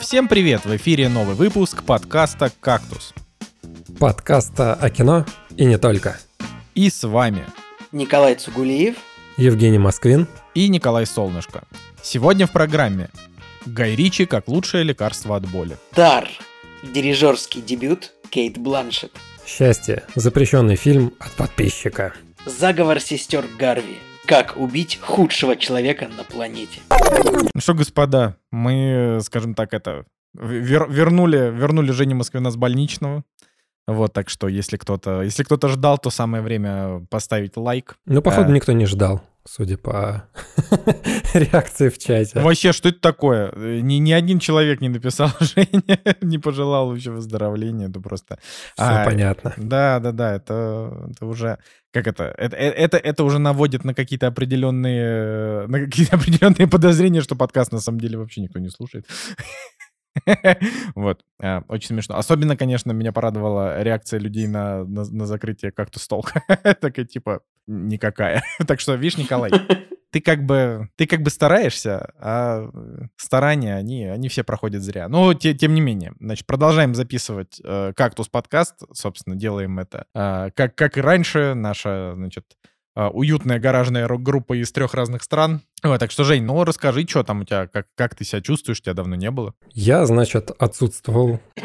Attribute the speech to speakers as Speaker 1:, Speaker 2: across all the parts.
Speaker 1: Всем привет! В эфире новый выпуск подкаста «Кактус».
Speaker 2: Подкаста о кино и не только.
Speaker 1: И с вами
Speaker 3: Николай Цугулиев,
Speaker 2: Евгений Москвин
Speaker 1: и Николай Солнышко. Сегодня в программе Гай Ричи как лучшее лекарство от боли.
Speaker 3: Дар, дирижерский дебют Кейт Бланшет,
Speaker 2: Счастье. Запрещенный фильм от подписчика.
Speaker 3: Заговор сестер Гарви, как убить худшего человека на планете.
Speaker 1: Ну что, господа, мы, скажем так, это вер- вернули, вернули Жене Москвина с больничного. Вот, так что если кто-то, если кто-то ждал, то самое время поставить лайк.
Speaker 2: Ну, походу,
Speaker 1: А.
Speaker 2: никто не ждал, судя по реакции в чате.
Speaker 1: Вообще, что это такое? Э, Ни, ни один человек не написал Жене, не пожелал вообще выздоровления. Это просто...
Speaker 2: Все
Speaker 1: А,
Speaker 2: понятно.
Speaker 1: Да, да, да, это, это уже как это, это, это, это уже наводит на какие-то определенные, на какие-то определенные подозрения, что подкаст на самом деле вообще никто не слушает. Вот, а, очень смешно. Особенно, конечно, меня порадовала реакция людей на, на, на закрытие кактус толка. Такая типа никакая. Так что, видишь, Николай, ты как бы, ты как бы стараешься, а э, старания, они, они все проходят зря. Но те- тем не менее, значит, продолжаем записывать э, «Кактус подкаст», собственно, делаем это. а, как, как и раньше, наша, значит, а, уютная гаражная рок-группа из трех разных стран. Вот, так что, Жень, ну расскажи, что там у тебя, как, как ты себя чувствуешь, тебя давно не было.
Speaker 2: Я, значит, отсутствовал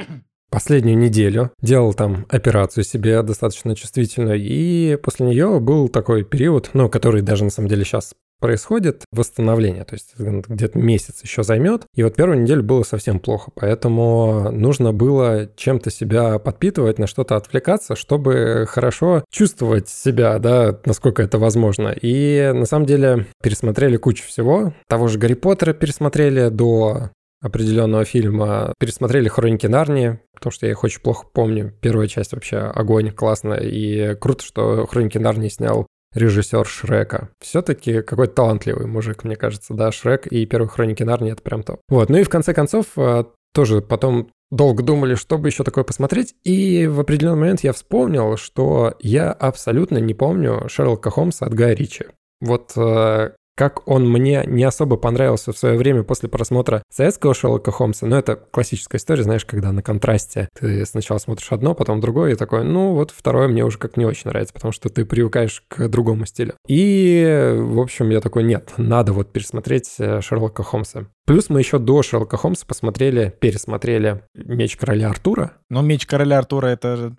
Speaker 2: последнюю неделю, делал там операцию себе достаточно чувствительную, и после нее был такой период, ну, который даже на самом деле сейчас происходит восстановление, то есть где-то месяц еще займет. И вот первую неделю было совсем плохо, поэтому нужно было чем-то себя подпитывать, на что-то отвлекаться, чтобы хорошо чувствовать себя, да, насколько это возможно. И на самом деле пересмотрели кучу всего. Того же Гарри Поттера пересмотрели до определенного фильма. Пересмотрели «Хроники Нарнии», потому что я их очень плохо помню. Первая часть вообще огонь, классно. И круто, что «Хроники Нарнии» снял режиссер Шрека. Все-таки какой-то талантливый мужик, мне кажется, да, Шрек и первые «Хроники Нарнии» — это прям топ. Вот, ну и в конце концов э, тоже потом долго думали, что бы еще такое посмотреть, и в определенный момент я вспомнил, что я абсолютно не помню Шерлока Холмса от Гая Ричи. Вот э, как он мне не особо понравился в свое время после просмотра советского Шерлока Холмса, но это классическая история, знаешь, когда на контрасте ты сначала смотришь одно, потом другое, и такой, ну вот второе мне уже как не очень нравится, потому что ты привыкаешь к другому стилю. И, в общем, я такой, нет, надо вот пересмотреть э, Шерлока Холмса. Плюс мы еще до Шерлока Холмса посмотрели, пересмотрели «Меч короля Артура».
Speaker 1: Но «Меч короля Артура» это,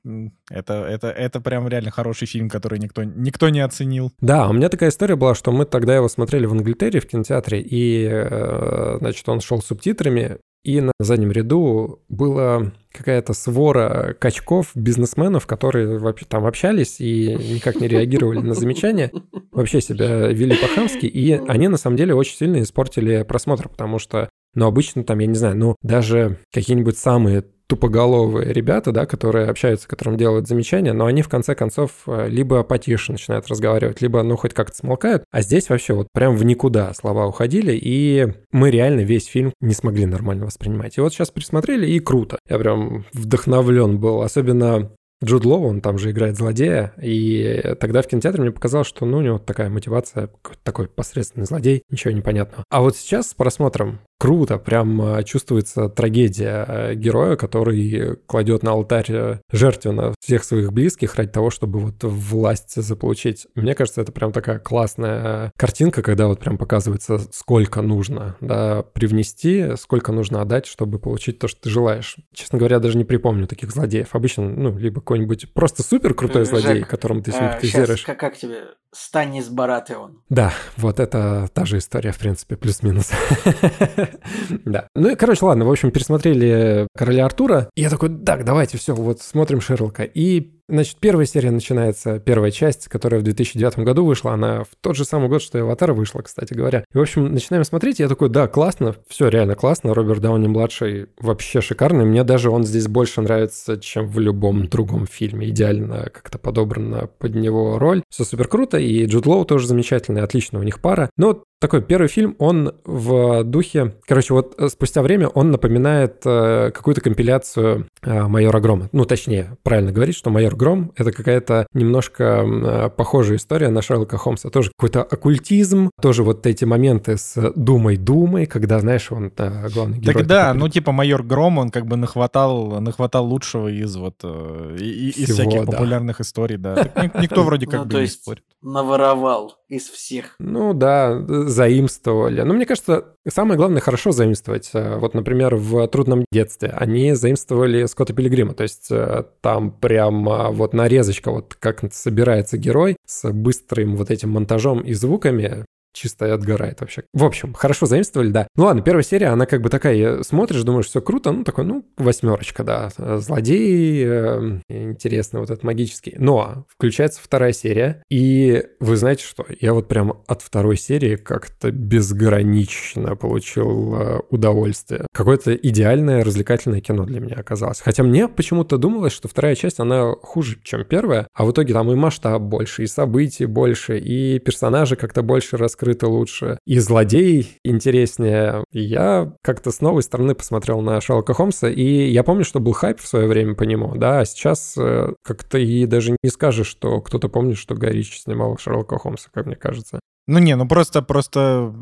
Speaker 1: это, это, это прям реально хороший фильм, который никто, никто не оценил.
Speaker 2: Да, у меня такая история была, что мы тогда его смотрели в Англитере в кинотеатре, и, э, значит, он шел с субтитрами, и на заднем ряду была какая-то свора качков, бизнесменов, которые вообще там общались и никак не реагировали на замечания, вообще себя вели по-хамски, и они на самом деле очень сильно испортили просмотр, потому что, ну, обычно там, я не знаю, ну, даже какие-нибудь самые тупоголовые ребята, да, которые общаются, которым делают замечания, но они в конце концов э, либо потише начинают разговаривать, либо, ну, хоть как-то смолкают, а здесь вообще вот прям в никуда слова уходили, и мы реально весь фильм не смогли нормально воспринимать. И вот сейчас пересмотрели, и круто. Я прям вдохновлен был, особенно Джуд Лоу, он там же играет злодея, и тогда в кинотеатре мне показалось, что ну, у него такая мотивация, такой посредственный злодей, ничего непонятного. А вот сейчас с просмотром круто, прям э, чувствуется трагедия э, героя, который кладет на алтарь э, жертвенно всех своих близких ради того, чтобы вот власть заполучить. Мне кажется, это прям такая классная картинка, когда вот прям показывается, сколько нужно да, привнести, сколько нужно отдать, чтобы получить то, что ты желаешь. Честно говоря, даже не припомню таких злодеев. Обычно, ну, либо какой-нибудь просто супер крутой
Speaker 3: Э,
Speaker 2: злодей,
Speaker 3: Жек,
Speaker 2: которым ты
Speaker 3: А,
Speaker 2: симпатизируешь.
Speaker 3: щас, как, как тебе? Станис Баратеон.
Speaker 2: Да, вот это та же история, в принципе, плюс-минус. Да. Ну и, короче, ладно, в общем, пересмотрели «Короля Артура». И я такой, так, давайте, все, вот смотрим Шерлока. И Значит, первая серия начинается, первая часть, которая в 2009 году вышла, она в тот же самый год, что и «Аватар» вышла, кстати говоря. И, в общем, начинаем смотреть, я такой, да, классно, все реально классно, Роберт Дауни-младший вообще шикарный, мне даже он здесь больше нравится, чем в любом другом фильме, идеально как-то подобрана под него роль, все супер круто, и Джуд Лоу тоже замечательный, отлично у них пара, но такой первый фильм, он в духе... Короче, вот э, спустя время он напоминает э, какую-то компиляцию э, «Майора Грома». Ну, точнее, правильно говорить, что «Майор Гром» — это какая-то немножко э, похожая история на Шерлока Холмса. Тоже какой-то оккультизм, тоже вот эти моменты с «думай-думай», когда, знаешь, он э, главный герой.
Speaker 1: Так да,
Speaker 2: такой
Speaker 1: ну типа майор Гром, он как бы нахватал, нахватал лучшего из вот э, и- и- из
Speaker 2: Всего,
Speaker 1: всяких
Speaker 2: да.
Speaker 1: популярных историй, да. Никто вроде как
Speaker 3: Ну,
Speaker 1: бы
Speaker 3: то
Speaker 1: не
Speaker 3: есть-
Speaker 1: спорит.
Speaker 3: Наворовал из всех.
Speaker 2: Ну да, заимствовали. Но мне кажется, самое главное хорошо заимствовать. Э, Вот, например, в «Трудном детстве» они заимствовали Скотта Пилигрима. То есть э, там прям а, вот нарезочка, вот как собирается герой с быстрым вот этим монтажом и звуками, чисто отгорает вообще. В общем, хорошо заимствовали, да. Ну ладно, первая серия, она как бы такая, смотришь, думаешь, все круто, ну такой, ну, восьмерочка, да. Э, Злодей, э, интересно, вот этот магический. Но включается вторая серия, и вы знаете что? Я вот прям от второй серии как-то безгранично получил э, удовольствие. Какое-то идеальное развлекательное кино для меня оказалось. Хотя мне почему-то думалось, что вторая часть, она хуже, чем первая, а в итоге там и масштаб больше, и событий больше, и персонажи как-то больше раскрыты лучше, и злодей интереснее. Я как-то с новой стороны посмотрел на Шерлока Холмса, и я помню, что был хайп в свое время по нему, да, а сейчас э, как-то и даже не скажешь, что кто-то помнит, что Горич снимал Шерлока Холмса, как мне кажется.
Speaker 1: Ну не, ну просто, просто,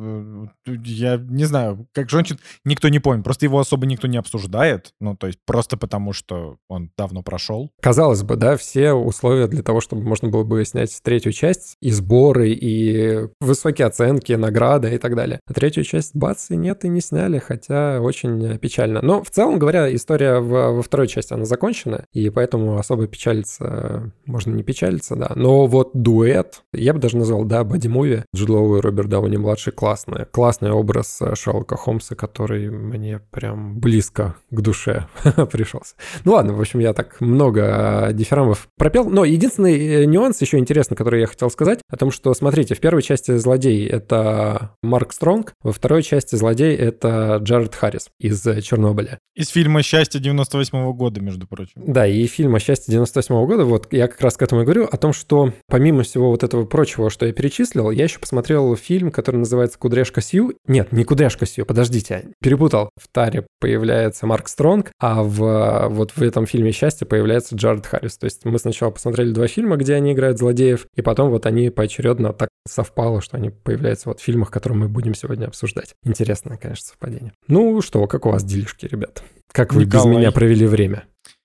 Speaker 1: э, я не знаю, как Жончин, никто не помнит, просто его особо никто не обсуждает, ну то есть просто потому, что он давно прошел.
Speaker 2: Казалось бы, да, все условия для того, чтобы можно было бы снять третью часть, и сборы, и высокие оценки, награды и так далее. А третью часть, бац, и нет, и не сняли, хотя очень печально. Но в целом говоря, история во, во второй части, она закончена, и поэтому особо печалиться э, можно не печалиться, да. Но вот дуэт, я бы даже назвал, да, боди-муви, Джуд и Роберт Дауни-младший классный. Классный образ э, Шерлока Холмса, который мне прям близко к душе пришелся. Ну ладно, в общем, я так много э, дифирамбов пропел. Но единственный э, нюанс еще интересный, который я хотел сказать, о том, что, смотрите, в первой части злодей это Марк Стронг, во второй части злодей это Джаред Харрис из Чернобыля.
Speaker 1: Из фильма «Счастье» 98 года, между прочим.
Speaker 2: Да, и фильма «Счастье» 98 года, вот я как раз к этому и говорю, о том, что помимо всего вот этого прочего, что я перечислил, я еще посмотрел фильм, который называется «Кудряшка Сью». Нет, не «Кудряшка Сью», подождите, перепутал. В таре появляется Марк Стронг, а в, вот в этом фильме «Счастье» появляется Джаред Харрис. То есть мы сначала посмотрели два фильма, где они играют злодеев, и потом вот они поочередно так совпало, что они появляются вот в фильмах, которые мы будем сегодня обсуждать. Интересное, конечно, совпадение. Ну что, как у вас делишки, ребят? Как вы без
Speaker 1: Николай.
Speaker 2: меня провели время?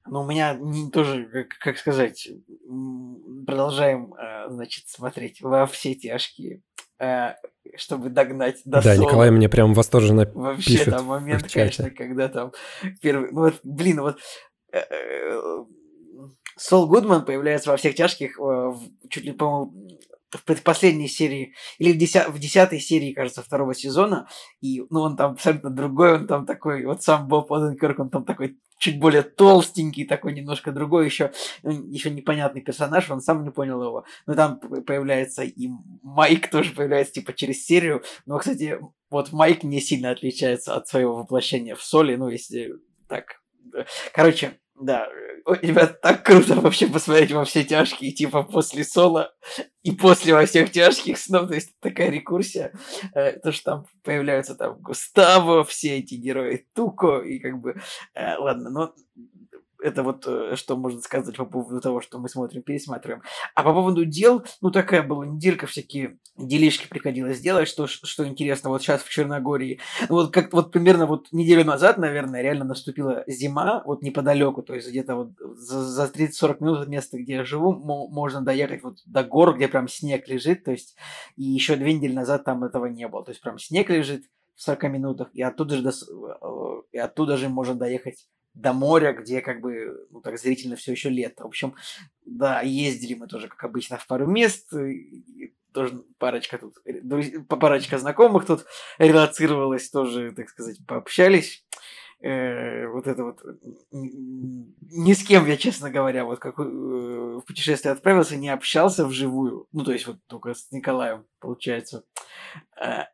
Speaker 3: Ну, у меня не, тоже, как, как сказать, продолжаем, э, значит, смотреть во все тяжкие, чтобы догнать до
Speaker 2: да,
Speaker 3: Соло.
Speaker 2: Николай мне прям восторженно
Speaker 3: Вообще
Speaker 2: пишет
Speaker 3: там момент, конечно, когда там первый... Ну вот, блин, вот... э, э, Сол Гудман появляется во всех тяжких э, в- чуть ли, по-моему, в предпоследней серии, или в, деся- в десятой серии, кажется, второго сезона, и, ну, он там абсолютно другой, он там такой, вот сам Боб Оденкерк, он там такой чуть более толстенький, такой немножко другой еще, еще непонятный персонаж, он сам не понял его. Но там появляется и Майк тоже появляется типа через серию. Но, кстати, вот Майк не сильно отличается от своего воплощения в соли, ну, если так. Короче, да, ребят, так круто вообще посмотреть во все тяжкие, типа после соло и после во всех тяжких снов, то есть такая рекурсия, э, то, что там появляются там Густаво, все эти герои Туко, и как бы, э, ладно, но это вот э, что можно сказать по поводу того, что мы смотрим, пересматриваем. А по поводу дел, ну такая была неделька, всякие делишки приходилось делать, что, что интересно, вот сейчас в Черногории, ну, вот как вот примерно вот неделю назад, наверное, реально наступила зима, вот неподалеку, то есть где-то вот за, за 30-40 минут от места, где я живу, мо- можно доехать вот до гор, где прям снег лежит, то есть и еще две недели назад там этого не было, то есть прям снег лежит в 40 минутах, и оттуда же, до с- э, и оттуда же можно доехать до моря, где как бы, ну так зрительно все еще лето. В общем, да, ездили мы тоже, как обычно, в пару мест. И тоже парочка тут, э, друз- парочка знакомых тут релацировалась, тоже, так сказать, пообщались. Э, вот это вот м, ни с кем я, честно говоря, вот как э, в путешествие отправился, не общался вживую. Ну, то есть вот только с Николаем, получается. Э, э,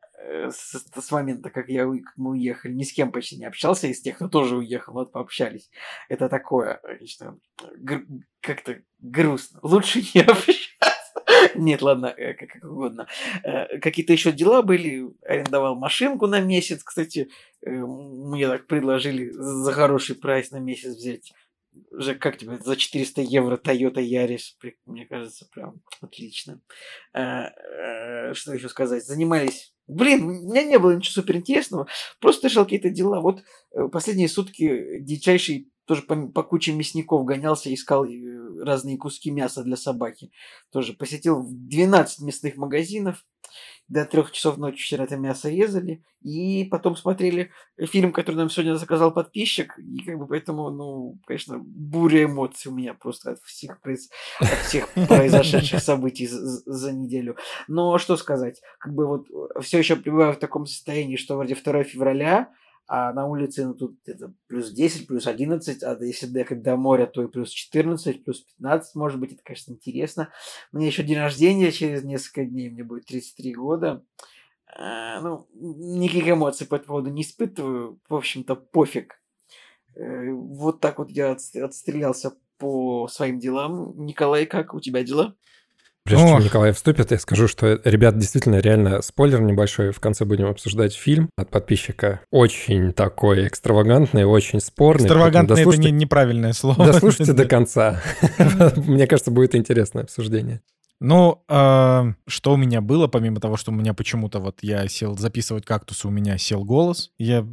Speaker 3: с, с момента, как, я, как мы уехали, ни с кем почти не общался из тех, кто тоже уехал, вот пообщались. Это такое, конечно, гр- как-то грустно. Лучше не общаться. Нет, ладно, э, как, как угодно. Э, какие-то еще дела были. Арендовал машинку на месяц. Кстати, э, мне так предложили за хороший прайс на месяц взять. Уже как тебе, за 400 евро Toyota Yaris, мне кажется, прям отлично. Что еще сказать? Занимались Блин, у меня не было ничего суперинтересного. Просто решал какие-то дела. Вот последние сутки дичайший тоже по, по куче мясников гонялся, искал э, разные куски мяса для собаки. Тоже посетил 12 мясных магазинов. До трех часов ночи вчера это мясо резали. И потом смотрели фильм, который нам сегодня заказал подписчик. И как бы поэтому, ну, конечно, буря эмоций у меня просто от всех, от всех произошедших событий за, за неделю. Но что сказать, как бы вот все еще пребываю в таком состоянии, что вроде 2 февраля, а на улице ну, тут это плюс 10, плюс 11, а если доехать до моря, то и плюс 14, плюс 15, может быть, это, конечно, интересно. Мне еще день рождения через несколько дней, мне будет 33 года. А, ну, никаких эмоций по этому поводу не испытываю, в общем-то, пофиг. Э, вот так вот я отстрелялся по своим делам. Николай, как у тебя дела?
Speaker 2: Прежде чем Николай вступит, я скажу, что, ребят, действительно, реально спойлер небольшой. В конце будем обсуждать фильм от подписчика. Очень такой экстравагантный, очень спорный.
Speaker 1: Экстравагантный — это не, неправильное слово.
Speaker 2: Дослушайте до конца. Мне кажется, будет интересное обсуждение.
Speaker 1: Ну, э, что у меня было, помимо того, что у меня почему-то вот я сел записывать кактусы, у меня сел голос. Я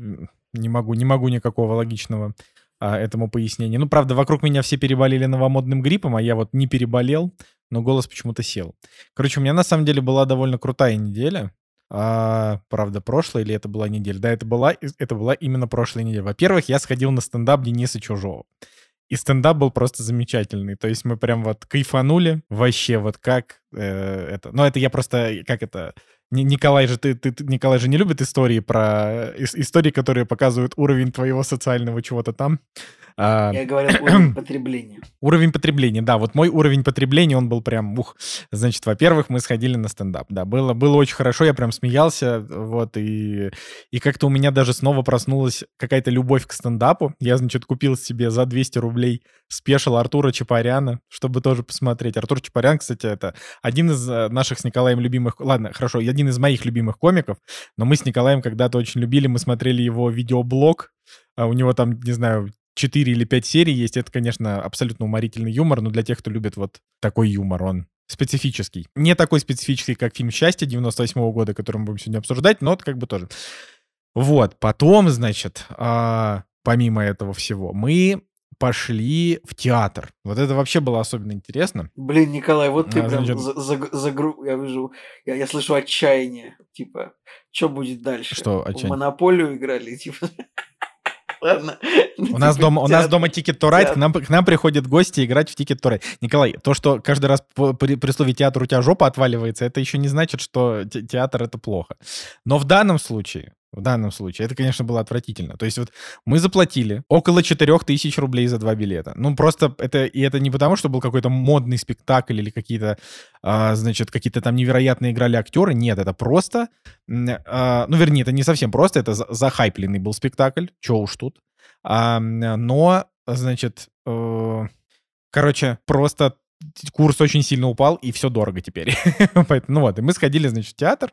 Speaker 1: не могу, не могу никакого логичного а, этому пояснения. Ну, правда, вокруг меня все переболели новомодным гриппом, а я вот не переболел но голос почему-то сел. Короче, у меня на самом деле была довольно крутая неделя. А, правда, прошлая или это была неделя? Да, это была, это была именно прошлая неделя. Во-первых, я сходил на стендап Дениса Чужого. И стендап был просто замечательный. То есть мы прям вот кайфанули вообще вот как э, это. Ну, это я просто, как это... Николай же, ты, ты, Николай же не любит истории про... Истории, которые показывают уровень твоего социального чего-то там.
Speaker 3: А, Я говорил уровень потребления.
Speaker 1: Уровень потребления, да. Вот мой уровень потребления, он был прям, ух. Значит, во-первых, мы сходили на стендап, да. Было, было очень хорошо, я прям смеялся, вот, и, и как-то у меня даже снова проснулась какая-то любовь к стендапу. Я, значит, купил себе за 200 рублей спешл Артура Чапаряна, чтобы тоже посмотреть. Артур Чапарян, кстати, это один из э, наших с Николаем любимых... Ладно, хорошо, один из моих любимых комиков, но мы с Николаем когда-то очень любили, мы смотрели его видеоблог, а у него там, не знаю, 4 или 5 серий есть. Это, конечно, абсолютно уморительный юмор, но для тех, кто любит вот такой юмор, он специфический. Не такой специфический, как фильм «Счастье» 98 -го года, который мы будем сегодня обсуждать, но это как бы тоже. Вот, потом, значит, а, помимо этого всего, мы пошли в театр. Вот это вообще было особенно интересно.
Speaker 3: Блин, Николай, вот ты а, прям значит... за, за, за я вижу, я, я слышу отчаяние. Типа, что будет дальше?
Speaker 1: Что отчаяние? В
Speaker 3: монополию играли, типа.
Speaker 1: Ладно. У нас дома, у нас дома Ticket to Ride, к нам, к нам приходят гости играть в Ticket to Ride. Николай, то, что каждый раз при, при слове театр у тебя жопа отваливается, это еще не значит, что театр это плохо. Но в данном случае в данном случае. Это, конечно, было отвратительно. То есть вот мы заплатили около 4000 рублей за два билета. Ну, просто это... И это не потому, что был какой-то модный спектакль или какие-то, а, значит, какие-то там невероятные играли актеры. Нет, это просто... А, ну, вернее, это не совсем просто. Это захайпленный был спектакль. Чё уж тут. А, но, значит... Э, короче, просто курс очень сильно упал, и все дорого теперь. ну вот, и мы сходили, значит, в театр,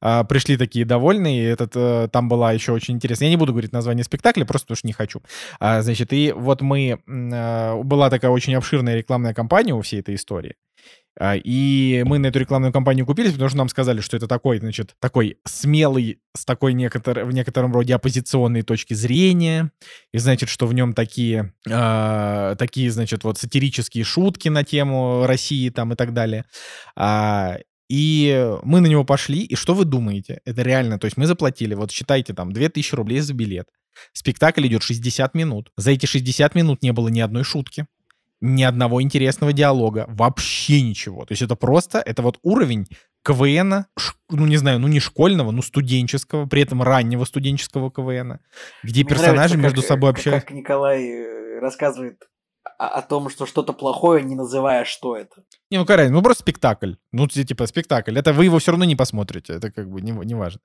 Speaker 1: а, пришли такие довольные, и этот, а, там была еще очень интересная, я не буду говорить название спектакля, просто потому что не хочу. А, значит, и вот мы, а, была такая очень обширная рекламная кампания у всей этой истории, и мы на эту рекламную кампанию купились, потому что нам сказали, что это такой, значит, такой смелый, с такой некотор, в некотором роде оппозиционной точки зрения, и значит, что в нем такие, э, такие, значит, вот сатирические шутки на тему России там и так далее. А, и мы на него пошли, и что вы думаете? Это реально, то есть мы заплатили, вот считайте там, 2000 рублей за билет. Спектакль идет 60 минут. За эти 60 минут не было ни одной шутки ни одного интересного диалога, вообще ничего. То есть это просто, это вот уровень КВН, ну не знаю, ну не школьного, ну студенческого, при этом раннего студенческого КВН, где Мне персонажи нравится, между
Speaker 3: как,
Speaker 1: собой общаются.
Speaker 3: Как Николай э, рассказывает о, том, что что-то плохое, не называя, что это.
Speaker 1: Не, ну какая ну просто спектакль. Ну, типа спектакль. Это вы его все равно не посмотрите. Это как бы не, не важно.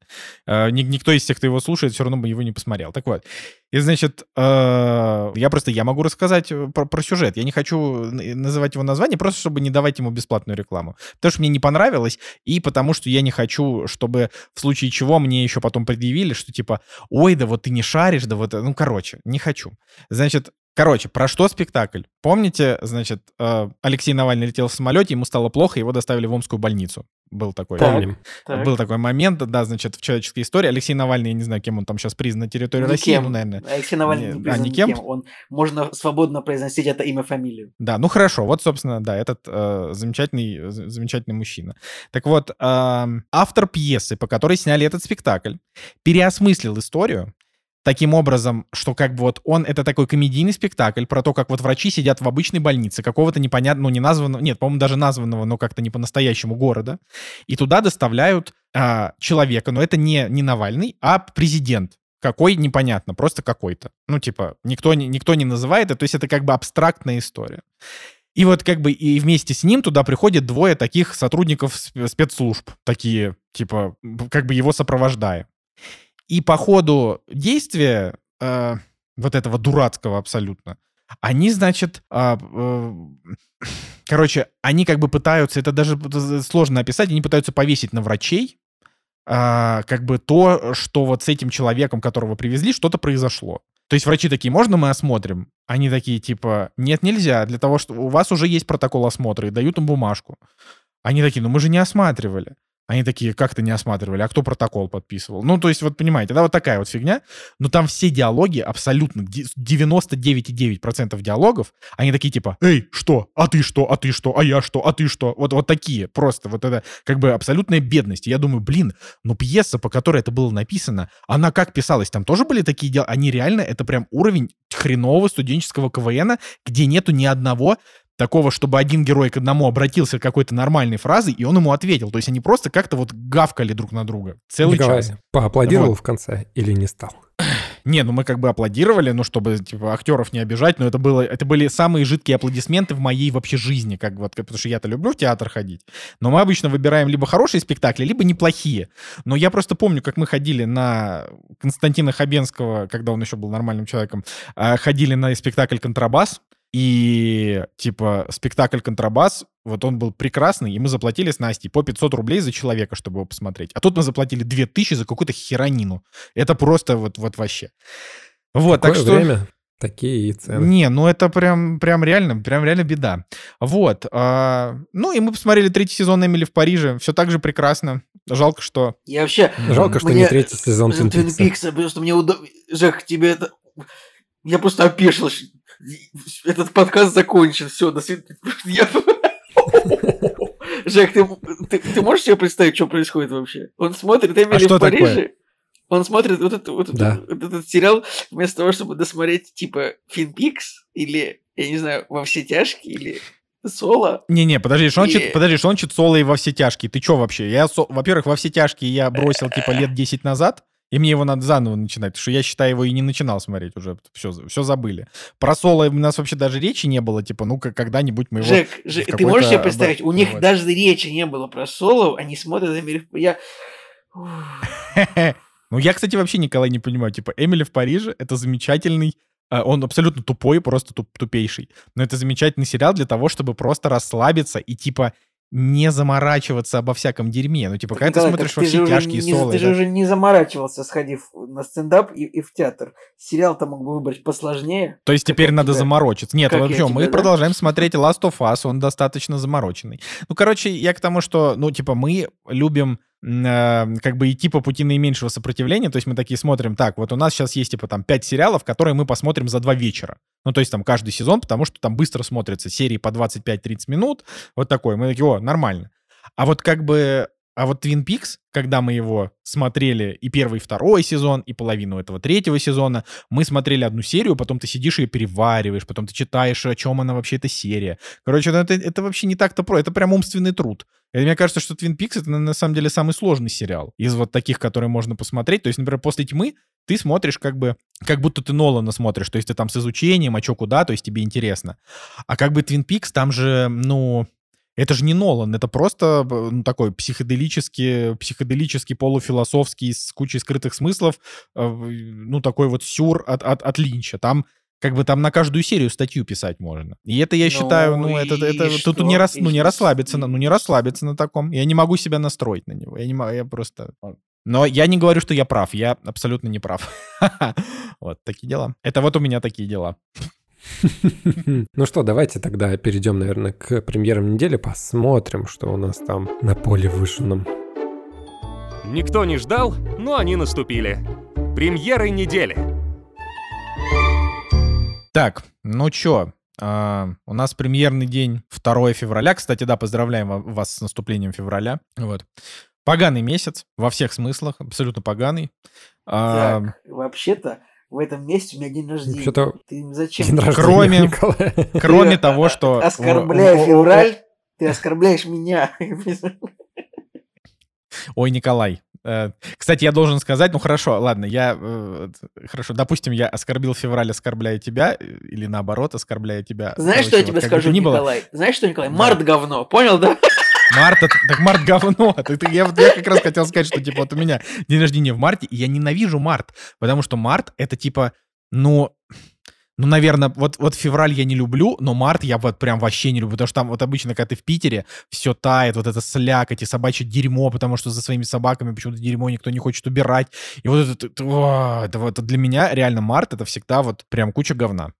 Speaker 1: Э, никто из тех, кто его слушает, все равно бы его не посмотрел. Так вот. И, значит, э, я просто, я могу рассказать э, про, про сюжет. Я не хочу называть его название, просто чтобы не давать ему бесплатную рекламу. Потому что мне не понравилось, и потому что я не хочу, чтобы в случае чего мне еще потом предъявили, что типа, ой, да вот ты не шаришь, да вот, ну, короче, не хочу. Значит, Короче, про что спектакль? Помните, значит, э, Алексей Навальный летел в самолете, ему стало плохо, его доставили в Омскую больницу. Был такой.
Speaker 2: Помним.
Speaker 1: Так. Был такой момент, да, значит, в человеческой истории. Алексей Навальный, я не знаю, кем он там сейчас признан на территории
Speaker 3: никем.
Speaker 1: России, ну, наверное.
Speaker 3: Алексей Навальный не, не признан а, никем. никем. Он можно свободно произносить это имя, фамилию.
Speaker 1: Да, ну хорошо. Вот, собственно, да, этот э, замечательный, замечательный мужчина. Так вот, э, автор пьесы, по которой сняли этот спектакль, переосмыслил историю таким образом, что как бы вот он, это такой комедийный спектакль про то, как вот врачи сидят в обычной больнице какого-то непонятного, ну, не названного, нет, по-моему, даже названного, но как-то не по-настоящему города, и туда доставляют а, человека, но это не, не Навальный, а президент. Какой, непонятно, просто какой-то. Ну, типа, никто, никто не называет это, то есть это как бы абстрактная история. И вот как бы и вместе с ним туда приходят двое таких сотрудников спецслужб, такие, типа, как бы его сопровождая. И по ходу действия э, вот этого дурацкого абсолютно, они, значит, э, э, короче, они как бы пытаются, это даже сложно описать, они пытаются повесить на врачей, э, как бы то, что вот с этим человеком, которого привезли, что-то произошло. То есть врачи такие, можно мы осмотрим? Они такие, типа, нет, нельзя, для того, что у вас уже есть протокол осмотра, и дают им бумажку. Они такие, ну мы же не осматривали. Они такие, как-то не осматривали, а кто протокол подписывал? Ну, то есть, вот понимаете, да, вот такая вот фигня. Но там все диалоги, абсолютно 99,9% диалогов, они такие типа, эй, что? А ты что? А ты что? А я что? А ты что? Вот, вот такие просто. Вот это как бы абсолютная бедность. я думаю, блин, ну пьеса, по которой это было написано, она как писалась? Там тоже были такие дела? Они реально, это прям уровень хренового студенческого КВН, где нету ни одного такого, чтобы один герой к одному обратился какой-то нормальной фразой, и он ему ответил. То есть они просто как-то вот гавкали друг на друга целый Николай, час.
Speaker 2: поаплодировал вот. в конце или не стал?
Speaker 1: Не, ну мы как бы аплодировали, ну, чтобы, типа, актеров не обижать, но это было, это были самые жидкие аплодисменты в моей вообще жизни, как вот, потому что я-то люблю в театр ходить. Но мы обычно выбираем либо хорошие спектакли, либо неплохие. Но я просто помню, как мы ходили на Константина Хабенского, когда он еще был нормальным человеком, а, ходили на спектакль «Контрабас», и, типа, спектакль «Контрабас», вот он был прекрасный, и мы заплатили с Настей по 500 рублей за человека, чтобы его посмотреть. А тут мы заплатили 2000 за какую-то херонину. Это просто вот, вот вообще. Вот,
Speaker 2: Такое
Speaker 1: так что...
Speaker 2: время, такие и цены.
Speaker 1: Не, ну это прям, прям реально, прям реально беда. Вот. А, ну и мы посмотрели третий сезон «Эмили в Париже». Все так же прекрасно. Жалко, что...
Speaker 3: Я вообще...
Speaker 2: Жалко, что не третий сезон
Speaker 3: Твин Пикса. Потому что мне удобно... Жек, тебе это... Я просто опешил этот подкаст закончен, все, до свидания. Жек, ты, ты, ты можешь себе представить, что происходит вообще? Он смотрит Эмили а в Париже, такое? он смотрит вот, это, вот, да. вот этот сериал вместо того, чтобы досмотреть типа Финпикс или, я не знаю, во все тяжкие или Соло?
Speaker 1: Не-не, подожди, что он, и... подожди, что он чит соло и во все тяжкие? Ты чё вообще? Я, со... во-первых, во все тяжкие я бросил типа лет 10 назад. И мне его надо заново начинать, потому что я считаю, его и не начинал смотреть уже. Все, все забыли. Про соло у нас вообще даже речи не было, типа, ну-ка, когда-нибудь мы его...
Speaker 3: Жек, Жек ты можешь себе представить, у них даже речи не было про соло, они смотрят Эмили Я...
Speaker 1: Ну, я, кстати, вообще, Николай, не понимаю. Типа, Эмили в Париже — это замечательный а, он абсолютно тупой, просто туп, тупейший. Но это замечательный сериал для того, чтобы просто расслабиться и типа не заморачиваться обо всяком дерьме. Ну, типа, когда ты смотришь во все тяжкие
Speaker 3: не,
Speaker 1: соло...
Speaker 3: Ты же уже не заморачивался, сходив на стендап и, и в театр. Сериал-то мог бы выбрать посложнее.
Speaker 1: То есть теперь надо тебя... заморочиться. Нет, как вообще, мы тебя, продолжаем смотреть Last of Us, он достаточно замороченный. Ну, короче, я к тому, что, ну, типа, мы любим как бы идти по пути наименьшего сопротивления, то есть мы такие смотрим, так, вот у нас сейчас есть, типа, там, пять сериалов, которые мы посмотрим за два вечера. Ну, то есть там каждый сезон, потому что там быстро смотрятся серии по 25-30 минут, вот такой. Мы такие, о, нормально. А вот как бы А вот Twin Peaks, когда мы его смотрели и первый, и второй сезон, и половину этого третьего сезона, мы смотрели одну серию, потом ты сидишь и перевариваешь, потом ты читаешь, о чем она вообще, эта серия. Короче, ну, это, это вообще не так-то про, это прям умственный труд. И мне кажется, что Twin Peaks это на самом деле самый сложный сериал из вот таких, которые можно посмотреть. То есть, например, после тьмы ты смотришь как бы, как будто ты Нолана смотришь, то есть ты там с изучением, а чё куда, то есть тебе интересно. А как бы Twin Peaks, там же, ну, это же не Нолан, это просто ну, такой психоделический, психоделический, полуфилософский, с кучей скрытых смыслов, э, ну, такой вот сюр от, от, от Линча. Там как бы там на каждую серию статью писать можно. И это я считаю, ну, ну это, это тут не, рас, ну, не расслабиться, на, ну, не расслабиться на таком. Я не могу себя настроить на него. Я не могу, я просто... Но я не говорю, что я прав. Я абсолютно не прав. Вот, такие дела. Это вот у меня такие дела.
Speaker 2: Ну что, давайте тогда перейдем, наверное, к премьерам недели, посмотрим, что у нас там на поле вышенном.
Speaker 4: Никто не ждал, но они наступили. Премьеры недели.
Speaker 1: Так, ну чё, Uh, у нас премьерный день 2 февраля. Кстати, да, поздравляем вас с наступлением февраля. Вот. Поганый месяц во всех смыслах, абсолютно поганый.
Speaker 3: Так, uh, вообще-то в этом месте у меня день рождения.
Speaker 2: Что-то
Speaker 3: ты зачем?
Speaker 2: День рождения,
Speaker 1: кроме,
Speaker 2: Николай.
Speaker 1: кроме того, что...
Speaker 3: Оскорбляя февраль, ты оскорбляешь меня.
Speaker 1: Ой, Николай. Э, кстати, я должен сказать, ну хорошо, ладно, я, э, хорошо, допустим, я оскорбил февраль, оскорбляя тебя, э, или наоборот, оскорбляя тебя.
Speaker 3: Знаешь, что я тебе скажу, Николай? Знаешь что, Николай? Март говно, понял, да?
Speaker 1: Март, так март говно. Я, я как раз хотел сказать, что типа вот у меня день рождения в марте, и я ненавижу март, потому что март это типа, ну, ну, наверное, вот, вот февраль я не люблю, но март я вот прям вообще не люблю, потому что там вот обычно, когда ты в Питере, все тает, вот это слякоть и собачье дерьмо, потому что за своими собаками почему-то дерьмо никто не хочет убирать. И вот это, это, это, это для меня реально март это всегда вот прям куча говна.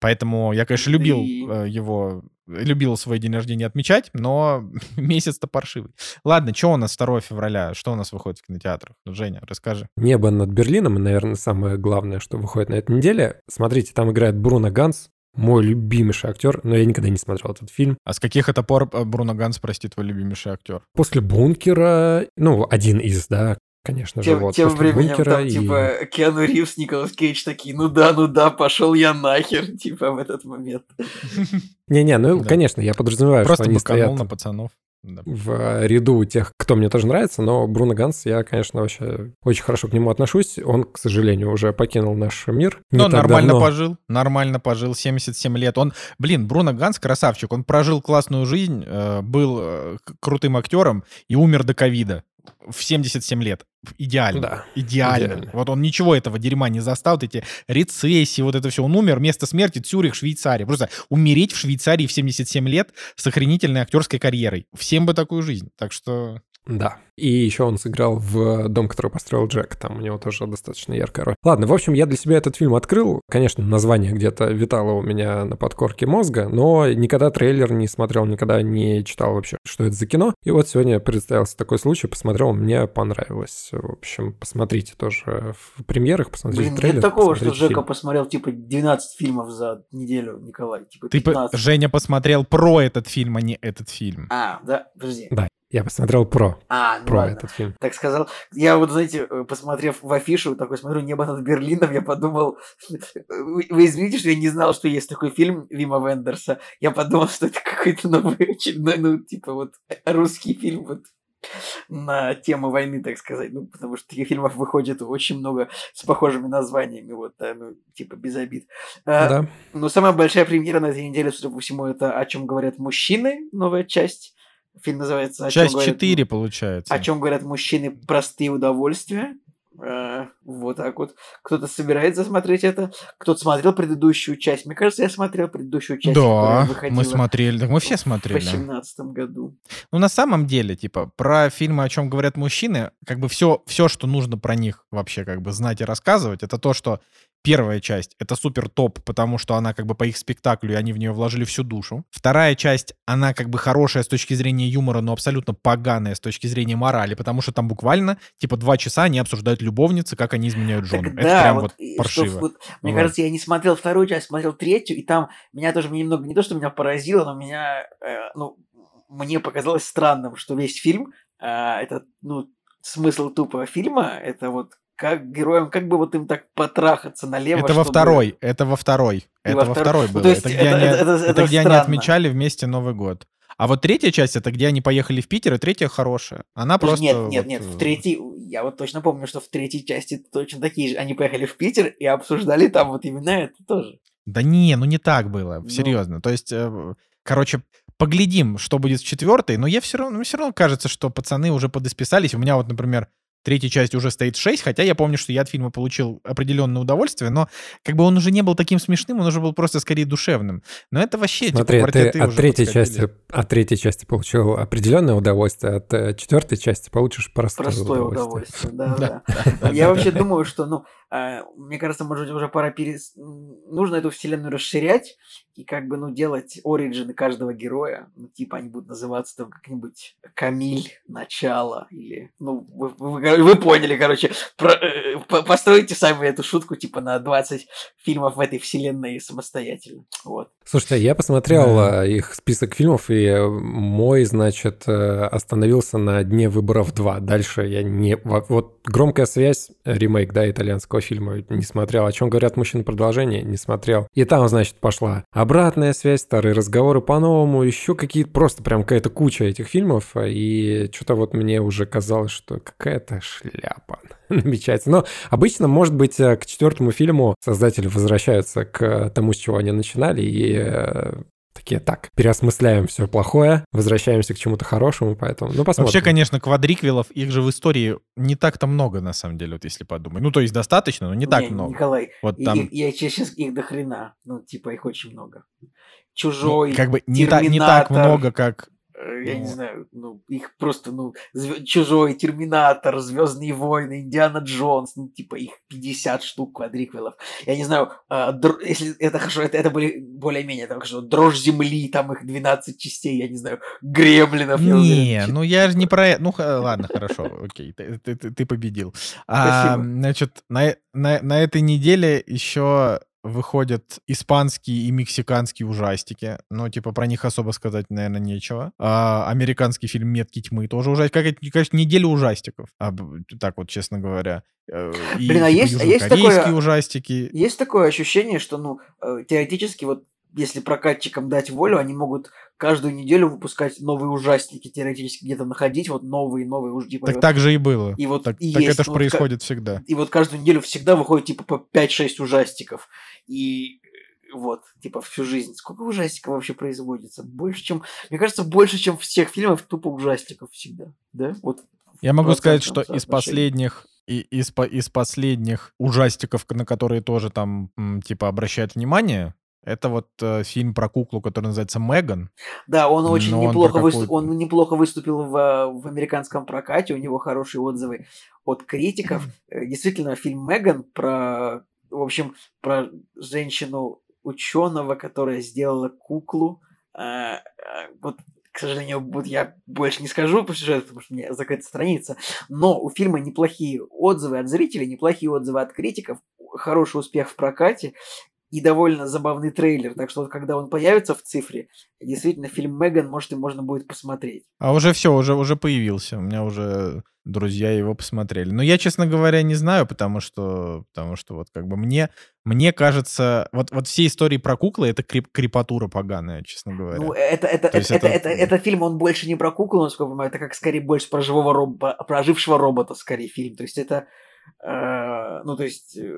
Speaker 1: Поэтому я, конечно, любил э, его, любил свой день рождения отмечать, но месяц-то паршивый. Ладно, что у нас 2 февраля? Что у нас выходит в кинотеатрах? Ну, Женя, расскажи.
Speaker 2: «Небо над Берлином», наверное, самое главное, что выходит на этой неделе. Смотрите, там играет Бруно Ганс, мой любимейший актер, но я никогда не смотрел этот фильм.
Speaker 1: А с каких это пор э, Бруно Ганс, прости, твой любимейший актер?
Speaker 2: После «Бункера», ну, один из, да, конечно же,
Speaker 3: тем,
Speaker 2: вот.
Speaker 3: Тем временем
Speaker 2: бункера
Speaker 3: там,
Speaker 2: и...
Speaker 3: типа, Киану Ривз, Николас Кейдж такие, ну да, ну да, пошел я нахер, типа, в этот момент.
Speaker 2: Не-не, ну, конечно, я подразумеваю,
Speaker 1: Просто
Speaker 2: что они стоят
Speaker 1: на пацанов.
Speaker 2: В ряду тех, кто мне тоже нравится, но Бруно Ганс, я, конечно, вообще очень хорошо к нему отношусь. Он, к сожалению, уже покинул наш мир.
Speaker 1: Но нормально давно. пожил, нормально пожил, 77 лет. Он, блин, Бруно Ганс красавчик, он прожил классную жизнь, э, был э, крутым актером и умер до ковида в 77 лет. Идеально. Да, идеально. идеально. Вот он ничего этого дерьма не застал, вот эти рецессии, вот это все. Он умер, место смерти Цюрих, Швейцария. Просто умереть в Швейцарии в 77 лет с охренительной актерской карьерой. Всем бы такую жизнь. Так что
Speaker 2: да. И еще он сыграл в «Дом, который построил Джек». Там у него тоже достаточно яркая роль. Ладно, в общем, я для себя этот фильм открыл. Конечно, название где-то витало у меня на подкорке мозга, но никогда трейлер не смотрел, никогда не читал вообще, что это за кино. И вот сегодня представился такой случай, посмотрел, мне понравилось. В общем, посмотрите тоже в премьерах, посмотрите Блин, трейлер.
Speaker 3: нет такого, что Жека фильм. посмотрел типа 12 фильмов за неделю, Николай. Типа 15.
Speaker 1: Ты, Женя посмотрел про этот фильм, а не этот фильм.
Speaker 3: А, да, подожди.
Speaker 2: Да, я посмотрел про.
Speaker 3: А, ну
Speaker 2: про
Speaker 3: ладно.
Speaker 2: этот фильм.
Speaker 3: Так сказал. Я вот, знаете, э, посмотрев в афишу, такой смотрю «Небо над Берлином», я подумал... Вы извините, что я не знал, что есть такой фильм Вима Вендерса. Я подумал, что это какой-то новый очередной, ну, типа вот русский фильм вот на тему войны, так сказать. Ну, потому что таких фильмов выходит очень много с похожими названиями, вот, да, ну, типа без обид. А,
Speaker 2: да.
Speaker 3: Но самая большая премьера на этой неделе, судя по всему, это «О чем говорят мужчины», новая часть. Фильм называется
Speaker 1: «О Часть говорят... 4, получается.
Speaker 3: О чем говорят мужчины простые удовольствия. Вот так вот. Кто-то собирается смотреть это, кто-то смотрел предыдущую часть. Мне кажется, я смотрел предыдущую часть.
Speaker 1: Да, мы смотрели, так мы все смотрели.
Speaker 3: В 2018 году.
Speaker 1: Ну, на самом деле, типа, про фильмы, о чем говорят мужчины, как бы все, все, что нужно про них вообще как бы знать и рассказывать, это то, что Первая часть — это супер топ, потому что она как бы по их спектаклю, и они в нее вложили всю душу. Вторая часть, она как бы хорошая с точки зрения юмора, но абсолютно поганая с точки зрения морали, потому что там буквально, типа, два часа они обсуждают любовницы, как они изменяют жену. Это
Speaker 3: да,
Speaker 1: прям
Speaker 3: вот,
Speaker 1: вот паршиво.
Speaker 3: Что, вот, мне вот. кажется, я не смотрел вторую часть, смотрел третью, и там меня тоже немного, не то, что меня поразило, но меня, э, ну, мне показалось странным, что весь фильм А, это, ну, смысл тупого фильма, это вот как героям, как бы вот им так потрахаться налево.
Speaker 1: Это во
Speaker 3: чтобы-
Speaker 1: второй, это во второй.
Speaker 3: И
Speaker 1: Это
Speaker 3: во
Speaker 1: во
Speaker 3: втор-
Speaker 1: второй
Speaker 3: Ну,
Speaker 1: было.
Speaker 3: то есть
Speaker 1: Это
Speaker 3: это-
Speaker 1: они
Speaker 3: это- это-
Speaker 1: это
Speaker 3: это
Speaker 1: где они
Speaker 3: странно.
Speaker 1: отмечали вместе Новый год. А вот третья часть, это где они поехали в Питер, и третья хорошая. Она просто...
Speaker 3: Нет, нет,
Speaker 1: вот,
Speaker 3: нет,
Speaker 1: э,
Speaker 3: в третьей, я вот точно помню, что в третьей части точно такие же. Они поехали в Питер и обсуждали там вот именно это тоже.
Speaker 1: Да не, ну не так было,
Speaker 3: Ну.
Speaker 1: серьезно. То есть, э, короче, поглядим, что будет в четвертой, но я все равно, мне все равно кажется, что пацаны уже подисписались. У меня вот, например, третьей части уже стоит 6, хотя я помню, что я от фильма получил определенное удовольствие, но как бы он уже не был таким смешным, он уже был просто скорее душевным. Но это вообще, типа,
Speaker 2: Смотри, ты
Speaker 1: квартеты
Speaker 2: от третьей, части, от третьей части получил определенное удовольствие, от э, четвертой части получишь простое,
Speaker 3: Простое
Speaker 2: удовольствие.
Speaker 3: удовольствие, да,
Speaker 1: Да,
Speaker 3: Я вообще думаю, что, ну, мне кажется, может быть, уже пора перес... Нужно эту вселенную расширять и как бы, ну, делать оригины каждого героя. Ну, типа они будут называться там как-нибудь Камиль, Начало или... Ну, вы, вы- вы поняли, короче. Про- э, по- постройте сами эту шутку, типа, на 20 фильмов в этой вселенной самостоятельно. Вот.
Speaker 2: Слушайте, я посмотрел
Speaker 1: Да.
Speaker 2: э, их список фильмов, и э, мой, значит, э, остановился на «Дне выборов 2». Дальше я не... во- Вот «Громкая связь», э, ремейк, да, итальянского фильма, не смотрел. О чем говорят мужчины продолжение, не смотрел. И там, значит, пошла обратная связь, старые разговоры по-новому, еще какие-то, просто прям какая-то куча этих фильмов, и что-то вот мне уже казалось, что какая-то шляпа намечается. Но обычно, может быть, э, к четвертому фильму создатели возвращаются к тому, с чего они начинали, и э, такие, так, переосмысляем все плохое, возвращаемся к чему-то хорошему, поэтому, ну, посмотрим.
Speaker 1: Вообще, конечно, квадриквелов, их же в истории не так-то много, на самом деле, вот если подумать. Ну, то есть достаточно, но не так
Speaker 3: Не,
Speaker 1: много.
Speaker 3: Николай,
Speaker 1: Вот
Speaker 3: и-
Speaker 1: там...
Speaker 3: и- я сейчас их до хрена. Ну, типа, их очень много. Чужой,
Speaker 1: Ну, как бы не, та- не так много, как...
Speaker 3: э, я не
Speaker 1: вот.
Speaker 3: знаю, ну, их просто, ну, звё- Чужой, Терминатор, Звездные войны, Индиана Джонс, ну, типа, их 50 штук квадриквелов. Я не знаю, а, др- если это хорошо, это, это были более-менее, там, хорошо, Дрожь Земли, там их 12 частей, я не знаю, Гремлинов, уверен,
Speaker 1: Не,
Speaker 3: чё-
Speaker 1: ну я же не про это. Ну, ладно, хорошо, окей, ты, ты- ты- победил. А, значит, на, э- на, на этой неделе еще выходят испанские и мексиканские ужастики. Ну, типа, про них особо сказать, наверное, нечего. А, американский фильм «Метки тьмы» тоже ужастик. Какая-то, конечно, неделя ужастиков. А, так вот, честно говоря. Э, И,
Speaker 3: Блин, а
Speaker 1: типа,
Speaker 3: есть- а есть такое-
Speaker 1: ужастики.
Speaker 3: Есть такое ощущение, что, ну, э, теоретически, вот если прокатчикам дать волю, они могут каждую неделю выпускать новые ужастики, теоретически где-то находить вот новые, новые уж типа.
Speaker 1: Так
Speaker 3: вот-
Speaker 1: так же и было.
Speaker 3: И вот
Speaker 1: Так,
Speaker 3: и
Speaker 1: так
Speaker 3: есть,
Speaker 1: это же
Speaker 3: ну, вот
Speaker 1: происходит всегда.
Speaker 3: И вот каждую неделю всегда выходит типа по 5-6 ужастиков. И вот, типа всю жизнь. Сколько ужастиков вообще производится? Больше, чем... Мне кажется, больше, чем всех фильмов тупо ужастиков всегда. Да? Вот
Speaker 1: Я могу сказать, что из последних и из, по- из последних ужастиков, на которые тоже там типа обращают внимание, это вот э, фильм про куклу, который называется Меган.
Speaker 3: Да, он очень
Speaker 1: Но он
Speaker 3: неплохо,
Speaker 1: про
Speaker 3: выступ- он неплохо выступил в, в американском прокате, у него хорошие отзывы от критиков. Э, Действительно, фильм Меган про, в общем, про женщину ученого, которая сделала куклу. А, Вот, к сожалению, вот я больше не скажу по сюжету, потому что у меня закрыта страница. Но у фильма неплохие отзывы от зрителей, неплохие отзывы от критиков, хороший успех в прокате и довольно забавный трейлер. Так что вот когда он появится в цифре, действительно, фильм Меган, может, и можно будет посмотреть.
Speaker 1: А уже все, уже, уже появился. У меня уже друзья его посмотрели. Но я, честно говоря, не знаю, потому что, потому что вот как бы мне, мне кажется, вот, вот все истории про куклы — это крип, крепатура поганая, честно говоря.
Speaker 3: Ну, это, это, это,
Speaker 1: это
Speaker 3: это, это, это фильм, он больше не про куклу, насколько я понимаю, это как скорее больше про живого робота, про ожившего робота, скорее, фильм. То есть это, ну, то есть, э,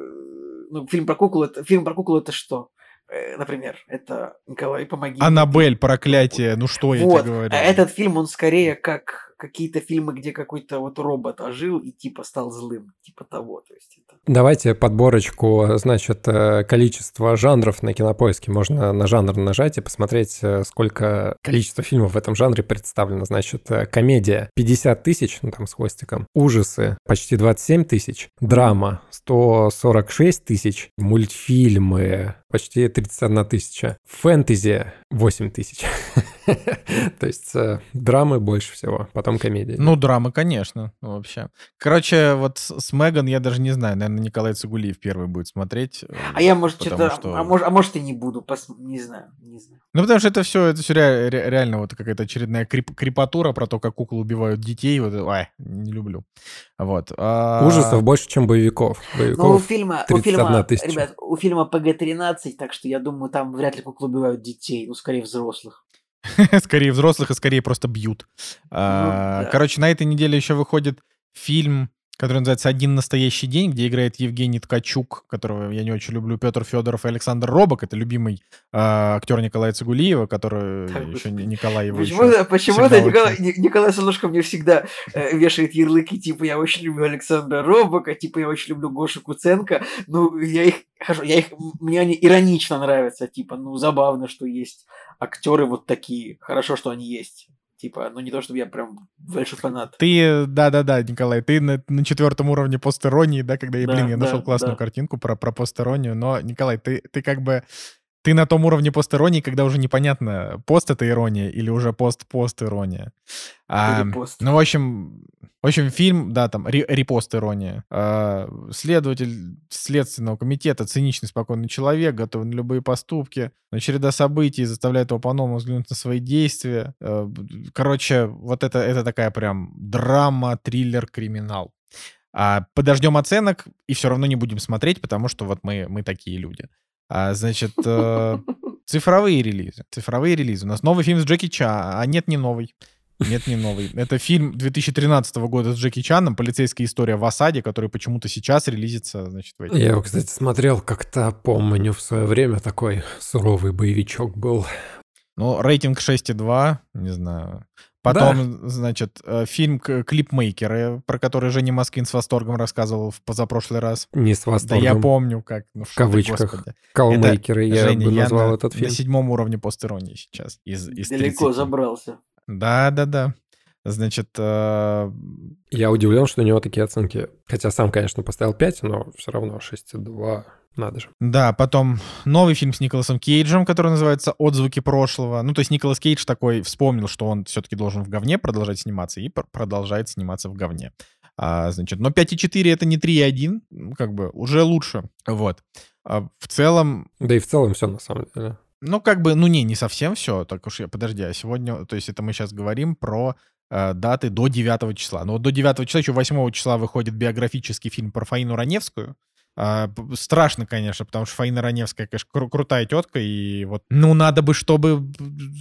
Speaker 3: ну, фильм про куклу, это, фильм про куклу это что? Э, например, это, Николай, помоги.
Speaker 1: Аннабель, проклятие, ну что я
Speaker 3: Вот,
Speaker 1: тебе говорю.
Speaker 3: а этот фильм, он скорее как какие-то фильмы, где какой-то вот робот ожил и типа стал злым, типа того, то есть это...
Speaker 2: Давайте подборочку, значит, э, количество жанров на кинопоиске. Можно на жанр нажать и посмотреть, э, сколько количество фильмов в этом жанре представлено. Значит, э, комедия 50 тысяч, ну там с хвостиком. Ужасы почти 27 тысяч. Драма 146 тысяч. Мультфильмы почти 31 тысяча. Фэнтези 8 тысяч. То есть э, драмы больше всего, потом комедии.
Speaker 1: Ну, драмы, конечно, вообще. Короче, вот с Меган я даже не знаю. Наверное, Николай Цигулиев первый будет смотреть. э,
Speaker 3: А я, может, что-то...
Speaker 1: что-
Speaker 3: А, может, а может и не буду, пос- не знаю, не знаю.
Speaker 1: Ну, потому что это все, это все реально вот какая-то очередная крип- крипатура про то, как куклы убивают детей. Вот, ай, не люблю. Вот. а-
Speaker 2: Ужасов больше, чем боевиков.
Speaker 3: Ну, у
Speaker 2: Боевиков
Speaker 3: фильма, у
Speaker 2: 31
Speaker 3: фильма,
Speaker 2: тысяча.
Speaker 3: ребят, у фильма ПГ-13, так что я думаю, там вряд ли куклы убивают детей, ну, скорее взрослых.
Speaker 1: скорее взрослых и скорее просто бьют. А,
Speaker 3: Ну, да.
Speaker 1: Короче, на этой неделе еще выходит фильм, который называется «Один настоящий день», где играет Евгений Ткачук, которого я не очень люблю, Петр Федоров и Александр Робок. Это любимый а, актер Николая Цигулиева, который
Speaker 3: Так,
Speaker 1: еще не- Николай его
Speaker 3: Почему-то,
Speaker 1: всегда
Speaker 3: Николай, Николай Солнышко мне всегда э, вешает ярлыки, типа, я очень люблю Александра Робока, типа, я очень люблю Гошу Куценко. Ну, я их, хорошо, я их, мне они иронично нравятся, типа, ну, забавно, что есть актеры вот такие. Хорошо, что они есть. Типа, ну, не то, чтобы я прям большой фанат.
Speaker 1: Ты, да-да-да, Николай, ты на, на четвертом уровне постиронии, да, когда я,
Speaker 3: Да,
Speaker 1: блин, я
Speaker 3: да,
Speaker 1: нашел классную
Speaker 3: да.
Speaker 1: картинку про, про постиронию, но, Николай, ты, ты как бы, ты на том уровне постиронии, когда уже непонятно, пост это ирония или уже пост-пост-ирония. А,
Speaker 3: Или пост.
Speaker 1: ну, в общем, в общем, фильм, да, там, ре- репост ирония. А, следователь Следственного комитета, циничный, спокойный человек, готовый на любые поступки, но череда событий заставляет его по-новому взглянуть на свои действия. Б- Короче, вот это, это такая прям драма, триллер, криминал. А, подождем оценок и все равно не будем смотреть, потому что вот мы, мы такие люди. А, значит, э, цифровые релизы. Цифровые релизы. У нас новый фильм с Джеки Ча, а нет, не новый. Нет, не новый. Это фильм 2013 года с Джеки Чаном, полицейская история в осаде, который почему-то сейчас релизится, значит, в
Speaker 2: Я его, кстати, смотрел как-то, помню, в свое время такой суровый боевичок был.
Speaker 1: Ну, рейтинг 6,2, не знаю. Потом, значит, э, фильм «Клипмейкеры», про который Женя Москвин с восторгом рассказывал в позапрошлый раз.
Speaker 2: Не с
Speaker 1: Да
Speaker 2: восторгом.
Speaker 1: я помню, как. Ну,
Speaker 2: В
Speaker 1: ты,
Speaker 2: кавычках.
Speaker 1: господи.
Speaker 2: Калмейкеры, я
Speaker 1: Женя,
Speaker 2: бы
Speaker 1: я
Speaker 2: назвал
Speaker 1: на,
Speaker 2: этот
Speaker 1: на
Speaker 2: фильм.
Speaker 1: седьмом уровне постиронии сейчас. Из, из
Speaker 3: Далеко
Speaker 1: 30.
Speaker 3: забрался.
Speaker 1: Да, да, да. Значит, э,
Speaker 2: Я удивлен, что у него такие оценки. Хотя сам, конечно, поставил 5, но все равно 6,2. Надо же.
Speaker 1: да, потом новый фильм с Николасом Кейджем, который называется «Отзвуки прошлого». Ну, то есть Николас Кейдж такой вспомнил, что он все-таки должен в говне продолжать сниматься, и пр- продолжает сниматься в говне. А, значит, но 5,4 это не 3,1, ну, как бы уже лучше. Вот. А в целом,
Speaker 2: Да и в целом все на самом деле.
Speaker 1: Ну, как бы, ну не, не совсем все. Так уж я, подожди, а сегодня, то есть это мы сейчас говорим про э, даты до 9 числа. Но вот до 9 числа, еще 8 числа выходит биографический фильм про Фаину Раневскую. А, страшно, конечно, потому что Фаина Раневская, конечно, кру- крутая тетка, и вот, ну, надо бы, чтобы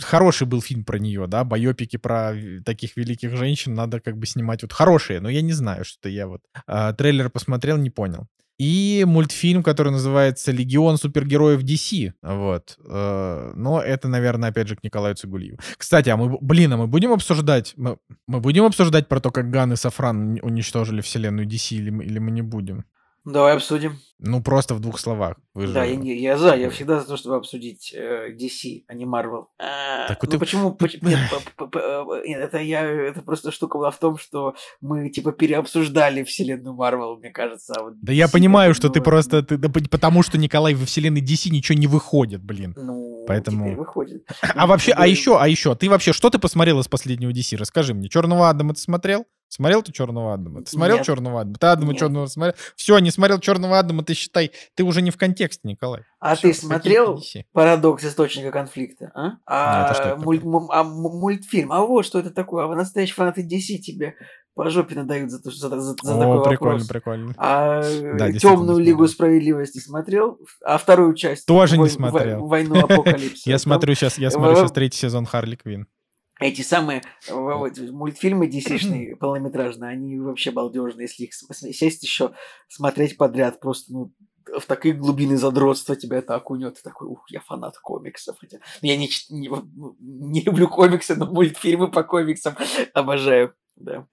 Speaker 1: хороший был фильм про нее, да, байопики про таких великих женщин надо как бы снимать вот хорошие, но я не знаю, что-то я вот а, трейлер посмотрел, не понял. И мультфильм, который называется «Легион супергероев DC». Вот. Э, Но это, наверное, опять же к Николаю Цигулиеву. Кстати, а мы, блин, а мы будем обсуждать, мы, мы будем обсуждать про то, как Ган и Сафран уни- уничтожили вселенную DC, или, или мы не будем?
Speaker 3: Давай обсудим.
Speaker 1: Ну, просто в двух словах. Вы же...
Speaker 3: Да, я, не- я за, я всегда за то, чтобы обсудить э, DC, а не Marvel. А,
Speaker 1: Так вот
Speaker 3: ну
Speaker 1: ты-
Speaker 3: почему? поч- Нет, п- п- п- э, нет, это я, это просто штука была в том, что мы типа переобсуждали вселенную Marvel, мне кажется. а вот
Speaker 1: Да я
Speaker 3: DC
Speaker 1: понимаю, что ты
Speaker 3: ну,
Speaker 1: просто... ты- да потому что, Николай, во вселенной DC ничего не выходит, блин.
Speaker 3: Ну,
Speaker 1: Поэтому-
Speaker 3: теперь выходит.
Speaker 1: А вообще, а еще, а еще, ты вообще, что ты посмотрел из последнего DC? Расскажи мне. Черного Адама ты смотрел? Смотрел ты Черного Адама? Ты смотрел
Speaker 3: Нет.
Speaker 1: Черного Адама? Ты Адама
Speaker 3: Нет.
Speaker 1: Черного смотрел? Все, не смотрел Черного Адама, ты считай, ты уже не в контексте, Николай.
Speaker 3: А
Speaker 1: Всё,
Speaker 3: ты смотрел
Speaker 1: DC?
Speaker 3: Парадокс источника конфликта, а? А,
Speaker 1: Нет, а что это
Speaker 3: муль- м- а мультфильм, а вот что это такое, а настоящие фанаты DC тебе по жопе надают за, то, что- за, за- за
Speaker 1: О,
Speaker 3: такой
Speaker 1: прикольно,
Speaker 3: вопрос.
Speaker 1: прикольно.
Speaker 3: А
Speaker 1: действительно,
Speaker 3: темную
Speaker 1: смотрел.
Speaker 3: лигу справедливости смотрел? А вторую часть?
Speaker 1: Тоже не
Speaker 3: Вой-
Speaker 1: смотрел.
Speaker 3: вой- Войну апокалипса.
Speaker 1: Я смотрю сейчас, я смотрю сейчас третий сезон Харли Квин.
Speaker 3: Эти самые вот, мультфильмы DC-шные, полнометражные, они вообще балдежные, если их сесть еще смотреть подряд, просто ну в такие глубины задротства тебя это окунет. Ты такой, ух, я фанат комиксов. Хотя я не, не, ну, не люблю комиксы, но мультфильмы по комиксам обожаю. Да.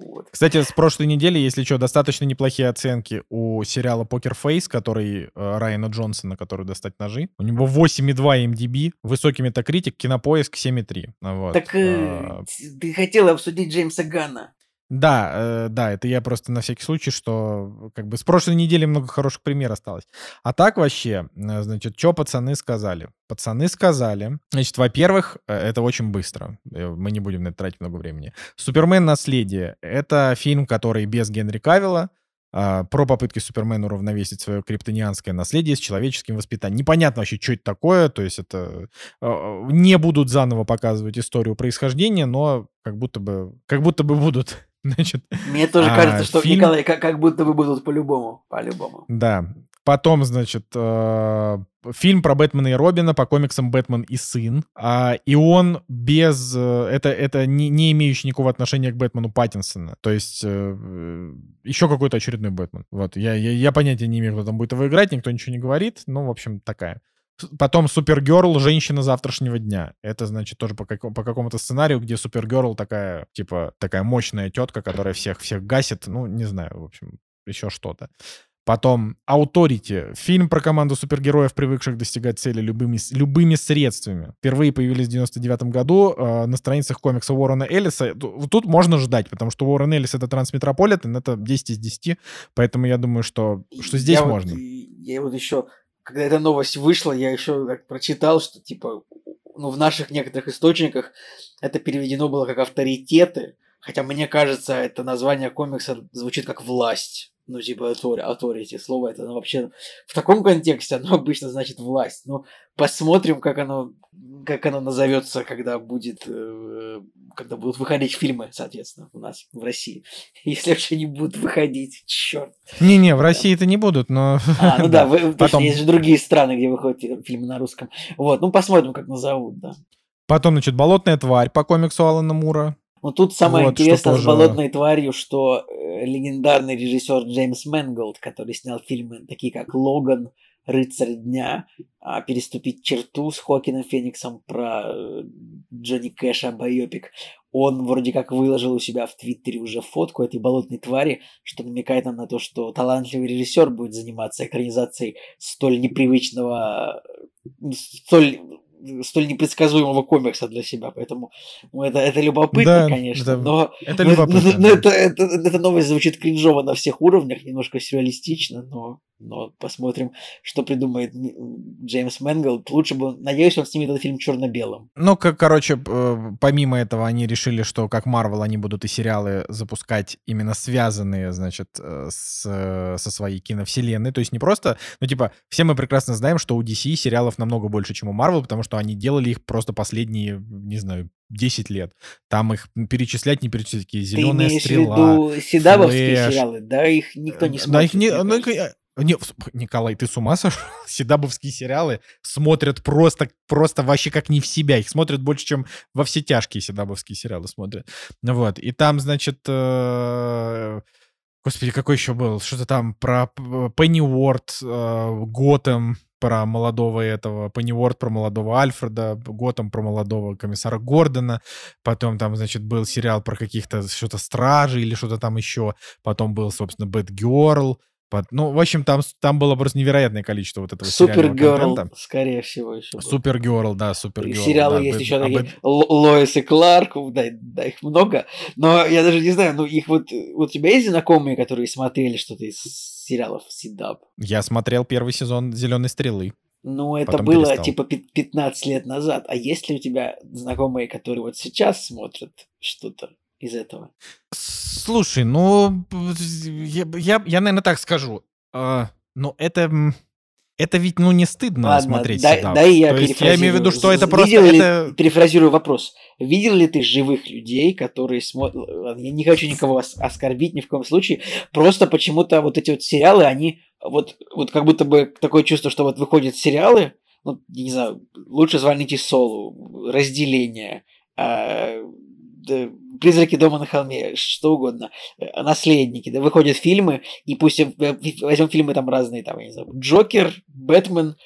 Speaker 3: Вот.
Speaker 1: Кстати, с прошлой недели, если что, достаточно неплохие оценки у сериала Покер Фейс, который э, Райана Джонсона, который достать ножи. У него 8,2 MDB, высокий метакритик, кинопоиск 7,3. Вот.
Speaker 3: Так э,
Speaker 1: А,
Speaker 3: ты хотел обсудить Джеймса Ганна.
Speaker 1: Да, э, да, это я просто на всякий случай, что как бы с прошлой недели много хороших примеров осталось. А так вообще, э, значит, что пацаны сказали? Пацаны сказали, значит, во-первых, э, это очень быстро, э, мы не будем на это тратить много времени. «Супермен. Наследие» — это фильм, который без Генри Кавилла, а, про попытки Супермена уравновесить свое криптонианское наследие с человеческим воспитанием. Непонятно вообще, что это такое, то есть это а, не будут заново показывать историю происхождения, но как будто бы, как будто бы будут. Значит,
Speaker 3: Мне тоже
Speaker 1: а,
Speaker 3: кажется, что,
Speaker 1: фильм-
Speaker 3: Николай, как, как будто бы будут по-любому. По-любому.
Speaker 1: Да. Потом, значит, э, фильм про Бэтмена и Робина по комиксам «Бэтмен и сын». А, и он без... э, Это, это не, не имеющий никакого отношения к Бэтмену Паттинсона. То есть э, еще какой-то очередной Бэтмен. Вот. Я, я, я понятия не имею, кто там будет его играть, никто ничего не говорит. Ну, в общем, такая. Потом Супергерл «Женщина завтрашнего дня». Это, значит, тоже по, какому- по какому-то сценарию, где Супергерл такая, типа, такая мощная тетка, которая всех, всех гасит. Ну, не знаю, в общем, еще что-то. Потом Authority. Фильм про команду супергероев, привыкших достигать цели любыми, любыми средствами. Впервые появились в 99 году э, на страницах комикса Уоррена Эллиса. Ту- Тут можно ждать, потому что Уоррен Эллис — это Трансметрополитен, это 10 из 10. Поэтому я думаю, что, что здесь
Speaker 3: я
Speaker 1: можно.
Speaker 3: Вот, я вот еще, когда эта новость вышла, я еще прочитал, что типа, ну, в наших некоторых источниках это переведено было как авторитеты, хотя мне кажется, это название комикса звучит как власть. Ну, типа, author- authority, слово это, ну, вообще, в таком контексте оно обычно значит власть. Ну, посмотрим, как оно, как оно назовется, когда будет, э, когда будут выходить фильмы, соответственно, у нас в России. Если вообще не будут выходить, черт.
Speaker 1: Не-не, в России это не будут, но...
Speaker 3: А, ну да, вы-
Speaker 1: Потом-
Speaker 3: есть же другие страны, где выходят фи- фильмы на русском. Вот, ну посмотрим, как назовут, да.
Speaker 1: Потом, значит, «Болотная тварь» по комиксу Алана Мура.
Speaker 3: Но тут самое
Speaker 1: Вот,
Speaker 3: интересное с
Speaker 1: тоже-
Speaker 3: «Болотной тварью», что э, легендарный режиссер Джеймс Мэнголд, который снял фильмы такие как «Логан», «Рыцарь дня», а, «Переступить черту» с Хокином Фениксом про э, Джонни Кэша, байопик, он вроде как выложил у себя в Твиттере уже фотку этой болотной твари, что намекает нам на то, что талантливый режиссер будет заниматься экранизацией столь непривычного, э, столь, столь непредсказуемого комикса для себя. Поэтому ну, это, это любопытно,
Speaker 1: Да,
Speaker 3: конечно,
Speaker 1: это-
Speaker 3: но,
Speaker 1: Это
Speaker 3: но-
Speaker 1: любопытно.
Speaker 3: но- но
Speaker 1: да.
Speaker 3: это, это, эта новость звучит кринжово на всех уровнях, немножко сюрреалистично, но, но посмотрим, что придумает Джеймс Мэнголд. Лучше бы, надеюсь, он снимет этот фильм черно-белым.
Speaker 1: Ну, как, короче, помимо этого, они решили, что как Марвел они будут и сериалы запускать именно связанные, значит, э, с, со своей киновселенной. То есть не просто, ну, типа, все мы прекрасно знаем, что у DC сериалов намного больше, чем у Марвел, потому что они делали их просто последние, не знаю, 10 лет. Там их перечислять, не перечислять, какие
Speaker 3: Ты
Speaker 1: зеленая
Speaker 3: имеешь
Speaker 1: стрела.
Speaker 3: в виду CW вские
Speaker 1: Флэш.
Speaker 3: сериалы? Да, их никто не
Speaker 1: Да,
Speaker 3: смотрит.
Speaker 1: их не, ну, э, не, Николай, ты с ума сошел? CW вские сериалы смотрят просто, просто вообще как не в себя. Их смотрят больше, чем во все тяжкие CW вские сериалы смотрят. Вот. И там, значит, э, господи, какой еще был? Что-то там про Пенниуорт, э, Готэм, про молодого этого, Пенниуорт про молодого Альфреда, Готэм про молодого комиссара Гордона. Потом там, значит, был сериал про каких-то что-то стражей или что-то там еще. Потом был, собственно, Бэтгерл. Под- Ну, в общем, там, там было просто невероятное количество вот этого
Speaker 3: Супергерл, скорее всего, еще.
Speaker 1: Супергерл, да, Супергерл.
Speaker 3: сериалы
Speaker 1: да,
Speaker 3: есть
Speaker 1: Бэт-
Speaker 3: еще такие Л- Лоис и Кларк, да, да, их много. Но я даже не знаю, ну их вот, вот у тебя есть знакомые, которые смотрели что-то из сериалов CW?
Speaker 1: Я смотрел первый сезон «Зеленой стрелы».
Speaker 3: Ну, это
Speaker 1: Потом
Speaker 3: было
Speaker 1: перестал.
Speaker 3: типа пи- 15 лет назад. А есть ли у тебя знакомые, которые вот сейчас смотрят что-то из этого?
Speaker 1: Слушай, ну, я, я, я, наверное, так скажу. А, ну, это... Это ведь, ну, не стыдно
Speaker 3: Ладно,
Speaker 1: смотреть
Speaker 3: дай,
Speaker 1: «Седап».
Speaker 3: дай я
Speaker 1: То есть я имею в виду, что это просто...
Speaker 3: видел ли-
Speaker 1: это...
Speaker 3: Перефразирую вопрос. Видел ли ты живых людей, которые смотрят... Я не хочу никого ос- оскорбить ни в коем случае. Просто почему-то вот эти вот сериалы, они... Вот, вот как будто бы такое чувство, что вот выходят сериалы, ну, не знаю, лучше звоните Солу, разделение, а, призраки дома на холме, что угодно, э, наследники, да, выходят фильмы, и пусть э, возьмем фильмы там разные, там, я не знаю, Джокер, Бэтмен,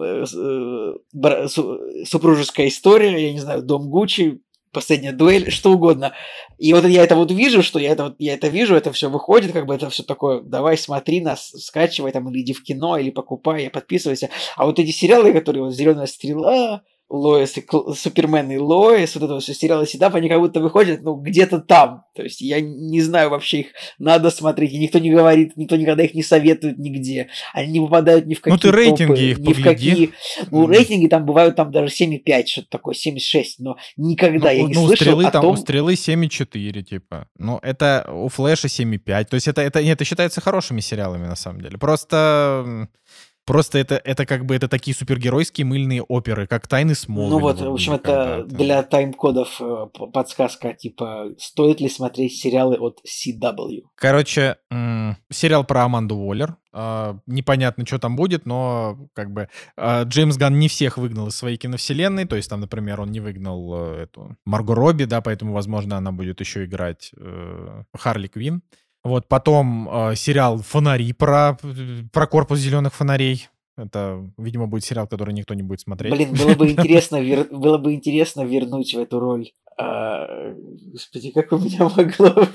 Speaker 3: э, супружеская история, я не знаю, Дом Гуччи, последняя дуэль, что угодно. И вот я это вот вижу, что я это вот, я это вижу, это все выходит, как бы это все такое, давай смотри нас, скачивай там, или иди в кино, или покупай, подписывайся. А вот эти сериалы, которые вот Зеленая стрела, Лоис и Кл- Супермен и Лоис, вот это вот все сериалы Седап, они как будто выходят, ну, где-то там. То есть я не знаю вообще их, надо смотреть, и никто не говорит, никто никогда их не советует нигде. Они не попадают ни в какие
Speaker 1: Ну, ты рейтинги
Speaker 3: топы,
Speaker 1: их
Speaker 3: ни в какие... Ну, рейтинги там бывают там даже 7,5, что-то такое, 7,6, но никогда я
Speaker 1: ну,
Speaker 3: не
Speaker 1: ну,
Speaker 3: слышал
Speaker 1: стрелы
Speaker 3: о
Speaker 1: там
Speaker 3: том...
Speaker 1: у стрелы 7,4, типа. Ну, это у Флэша 7,5. То есть это, это, это считается хорошими сериалами, на самом деле. Просто. Просто это, это как бы это такие супергеройские мыльные оперы, как Тайны Смолвиля.
Speaker 3: Ну вот, в общем, это для тайм-кодов э, подсказка, типа, стоит ли смотреть сериалы от CW?
Speaker 1: Короче, сериал про Аманду Уоллер. А, непонятно, что там будет, но как бы а, Джеймс Ганн не всех выгнал из своей киновселенной. То есть там, например, он не выгнал э, эту Марго Робби, да, поэтому, возможно, она будет еще играть э, Харли Квин. Вот потом э, сериал «Фонари» про, про корпус зеленых фонарей. Это, видимо, будет сериал, который никто не будет смотреть.
Speaker 3: Блин, было бы интересно, вер- было бы интересно вернуть в эту роль. а, Господи, как у меня могло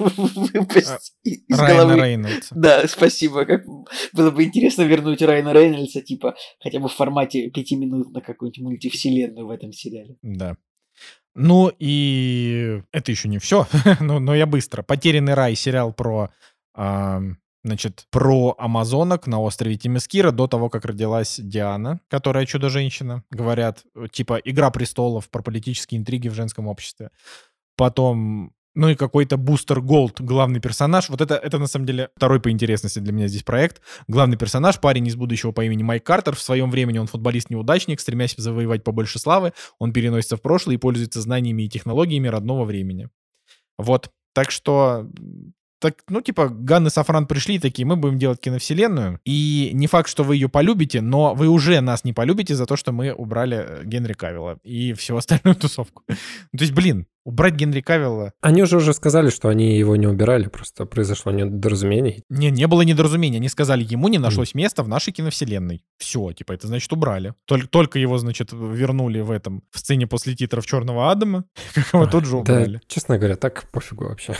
Speaker 3: выпасть из
Speaker 1: Райана
Speaker 3: головы.
Speaker 1: Рейнольдса.
Speaker 3: Да, спасибо. Как... Было бы интересно вернуть Райана Рейнольдса, типа, хотя бы в формате пяти минут на какую-нибудь мультивселенную в этом сериале.
Speaker 1: Да. Ну и это еще не все, но, но я быстро. Потерянный рай сериал про, а, значит, про амазонок на острове Тимискира до того, как родилась Диана, которая чудо-женщина. Говорят, э, типа Игра престолов про политические интриги в женском обществе. Потом ну и какой-то Бустер Голд, главный персонаж. Вот это, это на самом деле второй по интересности для меня здесь проект. Главный персонаж, парень из будущего по имени Майк Картер. В своем времени он футболист-неудачник, стремясь завоевать побольше славы. Он переносится в прошлое и пользуется знаниями и технологиями родного времени. Вот. Так что так, ну, типа, Ганн и Сафран пришли такие, мы будем делать киновселенную, и не факт, что вы ее полюбите, но вы уже нас не полюбите за то, что мы убрали э, Генри Кавилла и всю остальную тусовку. То есть, блин, убрать Генри Кавилла...
Speaker 2: Они уже уже сказали, что они его не убирали, просто произошло недоразумение.
Speaker 1: Не, не было недоразумения. Они сказали, ему не нашлось места в нашей киновселенной. Все, типа, это значит убрали. Только, только его, значит, вернули в этом, в сцене после титров Черного Адама, как его тут же
Speaker 2: Да,
Speaker 1: убрали.
Speaker 2: честно говоря, так пофигу вообще.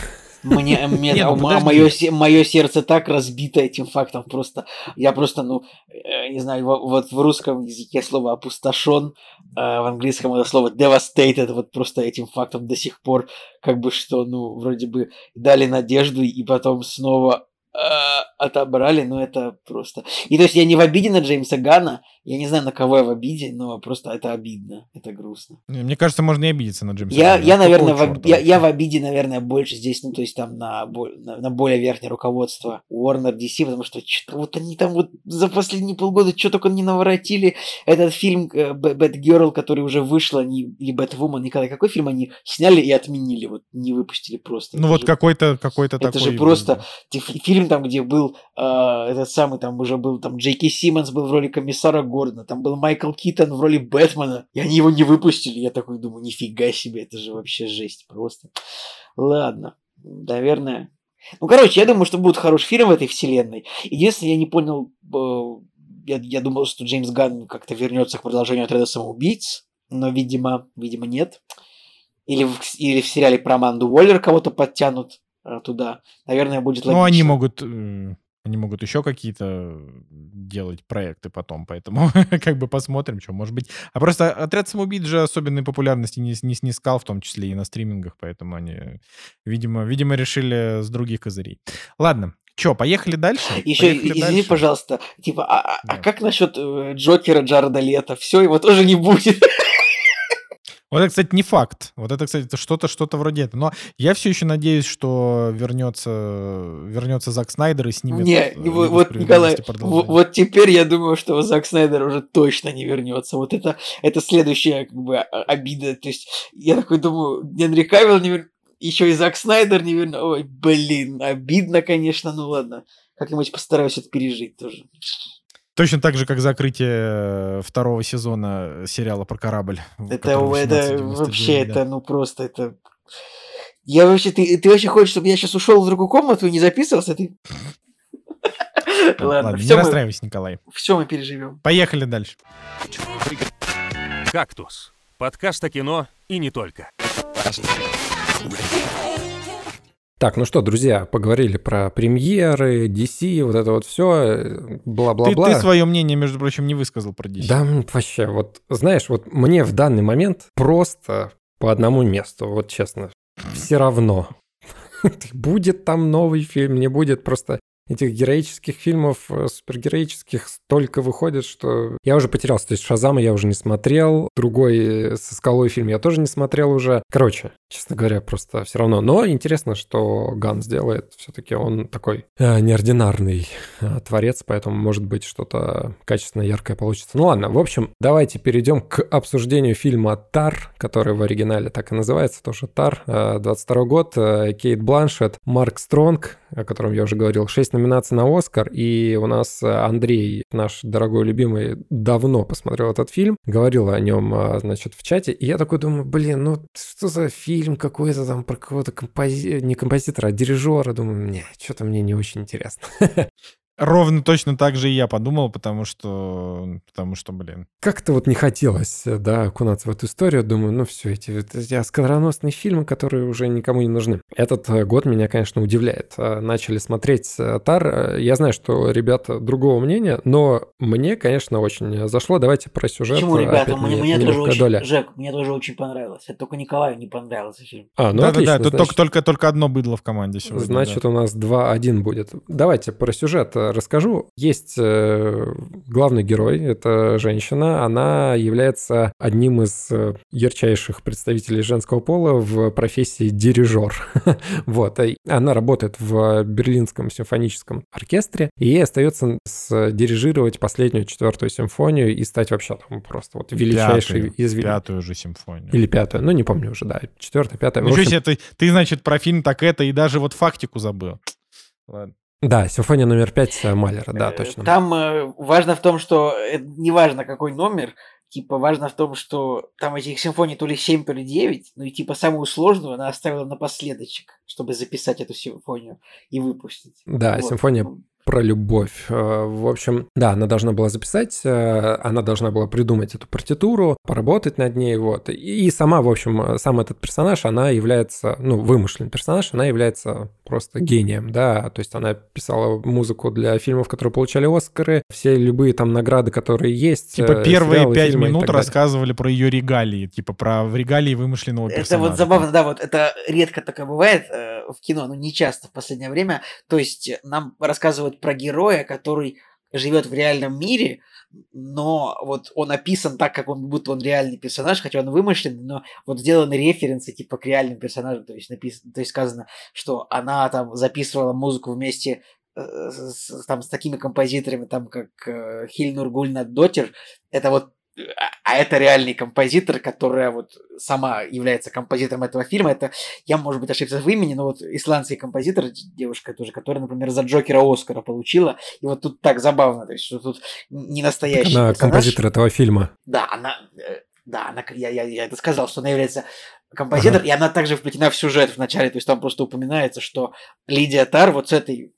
Speaker 3: Мне, мне,
Speaker 1: Не, ну
Speaker 3: а мое, мое сердце так разбито этим фактом просто. Я просто, ну, э, не знаю, во- вот в русском языке слово опустошен, а в английском это слово devastated, вот просто этим фактом до сих пор, как бы что, ну, вроде бы дали надежду и потом снова э, отобрали, но это просто... И то есть я не в обиде на Джеймса Гана, я не знаю, на кого я в обиде, но просто это обидно, это грустно.
Speaker 1: Мне кажется, можно и обидеться на Джеймса
Speaker 3: Я, я, наверное, в,
Speaker 1: чёрта
Speaker 3: я, я в обиде, наверное, больше здесь, ну, то есть там на, на, на более верхнее руководство Warner DC, потому что что-то вот они там вот за последние полгода что только не наворотили. Этот фильм э, Б- Бэтгерл, который уже вышел, они, или Бэтвумен, никогда какой фильм они сняли и отменили, вот не выпустили просто.
Speaker 1: Ну
Speaker 3: Это
Speaker 1: вот
Speaker 3: же-
Speaker 1: какой-то какой-то
Speaker 3: это
Speaker 1: такой...
Speaker 3: же просто фильм там, где был э, этот самый, там уже был там Джейки Симмонс был в роли комиссара Гордона, там был Майкл Китон в роли Бэтмена, и они его не выпустили. Я такой думаю, нифига себе, это же вообще жесть просто. Ладно, наверное. Ну, короче, я думаю, что будет хороший фильм в этой вселенной. Единственное, я не понял, э, я, я думал, что Джеймс Ганн как-то вернется к продолжению отряда самоубийц, но, видимо, видимо, нет. Или в, или в сериале про Аманду Уоллер кого-то подтянут э, туда. Наверное, будет логично.
Speaker 1: Ну, они могут... Они могут еще какие-то делать проекты потом, поэтому как бы посмотрим, что может быть. А просто отряд самоубийц же особенной популярности не, не снискал, в том числе и на стримингах, поэтому они, видимо, видимо, решили с других козырей. Ладно, что, поехали дальше?
Speaker 3: Еще,
Speaker 1: Поехали
Speaker 3: извини,
Speaker 1: дальше.
Speaker 3: пожалуйста, типа, а, а- а
Speaker 1: Да.
Speaker 3: как насчет э, Джокера Джареда Лето? Все, его тоже не будет.
Speaker 1: Вот это, кстати, не факт. Вот это, кстати, что-то, что-то вроде этого. Но я все еще надеюсь, что вернется, вернется Зак Снайдер и снимет.
Speaker 3: Не, не, вот, вот, Николай,
Speaker 1: справедливости
Speaker 3: в-
Speaker 1: продолжение.
Speaker 3: вот теперь я думаю, что Зак Снайдер уже точно не вернется. Вот это, это следующая как бы а- обида. То есть я такой думаю, Генри Кавилл не вернется, еще и Зак Снайдер не вернется. Ой, блин, обидно, конечно, ну ладно. Как-нибудь постараюсь это пережить тоже.
Speaker 1: Точно так же, как закрытие э, второго сезона сериала про корабль.
Speaker 3: Это, это
Speaker 1: 1899,
Speaker 3: вообще,
Speaker 1: да.
Speaker 3: это, ну просто это... Я вообще, ты, ты вообще хочешь, чтобы я сейчас ушел в другую комнату и не записывался? Ты...
Speaker 1: Ладно,
Speaker 3: Ладно,
Speaker 1: не расстраивайся, Николай.
Speaker 3: все мы переживем.
Speaker 1: Поехали дальше.
Speaker 4: «Кактус» — подкаст о кино и не только.
Speaker 2: Так, ну что, друзья, поговорили про премьеры, DC, вот это вот все, бла-бла-бла.
Speaker 1: Ты, ты свое мнение, между прочим, не высказал про DC.
Speaker 2: Да, вообще, вот, знаешь, вот мне в данный момент просто по одному месту, вот честно, все равно. Будет там новый фильм, не будет, просто этих героических фильмов, э, супергероических столько выходит, что я уже потерялся. То есть Шазама я уже не смотрел, другой э, со скалой фильм я тоже не смотрел уже. Короче, честно говоря, просто все равно. Но интересно, что Ган сделает. Все-таки он такой э, неординарный э, творец, поэтому может быть что-то качественное, яркое получится. Ну ладно, в общем, давайте перейдем к обсуждению фильма «Тар», который в оригинале так и называется, тоже «Тар», э, 22 год, э, Кейт Бланшет, Марк Стронг, о котором я уже говорил, 6 номинаций на Оскар, и у нас э, Андрей, наш дорогой любимый, давно посмотрел этот фильм, говорил о нем, э, значит, в чате, и я такой думаю, блин, ну что за фильм какой-то там про какого-то компози... не композитора, а дирижера, думаю, не, что-то мне не очень интересно.
Speaker 1: Ровно точно так же и я подумал, потому что, потому что, блин.
Speaker 2: Как-то вот не хотелось, да, окунаться в эту историю. Думаю, ну все, эти, эти скоростные фильмы, которые уже никому не нужны. Этот э, год меня, конечно, удивляет. Э, начали смотреть э, Тар. Я знаю, что ребята другого мнения, но мне, конечно, очень зашло. Давайте про сюжет.
Speaker 3: Почему, ребята? Мне, мне тоже очень, доля. Жек, мне тоже очень понравилось. Это только Николаю не понравился фильм.
Speaker 2: А, ну да, отлично.
Speaker 1: Да, да, значит, только, только одно быдло в команде сегодня.
Speaker 2: Значит,
Speaker 1: да.
Speaker 2: у нас 2-1 будет. Давайте про сюжет расскажу. Есть э, главный герой, это женщина. Она является одним из э, ярчайших представителей женского пола в профессии дирижер. вот. Она работает в Берлинском симфоническом оркестре, и ей остается дирижировать последнюю четвертую симфонию и стать вообще там просто вот величайшей
Speaker 1: из Пятую же симфонию.
Speaker 2: Или пятую, ну не помню уже, да. Четвертая, пятая.
Speaker 1: Ничего общем... себе, ты, ты, значит, про фильм так это и даже вот фактику забыл. Ладно.
Speaker 2: Да, симфония номер пять Малера, да, точно.
Speaker 3: Там э, важно в том, что э, не важно какой номер, типа важно в том, что там этих симфоний то ли 7, то ли 9, ну и типа самую сложную она оставила напоследочек, чтобы записать эту симфонию и выпустить.
Speaker 2: Да, вот. симфония про любовь. Э, в общем, да, она должна была записать, э, она должна была придумать эту партитуру, поработать над ней, вот. И сама, в общем, э, сам этот персонаж, она является, ну, вымышленный персонаж, она является просто гением, да, то есть она писала музыку для фильмов, которые получали Оскары, все любые там награды, которые есть.
Speaker 1: Типа первые сериалы, пять минут рассказывали про ее регалии, типа про регалии вымышленного персонажа.
Speaker 3: Это вот забавно, да, вот это редко такое бывает в кино, ну не часто в последнее время, то есть нам рассказывают рассказывают про героя, который живет в реальном мире, но вот он описан так, как он будто он реальный персонаж, хотя он вымышленный, но вот сделаны референсы типа к реальным персонажам, то есть написано, то есть сказано, что она там записывала музыку вместе э, с, там с такими композиторами, там как э, Хильнур Гульна Дотер, это вот а это реальный композитор, которая вот сама является композитором этого фильма. Это, я, может быть, ошибся в имени, но вот исландский композитор, девушка тоже, которая, например, за Джокера Оскара получила. И вот тут так забавно, то есть, что тут не настоящий так
Speaker 2: она персонаж. композитор этого фильма.
Speaker 3: Да, она, э, да, она, я, я, я это сказал, что она является композитор, ага. и она также вплетена в сюжет в начале, то есть там просто упоминается, что Лидия Тар вот с этой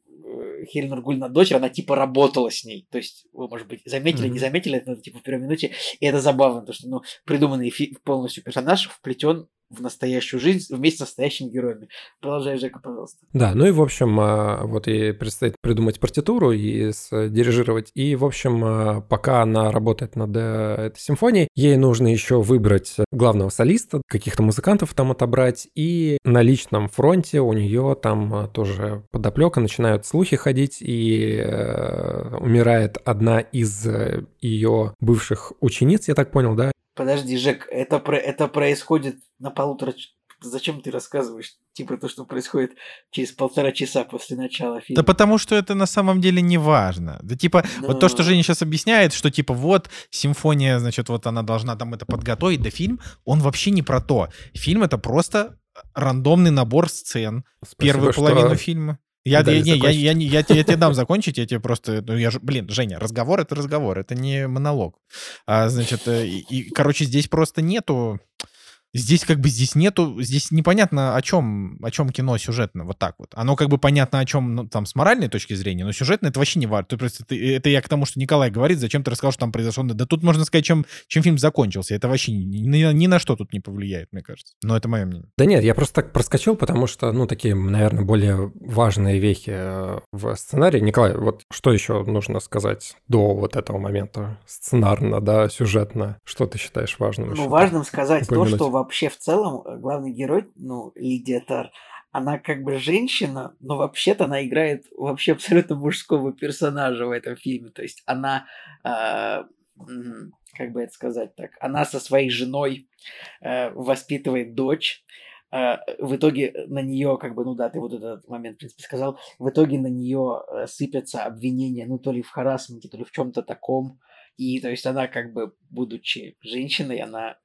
Speaker 3: Хельнер Гульна дочь, она типа работала с ней. То есть, вы, может быть, заметили, mm-hmm. не заметили, это типа в первой минуте. И это забавно, потому что ну, придуманный полностью персонаж вплетен в настоящую жизнь вместе с настоящими героями. Продолжай, Жека, пожалуйста.
Speaker 2: Да, ну и, в общем, а, вот ей предстоит придумать партитуру и дирижировать. И, в общем, а, пока она работает над э, этой симфонией, ей нужно еще выбрать главного солиста, каких-то музыкантов там отобрать. И на личном фронте у нее там а, тоже подоплека, начинают слухи ходить, и э, умирает одна из э, ее бывших учениц, я так понял, да?
Speaker 3: Подожди, Жек, это, про, это происходит на полутора... Зачем ты рассказываешь? Типа то, что происходит через полтора часа после начала фильма.
Speaker 1: Да потому что это на самом деле не важно. Да типа, Но... вот то, что Женя сейчас объясняет, что типа вот симфония, значит, вот она должна там это подготовить, да фильм, он вообще не про то. Фильм это просто рандомный набор сцен. Спасибо, первую что... половину фильма. Я, я, не, я, я, я, я, я тебе дам закончить, я тебе просто... Ну, я же, блин, Женя, разговор — это разговор, это не монолог. А, значит, э, и, и, короче, здесь просто нету... Здесь как бы здесь нету, здесь непонятно о чем, о чем кино сюжетно, вот так вот. Оно как бы понятно о чем, ну, там, с моральной точки зрения, но сюжетно это вообще не важно. Ты просто, ты, это я к тому, что Николай говорит, зачем ты рассказал, что там произошло. Да тут можно сказать, чем, чем фильм закончился. Это вообще ни, ни, ни на что тут не повлияет, мне кажется. Но это мое мнение.
Speaker 2: Да нет, я просто так проскочил, потому что, ну, такие, наверное, более важные вехи э, в сценарии. Николай, вот что еще нужно сказать до вот этого момента сценарно, да, сюжетно? Что ты считаешь важным?
Speaker 3: Ну, важным сказать то, что вообще в целом э, главный герой, ну, Лидия Тар, она как бы женщина, но вообще-то она играет вообще абсолютно мужского персонажа в этом фильме. То есть она, э, как бы это сказать так, она со своей женой э, воспитывает дочь. Э, в итоге на нее, как бы, ну да, ты вот этот момент, в принципе, сказал, в итоге на нее э, сыпятся обвинения, ну то ли в харасменте, то ли в чем-то таком. И то есть она как бы, будучи женщиной, она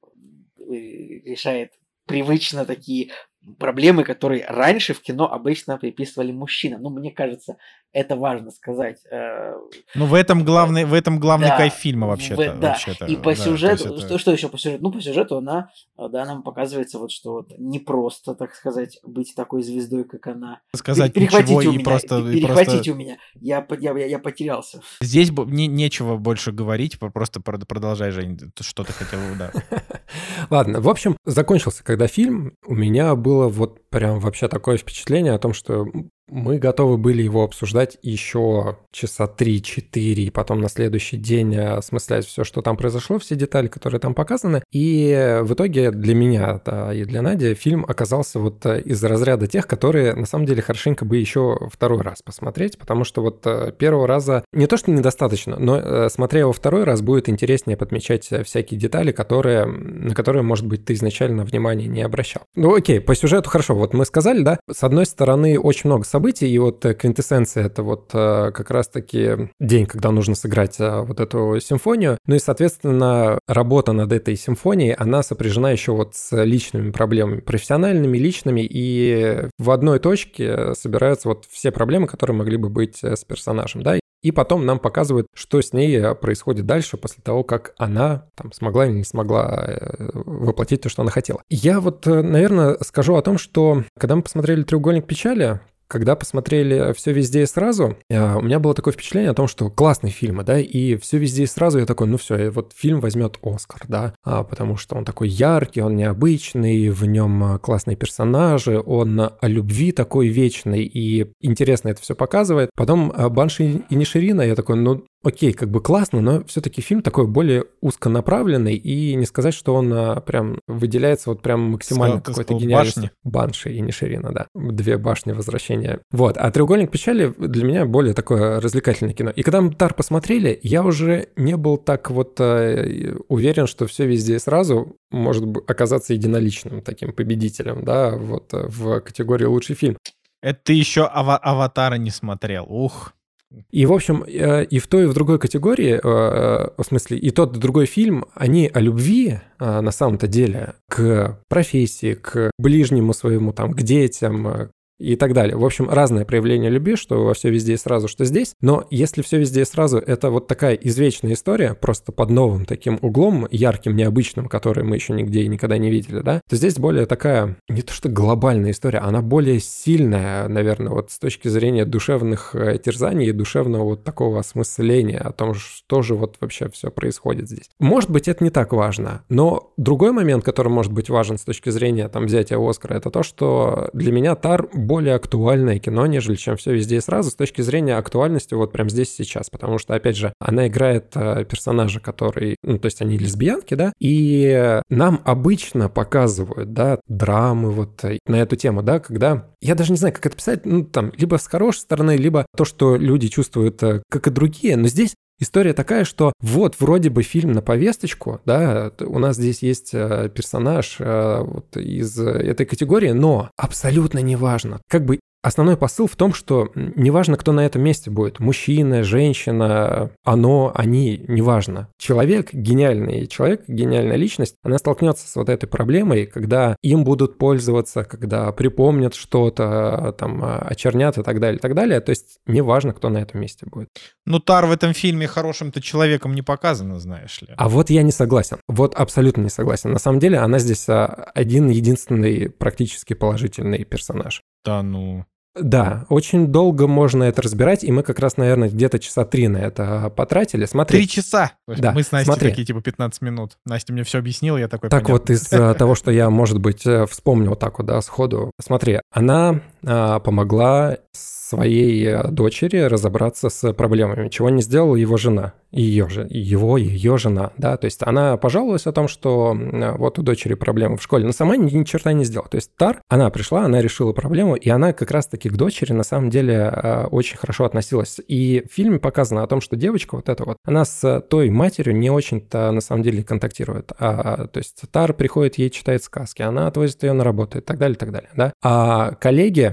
Speaker 3: решает привычно такие проблемы, которые раньше в кино обычно приписывали мужчинам. Ну, мне кажется, это важно сказать. Э,
Speaker 1: ну, в этом главный, в этом главный да, кайф фильма вообще-то.
Speaker 3: В, да,
Speaker 1: вообще-то,
Speaker 3: и по да, сюжету, это... что, что еще по сюжету? Ну, по сюжету она, да, нам показывается вот, что вот не просто, так сказать, быть такой звездой, как она.
Speaker 1: Сказать перехватите ничего у меня, и просто...
Speaker 3: Перехватите
Speaker 1: просто...
Speaker 3: у меня, я, я, я, я потерялся.
Speaker 1: Здесь не, нечего больше говорить, просто продолжай, Жень, что ты хотел, да.
Speaker 2: Ладно, в общем, закончился когда фильм, у меня было вот прям вообще такое впечатление о том, что мы готовы были его обсуждать еще часа 3-4, и потом на следующий день осмыслять все, что там произошло, все детали, которые там показаны. И в итоге для меня да, и для Нади фильм оказался вот из разряда тех, которые на самом деле хорошенько бы еще второй раз посмотреть, потому что вот э, первого раза не то, что недостаточно, но э, смотря его второй раз будет интереснее подмечать всякие детали, которые, на которые, может быть, ты изначально внимания не обращал. Ну окей, по сюжету хорошо, вот мы сказали, да, с одной стороны очень много событий, и вот э, квинтэссенция — это вот э, как раз-таки день, когда нужно сыграть э, вот эту симфонию. Ну и, соответственно, работа над этой симфонией, она сопряжена еще вот с личными проблемами, профессиональными, личными, и в одной точке собираются вот все проблемы, которые могли бы быть с персонажем, да, и потом нам показывают, что с ней происходит дальше после того, как она там смогла или не смогла воплотить то, что она хотела. Я вот, наверное, скажу о том, что когда мы посмотрели «Треугольник печали», когда посмотрели «Все везде и сразу», э, у меня было такое впечатление о том, что классный фильм, да, и «Все везде и сразу» я такой, ну все, вот фильм возьмет Оскар, да, а, потому что он такой яркий, он необычный, в нем э, классные персонажи, он о любви такой вечной, и интересно это все показывает. Потом э, «Банши и Ниширина», я такой, ну окей, как бы классно, но все-таки фильм такой более узконаправленный, и не сказать, что он а, прям выделяется вот прям максимально какой-то гениальностью. Банши и Ниширина, да. Две башни возвращения. Вот. А «Треугольник печали» для меня более такое развлекательное кино. И когда мы «Тар» посмотрели, я уже не был так вот э, уверен, что все везде сразу может оказаться единоличным таким победителем, да, вот э, в категории «Лучший фильм».
Speaker 1: Это ты еще ава- «Аватара» не смотрел, ух.
Speaker 2: И, в общем, э, и в той, и в другой категории, э, э, в смысле, и тот, и другой фильм, они о любви на самом-то деле к профессии, к ближнему своему, там, к детям, и так далее. В общем, разное проявление любви, что во все везде и сразу, что здесь. Но если все везде и сразу, это вот такая извечная история, просто под новым таким углом, ярким, необычным, который мы еще нигде и никогда не видели, да, то здесь более такая, не то что глобальная история, она более сильная, наверное, вот с точки зрения душевных э, терзаний и душевного вот такого осмысления о том, что же вот вообще все происходит здесь. Может быть, это не так важно, но другой момент, который может быть важен с точки зрения там взятия Оскара, это то, что для меня Тар более актуальное кино, нежели чем все везде и сразу с точки зрения актуальности вот прям здесь сейчас, потому что, опять же, она играет э, персонажа, который, ну, то есть они лесбиянки, да, и нам обычно показывают, да, драмы вот э, на эту тему, да, когда, я даже не знаю, как это писать, ну, там, либо с хорошей стороны, либо то, что люди чувствуют, э, как и другие, но здесь История такая, что вот вроде бы фильм на повесточку, да, у нас здесь есть э, персонаж э, вот из этой категории, но абсолютно неважно, как бы основной посыл в том, что неважно, кто на этом месте будет, мужчина, женщина, оно, они, неважно. Человек гениальный, человек, гениальная личность, она столкнется с вот этой проблемой, когда им будут пользоваться, когда припомнят что-то, там, очернят и так далее, и так далее. То есть неважно, кто на этом месте будет.
Speaker 1: Ну, Тар в этом фильме хорошим-то человеком не показано, знаешь ли.
Speaker 2: А вот я не согласен. Вот абсолютно не согласен. На самом деле она здесь а, один единственный практически положительный персонаж.
Speaker 1: Да ну.
Speaker 2: Да, очень долго можно это разбирать, и мы как раз, наверное, где-то часа три на это потратили. Смотри.
Speaker 1: Три часа!
Speaker 2: Да,
Speaker 1: Мы с Настей
Speaker 2: смотри.
Speaker 1: такие, типа, 15 минут. Настя мне все объяснила, я такой,
Speaker 2: Так
Speaker 1: понятно.
Speaker 2: вот, из э, того, что я, может быть, э, вспомнил так вот, да, сходу. Смотри, она помогла своей э, дочери разобраться с проблемами, чего не сделала его жена, ее же, его, ее жена, да, то есть она пожаловалась о том, что м, вот у дочери проблемы в школе, но сама ни, ни черта не сделала. То есть Тар, она пришла, она решила проблему, и она как раз-таки к дочери на самом деле э, очень хорошо относилась. И в фильме показано о том, что девочка вот эта вот, она с той матерью не очень-то на самом деле контактирует. А, то есть Тар приходит, ей читает сказки, она отвозит ее на работу и так далее, и так далее, да. А коллеги,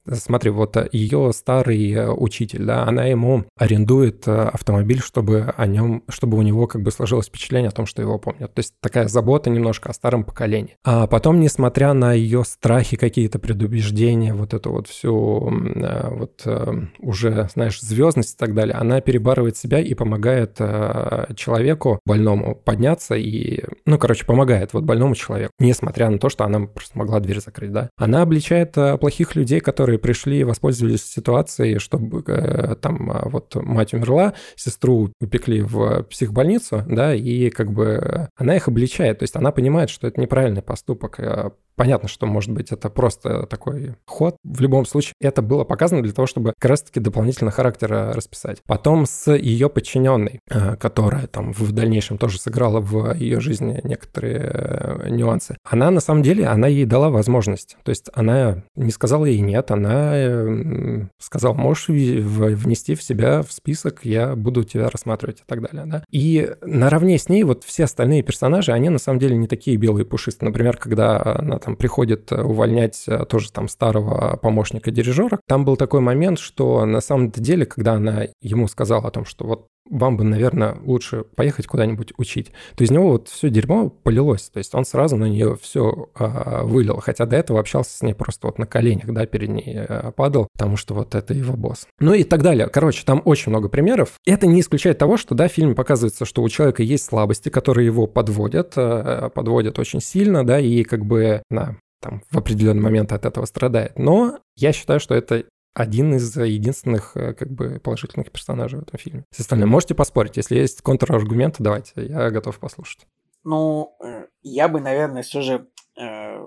Speaker 2: Смотри, вот ее старый э, учитель, да, она ему арендует э, автомобиль, чтобы о нем, чтобы у него как бы сложилось впечатление о том, что его помнят. То есть такая забота немножко о старом поколении. А потом, несмотря на ее страхи, какие-то предубеждения, вот эту вот всю э, вот уже, знаешь, звездность и так далее, она перебарывает себя и помогает человеку больному подняться и, ну, короче, помогает вот больному человеку, несмотря на то, что она просто могла дверь закрыть, да. Она обличает плохих людей, которые пришли и воспользовались ситуацией, чтобы э, там э, вот мать умерла, сестру упекли в психбольницу, да, и как бы она их обличает, то есть она понимает, что это неправильный поступок. Понятно, что, может быть, это просто такой ход. В любом случае, это было показано для того, чтобы как раз-таки дополнительно характер э, расписать. Потом с ее подчиненной, э, которая там в дальнейшем тоже сыграла в ее жизни некоторые э, нюансы. Она, на самом деле, она ей дала возможность. То есть она не сказала ей нет, она сказала, можешь внести в себя в список, я буду тебя рассматривать и так далее. Да? И наравне с ней вот все остальные персонажи, они на самом деле не такие белые пушистые. Например, когда она там приходит э, увольнять э, тоже там старого помощника дирижера, там был такой момент, что на самом деле, когда она ему сказала о том, что вот вам бы, наверное, лучше поехать куда-нибудь учить, то из него вот все дерьмо полилось. То есть он сразу на нее все а, вылил, хотя до этого общался с ней просто вот на коленях, да, перед ней а, падал, потому что вот это его босс. Ну и так далее. Короче, там очень много примеров. Это не исключает того, что, да, в фильме показывается, что у человека есть слабости, которые его подводят, а, подводят очень сильно, да, и как бы на там в определенный момент от этого страдает. Но я считаю, что это один из единственных э, как бы положительных персонажей в этом фильме. С остальным можете поспорить. Если есть контраргументы, давайте, я готов послушать.
Speaker 3: Ну, э, я бы, наверное, все же э,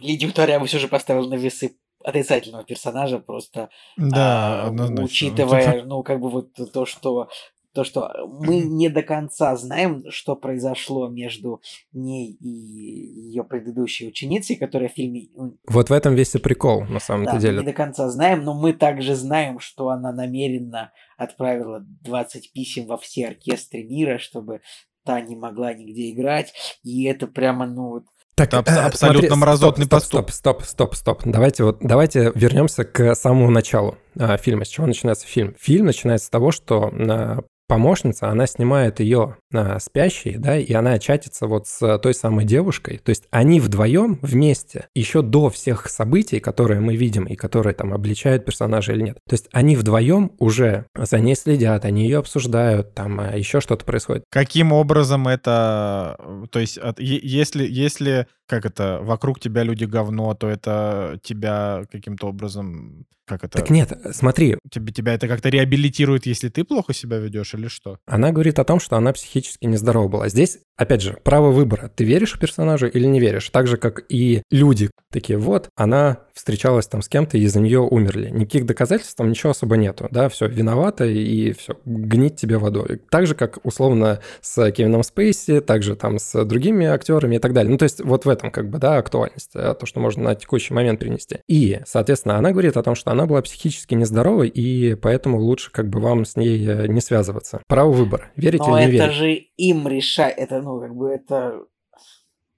Speaker 3: Лидию Тори я бы все же поставил на весы отрицательного персонажа, просто
Speaker 1: Да,
Speaker 3: а,
Speaker 1: однозначно.
Speaker 3: учитывая, ну, как бы вот то, что то, что мы не до конца знаем, что произошло между ней и ее предыдущей ученицей, которая в фильме
Speaker 2: Вот в этом весь и прикол, на самом
Speaker 3: да, мы
Speaker 2: деле.
Speaker 3: не до конца знаем, но мы также знаем, что она намеренно отправила 20 писем во все оркестры мира, чтобы та не могла нигде играть. И это прямо, ну, вот
Speaker 2: Так,
Speaker 1: Это абс-
Speaker 2: э,
Speaker 1: абсолютно
Speaker 2: стоп,
Speaker 1: мразотный
Speaker 2: стоп,
Speaker 1: поступок.
Speaker 2: Стоп, стоп, стоп, стоп. Давайте вот, давайте вернемся к самому началу а, фильма. С чего начинается фильм? Фильм начинается с того, что а, помощница, она снимает ее а, спящей, да, и она чатится вот с той самой девушкой. То есть они вдвоем вместе, еще до всех событий, которые мы видим и которые там обличают персонажа или нет. То есть они вдвоем уже за ней следят, они ее обсуждают, там а, еще что-то происходит.
Speaker 1: Каким образом это... э, То есть, если, если, как это, вокруг тебя люди говно, то это тебя каким-то образом... Как это?
Speaker 2: Так нет, смотри,
Speaker 1: Тебе, тебя это как-то реабилитирует, если ты плохо себя ведешь или что?
Speaker 2: Она говорит о том, что она психически нездорова была. Здесь, опять же, право выбора. Ты веришь персонажу или не веришь? Так же, как и люди такие, вот, она встречалась там с кем-то, и из-за нее умерли. Никаких доказательств там ничего особо нету, да, все, виновата, и все, гнить тебе водой. Так же, как, условно, с Кевином Спейси, также там с другими актерами и так далее. Ну, то есть вот в этом, как бы, да, актуальность, а, то, что можно на текущий момент принести. И, соответственно, она говорит о том, что она была психически нездоровой, и поэтому лучше, как бы, вам с ней э, не связываться. Право выбора. Верите
Speaker 3: Но
Speaker 2: или не
Speaker 3: это
Speaker 2: верите?
Speaker 3: же им решать, это, ну, как бы это...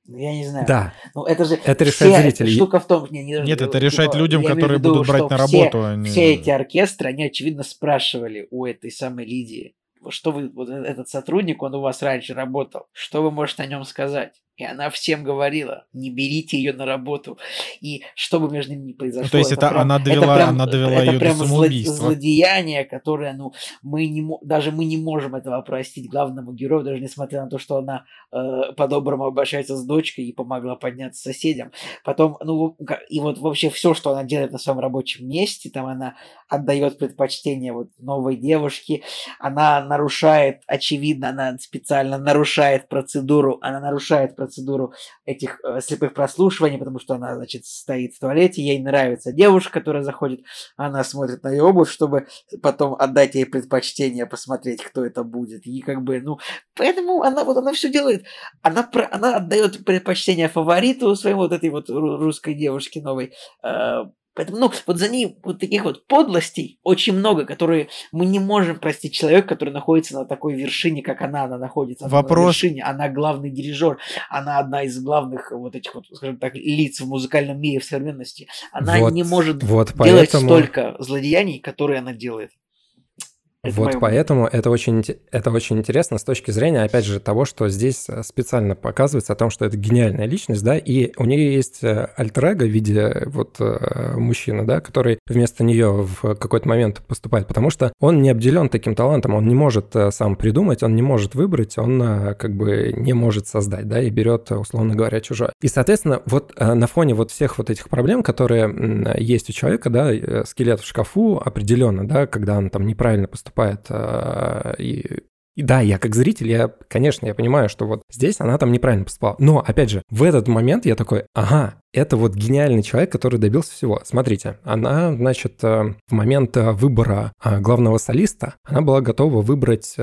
Speaker 3: Ну, я не знаю.
Speaker 2: Да.
Speaker 3: Ну, это же
Speaker 2: Это решает
Speaker 3: вся
Speaker 2: зритель.
Speaker 3: Штука в том, не, не,
Speaker 1: Нет, это решать
Speaker 3: типа,
Speaker 1: людям, которые
Speaker 3: виду,
Speaker 1: будут брать
Speaker 3: что
Speaker 1: на
Speaker 3: все-
Speaker 1: работу. а не-
Speaker 3: Все эти оркестры, они, очевидно, спрашивали у этой самой Лидии, что вы, вот э- этот сотрудник, он у вас раньше работал, что вы можете о нем сказать? И она всем говорила, не берите ее на работу. И что бы между ними ни произошло.
Speaker 1: Ну, то есть это
Speaker 3: прям-
Speaker 1: она довела-
Speaker 3: прям-
Speaker 1: она довела
Speaker 3: это
Speaker 1: до
Speaker 3: прям зло-
Speaker 1: самоубийства.
Speaker 3: злодеяние, которое, ну, мы не, даже мы не можем этого простить главному герою, даже несмотря на то, что она э, по-доброму обращается с дочкой и помогла подняться соседям. Потом, ну, и вот вообще все, что она делает на своем рабочем месте, там она отдает предпочтение вот новой девушке, она нарушает, очевидно, она специально нарушает процедуру, она нарушает процедуру этих э, слепых прослушиваний, потому что она, значит, стоит в туалете, ей нравится девушка, которая заходит, она смотрит на ее обувь, чтобы потом отдать ей предпочтение, посмотреть, кто это будет. И как бы, ну, поэтому она вот она все делает. Она, она отдает предпочтение фавориту своей вот этой вот ру- русской девушке новой. Э, Поэтому, ну, вот за ней вот таких вот подлостей очень много, которые мы не можем простить человеку, который находится на такой вершине, как она, она находится на
Speaker 1: Вопрос-
Speaker 3: вершине. Она главный дирижер, она одна из главных вот этих вот, скажем так, лиц в музыкальном мире в современности. Она
Speaker 2: Вот-
Speaker 3: не может
Speaker 2: вот
Speaker 3: делать
Speaker 2: поэтому-
Speaker 3: столько злодеяний, которые она делает. Это
Speaker 2: вот
Speaker 3: моё
Speaker 2: поэтому это очень, это очень интересно с точки зрения, опять же, того, что здесь э, специально показывается о том, что это гениальная личность, да, и у нее есть э, альтер в виде вот э, мужчины, да, который вместо нее в какой-то момент поступает, потому что он не обделен таким талантом, он не может сам придумать, он не может выбрать, он как бы не может создать, да, и берет, условно говоря, чужое. И, соответственно, вот на фоне вот всех вот этих проблем, которые есть у человека, да, скелет в шкафу определенно, да, когда он там неправильно поступает, э, и и да, я как зритель, я, конечно, я понимаю, что вот здесь она там неправильно поступала. Но, опять же, в этот момент я такой, ага, это вот гениальный человек, который добился всего. Смотрите, она, значит, э, в момент э, выбора э, главного солиста, она была готова выбрать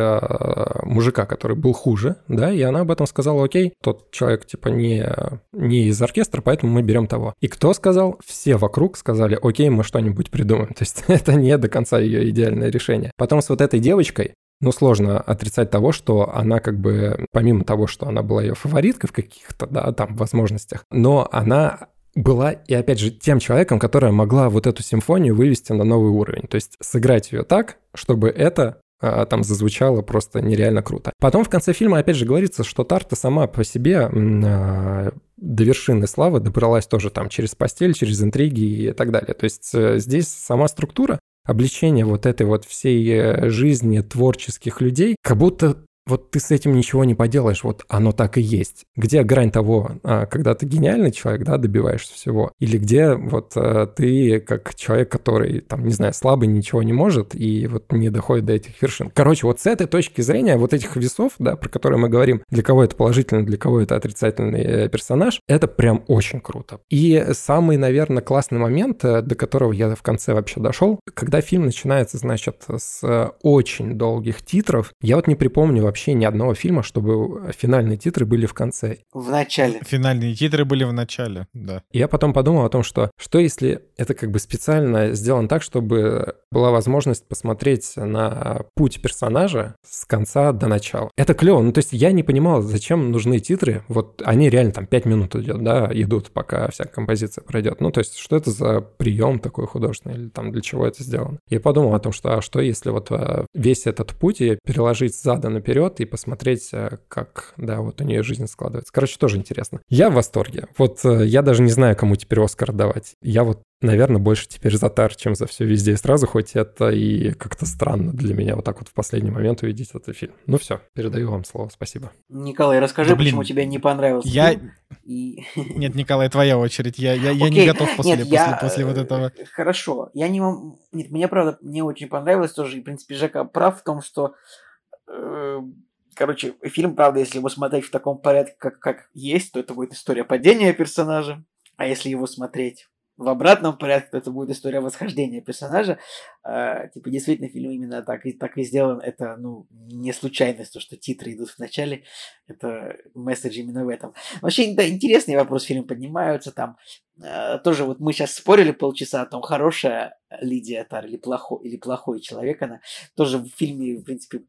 Speaker 2: мужика, который был хуже, да, и она об этом сказала, окей, тот человек, типа, не, не из оркестра, поэтому мы берем того. И кто сказал? Все вокруг сказали, окей, мы что-нибудь придумаем. То есть это не до конца ее идеальное решение. Потом с вот этой девочкой, ну, сложно отрицать того, что она как бы, помимо того, что она была ее фавориткой в каких-то, да, там, возможностях, но она была и, опять же, тем человеком, которая могла вот эту симфонию вывести на новый уровень. То есть сыграть ее так, чтобы это а, там зазвучало просто нереально круто. Потом в конце фильма опять же говорится, что Тарта сама по себе а, до вершины славы добралась тоже там через постель, через интриги и так далее. То есть э, здесь сама структура обличение вот этой вот всей э, жизни творческих людей, как будто вот ты с этим ничего не поделаешь, вот оно так и есть. Где грань того, а, когда ты гениальный человек, да, добиваешься всего, или где вот а, ты как человек, который, там, не знаю, слабый, ничего не может и вот не доходит до этих вершин. Короче, вот с этой точки зрения вот этих весов, да, про которые мы говорим, для кого это положительный, для кого это отрицательный э, персонаж, это прям очень круто. И самый, наверное, классный момент, э, до которого я в конце вообще дошел, когда фильм начинается, значит, с э, очень долгих титров, я вот не припомню вообще ни одного фильма, чтобы финальные титры были в конце.
Speaker 3: В начале.
Speaker 1: Финальные титры были в начале, да.
Speaker 2: И я потом подумал о том, что что если это как бы специально сделано так, чтобы была возможность посмотреть на путь персонажа с конца до начала. Это клево. Ну, то есть я не понимал, зачем нужны титры. Вот они реально там 5 минут идет, да, идут, пока вся композиция пройдет. Ну, то есть что это за прием такой художественный или там для чего это сделано? Я подумал о том, что а что если вот а, весь этот путь переложить задом наперед и посмотреть, а, как, да, вот у нее жизнь складывается. Короче, тоже интересно. Я в восторге. Вот э, я даже не знаю, кому теперь Оскар давать. Я вот наверное, больше теперь за Тар, чем за все везде и сразу, хоть это и как-то странно для меня вот так вот в последний момент увидеть этот фильм. Ну все, передаю вам слово, спасибо.
Speaker 3: Николай, расскажи,
Speaker 1: Да, блин,
Speaker 3: почему тебе не понравился
Speaker 1: я-
Speaker 3: фильм. И...
Speaker 1: Нет, Николай, твоя очередь. Я, я, я не готов после,
Speaker 3: нет,
Speaker 1: после,
Speaker 3: я,
Speaker 1: после вот
Speaker 3: э,
Speaker 1: этого.
Speaker 3: Хорошо. Я не. Нет, мне, правда, не очень понравилось тоже. И, в принципе, Жека прав в том, что... э, Короче, фильм, правда, если его смотреть в таком порядке, как, как есть, то это будет история падения персонажа. А если его смотреть в обратном порядке, то это будет история восхождения персонажа. Э, типа, действительно, фильм именно так и, так и сделан. Это, ну, не случайность, то, что титры идут в начале. Это месседж именно в этом. Вообще, да, интересный вопрос фильм поднимаются там. Э, тоже вот мы сейчас спорили полчаса о том, хорошая Лидия Тар или плохой, или плохой человек она. Тоже в фильме, в принципе,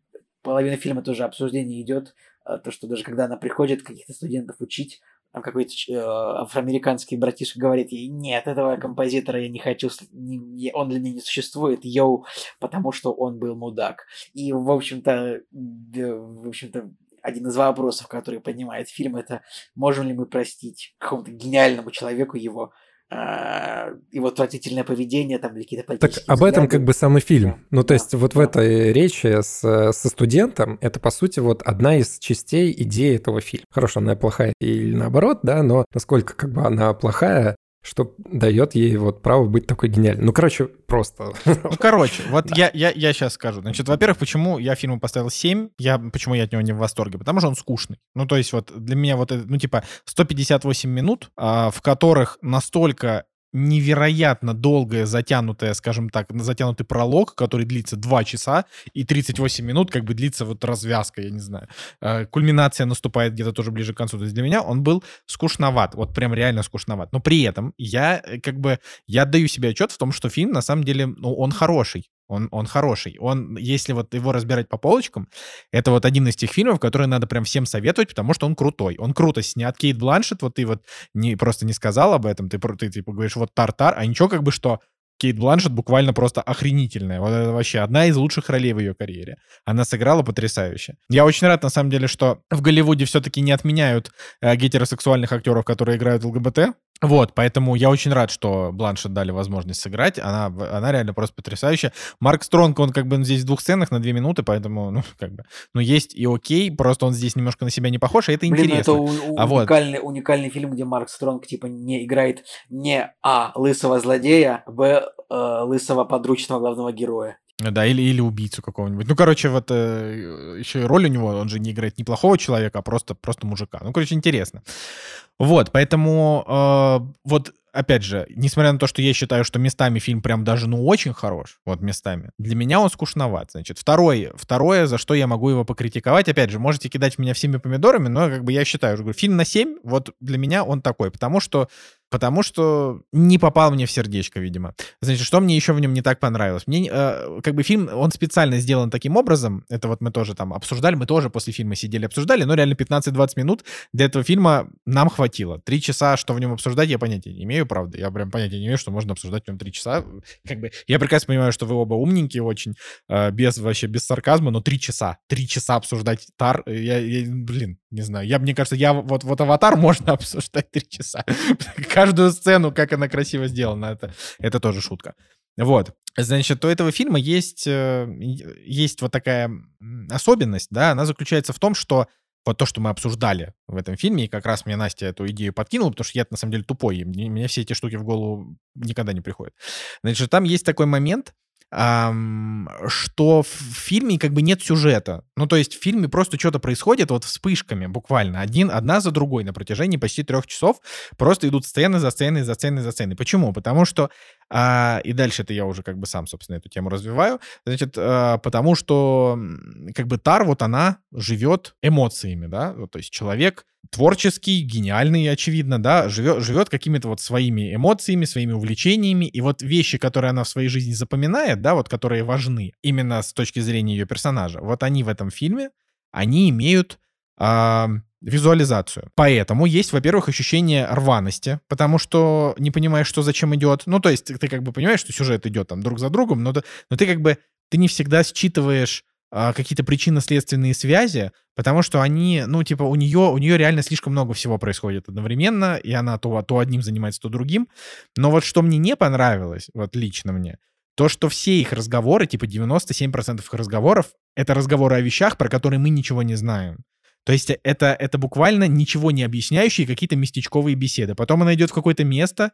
Speaker 3: половина фильма тоже обсуждение идет. э, То, что даже когда она приходит каких-то студентов учить, там какой-то э, афроамериканский братишка говорит ей, нет, этого композитора я не хочу, не, он для меня не существует, йоу, потому что он был мудак. И, в общем-то, в общем-то, один из вопросов, который поднимает фильм, это можем ли мы простить какому-то гениальному человеку его а, его отвратительное поведение, там, или какие-то
Speaker 2: политические Так об взгляды. этом как бы самый фильм. Ну, то да. есть вот в этой речи с, со студентом, это, по сути, вот одна из частей идеи этого фильма. Хорошо, она плохая или наоборот, да, но насколько как бы она плохая, что дает ей вот право быть такой гениальной. Ну, короче, просто.
Speaker 1: Ну, короче, вот я, я, я сейчас скажу. Значит, во-первых, почему я фильму поставил 7, я, почему я от него не в восторге? Потому что он скучный. Ну, то есть вот для меня вот, ну, типа, 158 минут, а, в которых настолько невероятно долгая, затянутая, скажем так, затянутый пролог, который длится 2 часа и 38 минут, как бы длится вот развязка, я не знаю. Э, кульминация наступает где-то тоже ближе к концу. То есть для меня он был скучноват, вот прям реально скучноват. Но при этом я э, как бы, я отдаю себе отчет в том, что фильм на самом деле, ну, он хороший. Он, он хороший. Он, если вот его разбирать по полочкам, это вот один из тех фильмов, которые надо прям всем советовать, потому что он крутой. Он круто снят. Кейт Бланшет, вот ты вот не, просто не сказал об этом, ты, ты типа говоришь вот Тартар, а ничего как бы что Кейт Бланшет буквально просто охренительная. Вот это вообще одна из лучших ролей в ее карьере. Она сыграла потрясающе. Я очень рад, на самом деле, что в Голливуде все-таки не отменяют э, гетеросексуальных актеров, которые играют ЛГБТ. Вот, поэтому я очень рад, что Бланшет дали возможность сыграть. Она, она реально просто потрясающая. Марк Стронг, он как бы здесь в двух сценах на две минуты, поэтому, ну, как бы, ну, есть и окей, просто он здесь немножко на себя не похож, и это Блин, интересно.
Speaker 3: это у, а уникальный, вот... уникальный фильм, где Марк Стронг, типа, не играет не А, лысого злодея, Б, э, лысого подручного главного героя.
Speaker 1: Да, или, или убийцу какого-нибудь. Ну, короче, вот э, еще и роль у него, он же не играет неплохого человека, а просто, просто мужика. Ну, короче, интересно. Вот, поэтому э, вот опять же, несмотря на то, что я считаю, что местами фильм прям даже, ну, очень хорош, вот местами, для меня он скучноват. Значит, второе, второе, за что я могу его покритиковать, опять же, можете кидать меня всеми помидорами, но как бы я считаю, что фильм на 7, вот для меня он такой, потому что потому что не попал мне в сердечко, видимо. Значит, что мне еще в нем не так понравилось? Мне, э, как бы фильм, он специально сделан таким образом, это вот мы тоже там обсуждали, мы тоже после фильма сидели, обсуждали, но реально 15-20 минут для этого фильма нам хватило. Три часа, что в нем обсуждать, я понятия не имею, правда. Я прям понятия не имею, что можно обсуждать в нем три часа. Как бы, я прекрасно понимаю, что вы оба умненькие очень, э, без вообще, без сарказма, но три часа, три часа обсуждать Тар, я, я блин, не знаю, я, мне кажется, я вот, вот Аватар можно обсуждать три часа каждую сцену, как она красиво сделана. Это, это тоже шутка. Вот. Значит, у этого фильма есть, э, есть вот такая особенность, да, она заключается в том, что вот то, что мы обсуждали в этом фильме, и как раз мне Настя эту идею подкинула, потому что я на самом деле тупой, и мне, мне все эти штуки в голову никогда не приходят. Значит, там есть такой момент, что в фильме как бы нет сюжета. Ну, то есть в фильме просто что-то происходит вот вспышками буквально. Один, одна за другой на протяжении почти трех часов просто идут сцены за сценой, за сценой, за сценой. Почему? Потому что а, и дальше это я уже как бы сам, собственно, эту тему развиваю. Значит, а, потому что как бы Тар, вот она живет эмоциями, да, вот, то есть человек творческий, гениальный, очевидно, да, живет, живет какими-то вот своими эмоциями, своими увлечениями, и вот вещи, которые она в своей жизни запоминает, да, вот которые важны именно с точки зрения ее персонажа, вот они в этом фильме, они имеют э, визуализацию. Поэтому есть, во-первых, ощущение рваности, потому что не понимаешь, что зачем идет. Ну, то есть ты как бы понимаешь, что сюжет идет там друг за другом, но, но ты как бы, ты не всегда считываешь а, какие-то причинно-следственные связи, потому что они, ну, типа, у нее, у нее реально слишком много всего происходит одновременно, и она то, то одним занимается, то другим. Но вот что мне не понравилось, вот лично мне, то, что все их разговоры, типа 97% их разговоров, это разговоры о вещах, про которые мы ничего не знаем. То есть это, это буквально ничего не объясняющие какие-то местечковые беседы. Потом она идет в какое-то место,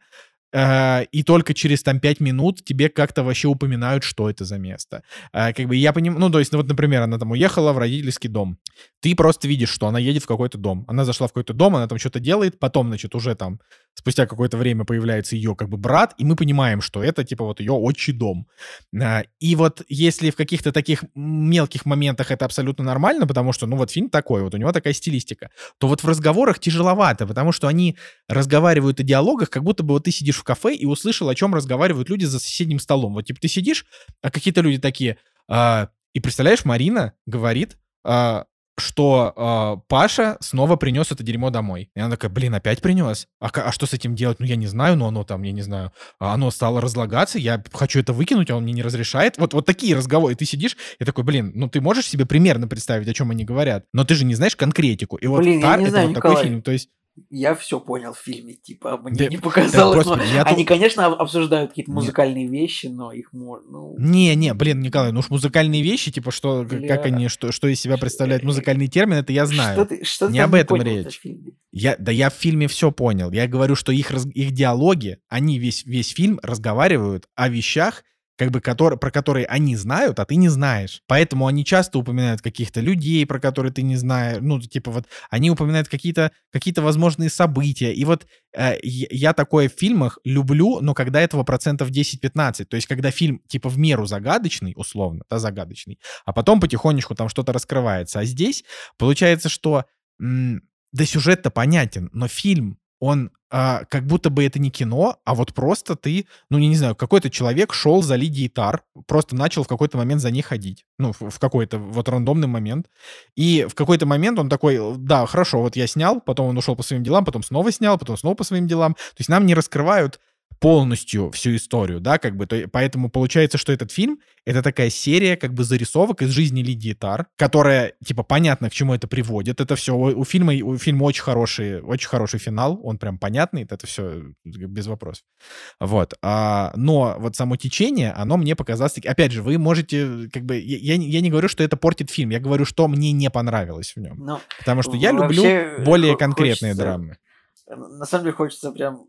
Speaker 1: и только через там 5 минут тебе как-то вообще упоминают, что это за место. Э, как бы я понимаю, ну, то есть, ну, вот, например, она там уехала в родительский дом. Ты просто видишь, что она едет в какой-то дом. Она зашла в какой-то дом, она там что-то делает, потом, значит, уже там спустя какое-то время появляется ее как бы брат, и мы понимаем, что это типа вот ее отчий дом. Э, и вот если в каких-то таких мелких моментах это абсолютно нормально, потому что, ну, вот фильм такой, вот у него такая стилистика, то вот в разговорах тяжеловато, потому что они разговаривают о диалогах, как будто бы вот ты сидишь в кафе и услышал, о чем разговаривают люди за соседним столом. Вот типа ты сидишь, а какие-то люди такие, а, и представляешь, Марина говорит, а, что э, Паша снова принес это дерьмо домой. И она такая, блин, опять принес? А, а что с этим делать? Ну, я не знаю, но оно там, я не знаю, а оно стало разлагаться, я хочу это выкинуть, а он мне не разрешает. Вот, вот такие разговоры. И ты сидишь, и такой, блин, ну ты можешь себе примерно представить, о чем они говорят, но ты же не знаешь конкретику. И вот
Speaker 3: Блин, я
Speaker 1: Тар это
Speaker 3: знаю,
Speaker 1: вот такой
Speaker 3: Николай.
Speaker 1: фильм. То есть
Speaker 3: Я все понял в фильме, типа, мне
Speaker 1: Да-
Speaker 3: не показалось.
Speaker 1: господи,
Speaker 3: но
Speaker 1: я
Speaker 3: Они,
Speaker 1: тут-
Speaker 3: конечно, об- обсуждают какие-то
Speaker 1: Нет.
Speaker 3: музыкальные вещи, но их можно... Ну,
Speaker 1: Не-не, блин, Николай, ну уж музыкальные вещи, типа, что, как- как
Speaker 3: Бля.
Speaker 1: они, что, что из себя представляют музыкальный термин, это я знаю.
Speaker 3: Что ты, что
Speaker 1: Не об этом
Speaker 3: понял
Speaker 1: речь. Я, да я в фильме все понял. Я говорю, что их, раз- их диалоги, они весь, весь фильм разговаривают о вещах, как бы, которые, про которые они знают, а ты не знаешь. Поэтому они часто упоминают каких-то людей, про которые ты не знаешь. Ну, типа вот, они упоминают какие-то какие возможные события. И вот э, я такое в фильмах люблю, но когда этого процентов 10-15. То есть, когда фильм, типа, в меру загадочный, условно, да, загадочный, а потом потихонечку там что-то раскрывается. А здесь получается, что м, да сюжет-то понятен, но фильм, он а, как будто бы это не кино, а вот просто ты, ну, не, не знаю, какой-то человек шел за Лидией Тар, просто начал в какой-то момент за ней ходить. Ну, в, в какой-то вот рандомный момент. И в какой-то момент он такой, да, хорошо, вот я снял, потом он ушел по своим делам, потом снова снял, потом снова по своим делам. То есть нам не раскрывают полностью всю историю, да, как бы, то, поэтому получается, что этот фильм — это такая серия как бы зарисовок из жизни Лидии Тар, которая, типа, понятно, к чему это приводит, это все, у, у фильма, у фильма очень хороший, очень хороший финал, он прям понятный, это все без вопросов, вот, а, но вот само течение, оно мне показалось, опять же, вы можете, как бы, я, я не- говорю, что это портит фильм, я говорю, что мне не понравилось в нем,
Speaker 3: Ну,
Speaker 1: потому что я люблю более
Speaker 3: хо-
Speaker 1: конкретные
Speaker 3: хочется-
Speaker 1: драмы.
Speaker 3: На самом деле хочется прям...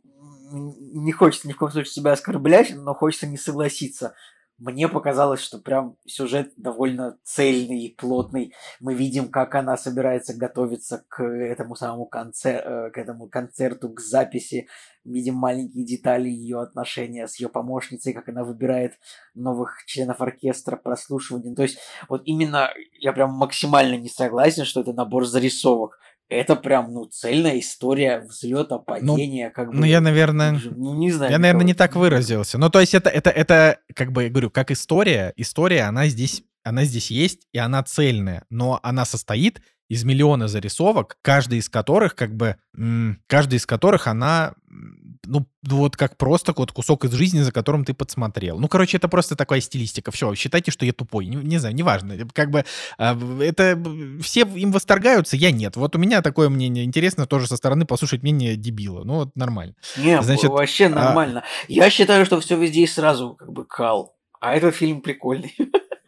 Speaker 3: Не хочется ни в коем случае себя оскорблять, но хочется не согласиться. Мне показалось, что прям сюжет довольно цельный и плотный. Мы видим, как она собирается готовиться к этому самому концер- э, к этому концерту, к записи. Видим маленькие детали ее отношения с ее помощницей, как она выбирает новых членов оркестра, прослушивание. То есть вот именно я прям максимально не согласен, что это набор зарисовок. Это прям, ну, цельная история взлета, падения, как бы.
Speaker 1: Ну, я, наверное,
Speaker 3: Ну, не знаю.
Speaker 1: Я, наверное, не так выразился. Ну, то есть это, это, это, как бы, я говорю, как история. История, она здесь, она здесь есть, и она цельная. Но она состоит из миллиона зарисовок, каждый из которых, как бы, м, каждый из которых она, м, ну, вот как просто вот кусок из жизни, за которым ты подсмотрел. Ну, короче, это просто такая стилистика. Все, считайте, что я тупой. Не, не знаю, неважно. Как бы а, это все им восторгаются, я нет. Вот у меня такое мнение. Интересно тоже со стороны послушать мнение дебила. Ну, вот нормально.
Speaker 3: Не,
Speaker 1: Значит,
Speaker 3: вообще
Speaker 1: а-
Speaker 3: нормально. Я считаю, что все везде и сразу как бы кал. А этот фильм прикольный.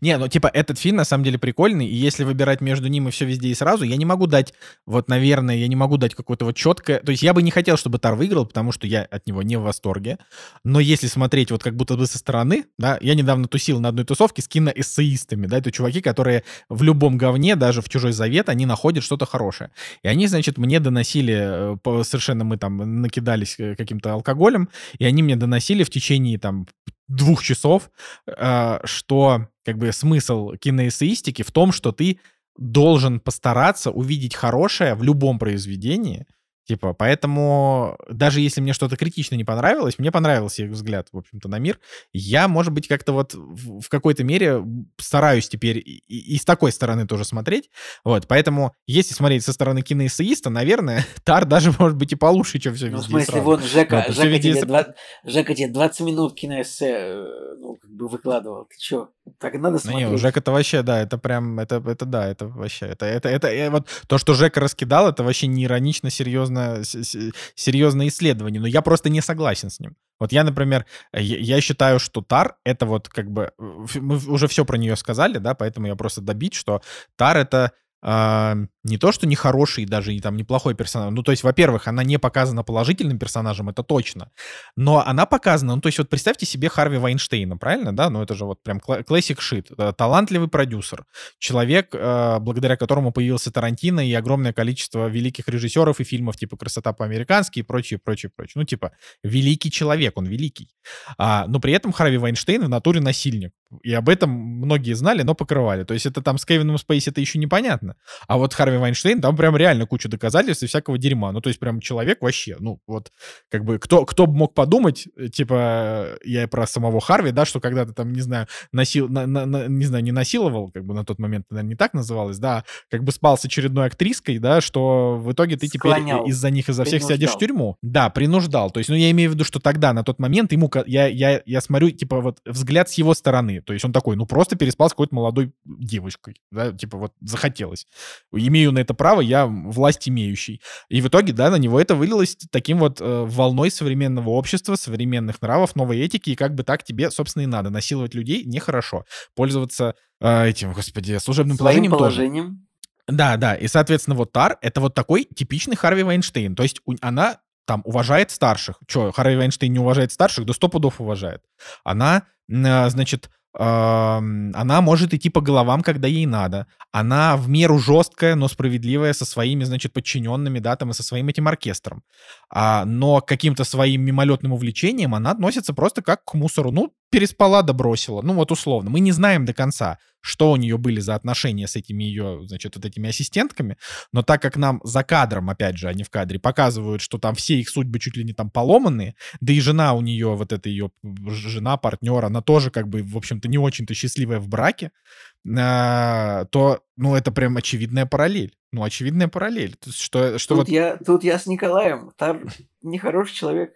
Speaker 1: Не, ну типа этот фильм на самом деле прикольный, и если выбирать между ним и все везде и сразу, я не могу дать, вот, наверное, я не могу дать какое-то вот четкое... То есть я бы не хотел, чтобы Тар выиграл, потому что я от него не в восторге. Но если смотреть вот как будто бы со стороны, да, я недавно тусил на одной тусовке с киноэссеистами, да, это чуваки, которые в любом говне, даже в «Чужой завет», они находят что-то хорошее. И они, значит, мне доносили, э, совершенно мы там накидались э, каким-то алкоголем, и они мне доносили в течение там двух часов, э, что как бы смысл киноэссеистики в том, что ты должен постараться увидеть хорошее в любом произведении. Типа, поэтому даже если мне что-то критично не понравилось, мне понравился их взгляд, в общем-то, на мир. Я, может быть, как-то вот в, в какой-то мере стараюсь теперь и, и- с такой стороны тоже смотреть. Вот, поэтому если смотреть со стороны киноэссеиста, наверное, Тар даже может быть и получше, чем все
Speaker 3: Ну, в
Speaker 1: везде и
Speaker 3: смысле,
Speaker 1: сразу.
Speaker 3: вот Жека,
Speaker 1: Вот,
Speaker 3: Жека,
Speaker 1: везде
Speaker 3: тебе
Speaker 1: сра-
Speaker 3: два- Жека тебе 20 минут киноэссе э, ну, как бы выкладывал. Ты чё? Так надо
Speaker 1: Ну,
Speaker 3: смотреть.
Speaker 1: не, у Жека это вообще, да, это прям, это, это да, это вообще, это, это, это, э, вот то, что Жека раскидал, это вообще не иронично, серьезно, серьезное исследование, но я просто не согласен с ним. Вот я, например, я, я считаю, что Тар это вот как бы, э, мы уже все про нее сказали, да, поэтому я просто добить, что Тар это а, не то, что не хороший, даже и там неплохой персонаж. Ну, то есть, во-первых, она не показана положительным персонажем, это точно. Но она показана, ну, то есть, вот представьте себе Харви Вайнштейна, правильно, да? Ну, это же вот прям классик шит. Талантливый продюсер. Человек, э, благодаря которому появился Тарантино и огромное количество великих режиссеров и фильмов типа «Красота по-американски» и прочее, прочее, прочее. Ну, типа, великий человек, он великий. А, но при этом Харви Вайнштейн в натуре насильник. И об этом многие знали, но покрывали. То есть это там с Кевином Спейси это еще непонятно. Понятно. А вот Харви Вайнштейн, там прям реально куча доказательств и всякого дерьма. Ну, то есть прям человек вообще, ну, вот, как бы, кто, кто бы мог подумать, э, типа, я и про самого Харви, да, что когда-то там, не знаю, носил, на, на, на, не знаю, не насиловал, как бы на тот момент, наверное, не так называлось, да, как бы спал с очередной актриской, да, что в итоге ты
Speaker 3: Склонял.
Speaker 1: теперь из-за них, из-за всех сядешь в тюрьму. Да, принуждал. То есть, ну, я имею в виду, что тогда, на тот момент, ему, я, я, я смотрю, типа, вот взгляд с его стороны. То есть он такой, ну, просто переспал с какой-то молодой девочкой, да, типа, вот захотелось. Имею на это право, я власть имеющий. И в итоге, да, на него это вылилось таким вот э, волной современного общества, современных нравов, новой этики, и как бы так тебе, собственно, и надо. Насиловать людей нехорошо. Пользоваться э, этим, господи, служебным
Speaker 3: Своим
Speaker 1: положением тоже.
Speaker 3: положением.
Speaker 1: Да, да. И, соответственно, вот Тар — это вот такой типичный Харви Вайнштейн. То есть у- она там уважает старших. Че, Харви Вайнштейн не уважает старших? Да сто пудов уважает. Она, а, значит, она может идти по головам, когда ей надо. Она в меру жесткая, но справедливая со своими, значит, подчиненными, да, там и со своим этим оркестром. А, но каким-то своим мимолетным увлечениям она относится просто как к мусору. Ну, переспала да бросила. Ну, вот условно. Мы не знаем до конца, что у нее были за отношения с этими ее, значит, вот этими ассистентками, но так как нам за кадром, опять же, а не в кадре, показывают, что там все их судьбы чуть ли не там поломанные, да и жена у нее, вот эта ее жена, партнер, она тоже как бы, в общем-то, не очень-то счастливая в браке, а, то, ну, это прям очевидная параллель. Ну, очевидная параллель. То есть, Что, что
Speaker 3: Тут,
Speaker 1: вот...
Speaker 3: я, тут я с Николаем. Тар нехороший человек.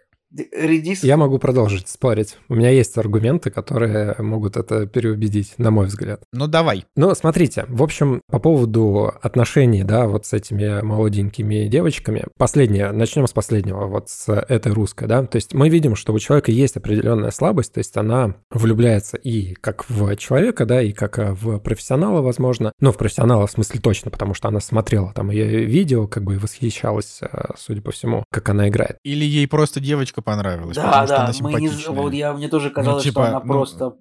Speaker 3: Редис.
Speaker 2: Я могу продолжить спорить. У меня есть аргументы, которые могут это переубедить, на мой взгляд.
Speaker 1: Ну, давай.
Speaker 2: Ну, смотрите, в общем, по поводу отношений, да, вот с этими молоденькими девочками. Последнее, начнем с последнего, вот с этой русской, да. То есть мы видим, что у человека есть определенная слабость, то есть она влюбляется и как в человека, да, и как в профессионала, возможно. Ну, в профессионала в смысле точно, потому что она смотрела там ее видео, как бы и восхищалась, э, судя по всему, как она играет.
Speaker 1: Или ей просто девочка понравилась,
Speaker 3: Да,
Speaker 1: потому что
Speaker 3: да,
Speaker 1: она
Speaker 3: мы не... Вот я, мне тоже казалось,
Speaker 1: типа,
Speaker 3: что она
Speaker 1: ну,
Speaker 3: просто...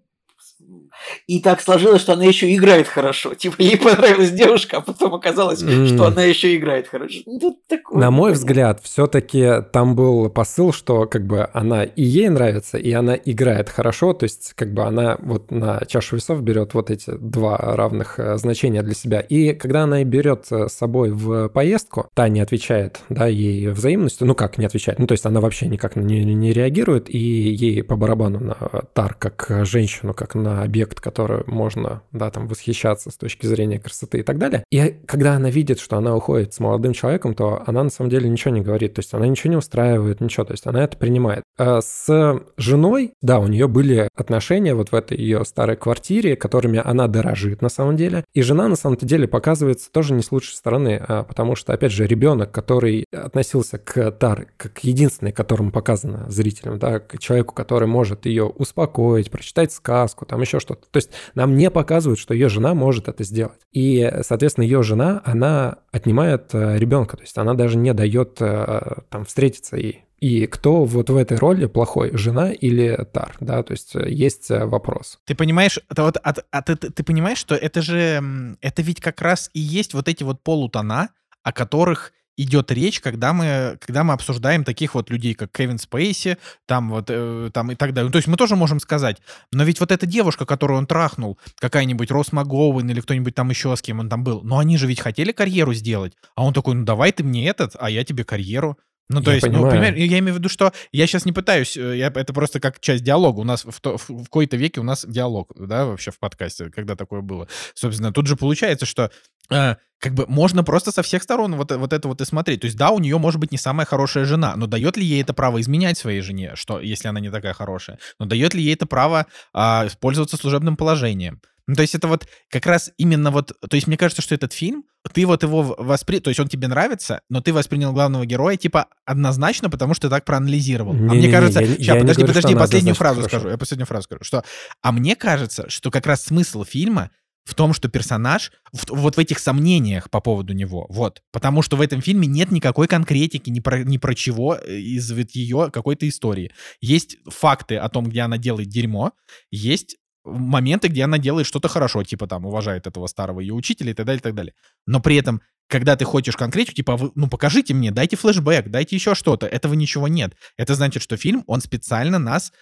Speaker 3: И так сложилось, что она еще играет хорошо. Типа ей понравилась девушка, а потом оказалось,
Speaker 2: М.
Speaker 3: что она еще играет хорошо. Ну, такое,
Speaker 2: На мой взгляд, все-таки там был посыл, что как бы она и ей нравится, и она играет хорошо, то есть как бы она вот на чашу весов берет вот эти два равных э, значения для себя. И когда она берет э, с собой в поездку, та не отвечает, да, ей взаимностью, ну как не отвечает, ну то есть она вообще никак не, не реагирует, и ей по барабану на Тар как женщину, как на объект, который можно, да, там восхищаться с точки зрения красоты и так далее. И когда она видит, что она уходит с молодым человеком, то она на самом деле ничего не говорит, то есть она ничего не устраивает, ничего, то есть она это принимает. А с женой, да, у нее были отношения вот в этой ее старой квартире, которыми она дорожит на самом деле, и жена на самом-то деле показывается тоже не с лучшей стороны, а потому что, опять же, ребенок, который относился к Тар как единственный, которому показано зрителям, да, к человеку, который может ее успокоить, прочитать сказку, там еще что-то. То есть нам не показывают, что ее жена может это сделать. И, соответственно, ее жена, она отнимает э, ребенка, то есть она даже не дает э, там встретиться ей. И кто вот в этой роли плохой, жена или Тар, да, то есть э, есть вопрос.
Speaker 1: Ты понимаешь, это вот, от- а ты, ты- понимаешь, что это же, это ведь как раз и есть вот эти вот полутона, о которых идет речь, когда мы, когда мы обсуждаем таких вот людей, как Кевин Спейси, там вот, э, там и так далее. Ну, То есть мы тоже можем сказать, но ведь вот эта девушка, которую он трахнул, какая-нибудь Рос МакГоуэн или кто-нибудь там еще, с кем он там был, но они же ведь хотели карьеру сделать, а он такой, ну давай ты мне этот, а я тебе карьеру. Ну, то
Speaker 2: Я
Speaker 1: есть, ну,
Speaker 2: понимаю.
Speaker 1: понимаешь, я имею в виду, что я сейчас не пытаюсь, э, я, это просто как часть диалога. У нас в, то- в, в кои-то веке у нас диалог, да, вообще в подкасте, когда такое было. Собственно, тут же получается, что э, как бы можно просто со всех сторон вот, э- вот это вот и смотреть. То есть, да, у нее может быть не самая хорошая жена, но дает ли ей это право изменять своей жене, что, если она не такая хорошая? Но дает ли ей это право а, пользоваться служебным положением? Ну, то есть это вот как раз именно вот... То есть мне кажется, что этот фильм, ты вот его воспринял... То есть он тебе нравится, но ты воспринял главного героя типа однозначно, потому что так проанализировал. а
Speaker 2: Не-не-не,
Speaker 1: мне кажется...
Speaker 2: я-
Speaker 1: Сейчас,
Speaker 2: я не
Speaker 1: подожди,
Speaker 2: говорю,
Speaker 1: подожди, последнюю фразу
Speaker 2: хорошо.
Speaker 1: скажу. Я последнюю фразу скажу. Что... А мне кажется, что как раз смысл фильма в том, что персонаж в- вот в этих сомнениях по поводу него, вот, потому что в этом фильме нет никакой конкретики, ни про, ни про чего э, из вот ее какой-то истории. Есть факты о том, где она делает дерьмо, есть моменты, где она делает что-то хорошо, типа там уважает этого старого ее учителя и так далее, и так далее. Но при этом, когда ты хочешь конкретику, типа, вы- ну покажите мне, дайте флешбэк, дайте еще что-то, этого ничего нет. Это значит, что фильм, он специально нас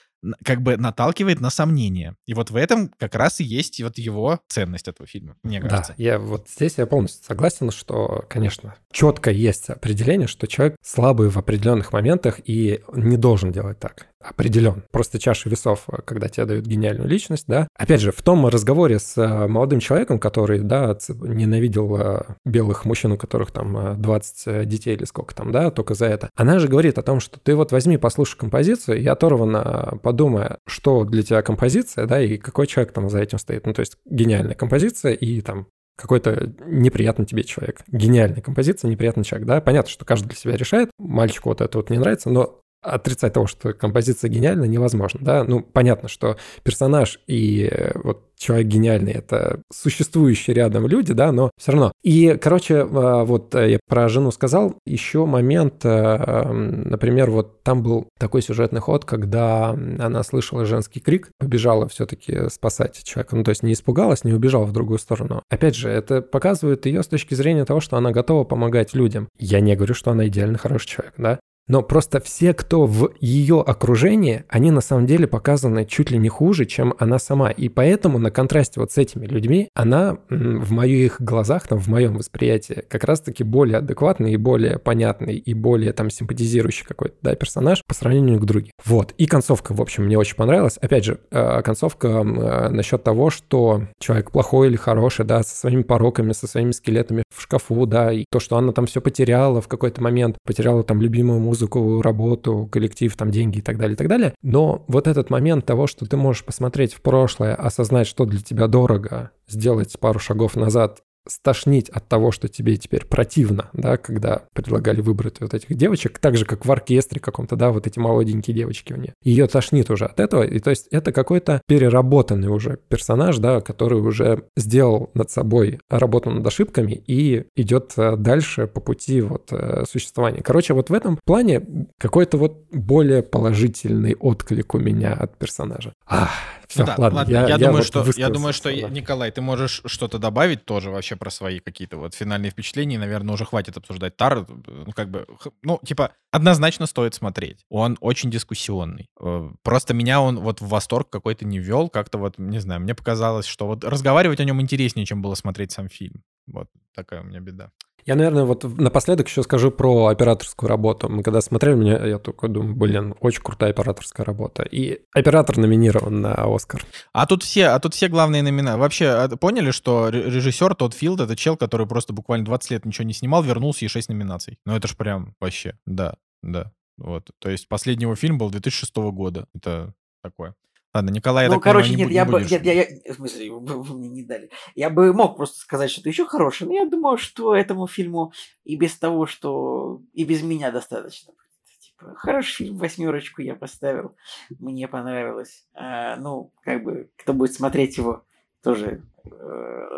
Speaker 1: как бы наталкивает на сомнения. И вот в этом как раз и есть вот его ценность этого фильма, мне кажется.
Speaker 2: Да, я вот здесь я полностью согласен, что, конечно, четко есть определение, что человек слабый в определенных моментах и не должен делать так определен. Просто чаша весов, э, когда тебе дают гениальную личность, да. Опять же, в том разговоре с э, молодым человеком, который, да, ненавидел э, белых мужчин, у которых там 20 детей или сколько там, да, только за это. Она же говорит о том, что ты вот возьми, послушай композицию и оторванно подумай, что для тебя композиция, да, и какой человек там за этим стоит. Ну, то есть гениальная композиция и там какой-то неприятный тебе человек. Гениальная композиция, неприятный человек, да? Понятно, что каждый для себя решает. Мальчику вот это вот не нравится, но отрицать того, что композиция гениальна, невозможно, да. Ну, понятно, что персонаж и э, вот человек гениальный, это существующие рядом люди, да, но все равно. И, короче, э, вот я про жену сказал, еще момент, э, например, вот там был такой сюжетный ход, когда она слышала женский крик, побежала все-таки спасать человека, ну, то есть не испугалась, не убежала в другую сторону. Опять же, это показывает ее с точки зрения того, что она готова помогать людям. Я не говорю, что она идеально хороший человек, да, но просто все, кто в ее окружении, они на самом деле показаны чуть ли не хуже, чем она сама. И поэтому на контрасте вот с этими людьми она в моих глазах, там, в моем восприятии, как раз-таки более адекватный и более понятный и более там симпатизирующий какой-то да, персонаж по сравнению к другим. Вот. И концовка, в общем, мне очень понравилась. Опять же, э, концовка э, насчет того, что человек плохой или хороший, да, со своими пороками, со своими скелетами в шкафу, да, и то, что она там все потеряла в какой-то момент, потеряла там любимую музыку, музыку, работу, коллектив, там деньги и так далее, и так далее. Но вот этот момент того, что ты можешь посмотреть в прошлое, осознать, что для тебя дорого, сделать пару шагов назад стошнить от того, что тебе теперь противно, да, когда предлагали выбрать вот этих девочек, так же, как в оркестре каком-то, да, вот эти молоденькие девочки у нее. Ее тошнит уже от этого, и то есть это какой-то переработанный уже персонаж, да, который уже сделал над собой работу над ошибками и идет э, дальше по пути вот э, существования. Короче, вот в этом плане какой-то вот более положительный отклик у меня от персонажа. Ах, все,
Speaker 1: ну, да,
Speaker 2: ладно,
Speaker 1: ладно.
Speaker 2: Я,
Speaker 1: я,
Speaker 2: я,
Speaker 1: думаю,
Speaker 2: вот
Speaker 1: что, я думаю, что,
Speaker 2: да.
Speaker 1: Николай, ты можешь что-то добавить тоже вообще про свои какие-то вот финальные впечатления. Наверное, уже хватит обсуждать Тар. Ну, как бы, ну, типа, однозначно стоит смотреть. Он очень дискуссионный. Э, просто меня он вот в восторг какой-то не вел. Как-то вот, не знаю, мне показалось, что вот разговаривать о нем интереснее, чем было смотреть сам фильм. Вот такая у меня беда.
Speaker 2: Я, наверное, вот напоследок еще скажу про операторскую работу. Мы когда смотрели, мне, я только думаю, блин, очень крутая операторская работа. И оператор номинирован на Оскар.
Speaker 1: А тут все, а тут все главные номинации. Вообще, а, поняли, что режиссер Тодд Филд — это чел, который просто буквально 20 лет ничего не снимал, вернулся и 6 номинаций. Ну это ж прям вообще, да, да. Вот. То есть последний его фильм был 2006 года. Это такое. Ладно, Николай,
Speaker 3: ну,
Speaker 1: так
Speaker 3: короче,
Speaker 1: понимаю,
Speaker 3: нет,
Speaker 1: не,
Speaker 3: я
Speaker 1: не
Speaker 3: бы, нет, я, я, в смысле, вы мне не дали. Я бы мог просто сказать что-то еще хорошее, но я думаю, что этому фильму и без того, что и без меня достаточно. Типа, хороший фильм, восьмерочку я поставил, мне понравилось. А, ну, как бы, кто будет смотреть его, тоже э,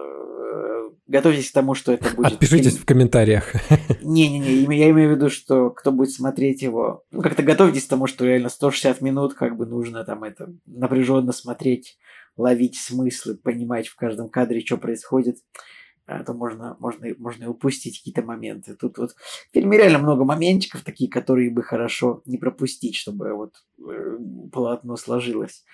Speaker 3: готовьтесь к тому, что это будет...
Speaker 2: Отпишитесь в комментариях.
Speaker 3: Не-не-не, я имею в виду, что кто будет смотреть его, ну как-то готовьтесь к тому, что реально 160 минут как бы нужно там это напряженно смотреть, ловить смыслы, понимать в каждом кадре, что происходит. А то можно, можно, и- можно и упустить какие-то моменты. Тут вот в фильме реально много моментиков такие, которые бы хорошо не пропустить, чтобы вот э, полотно сложилось.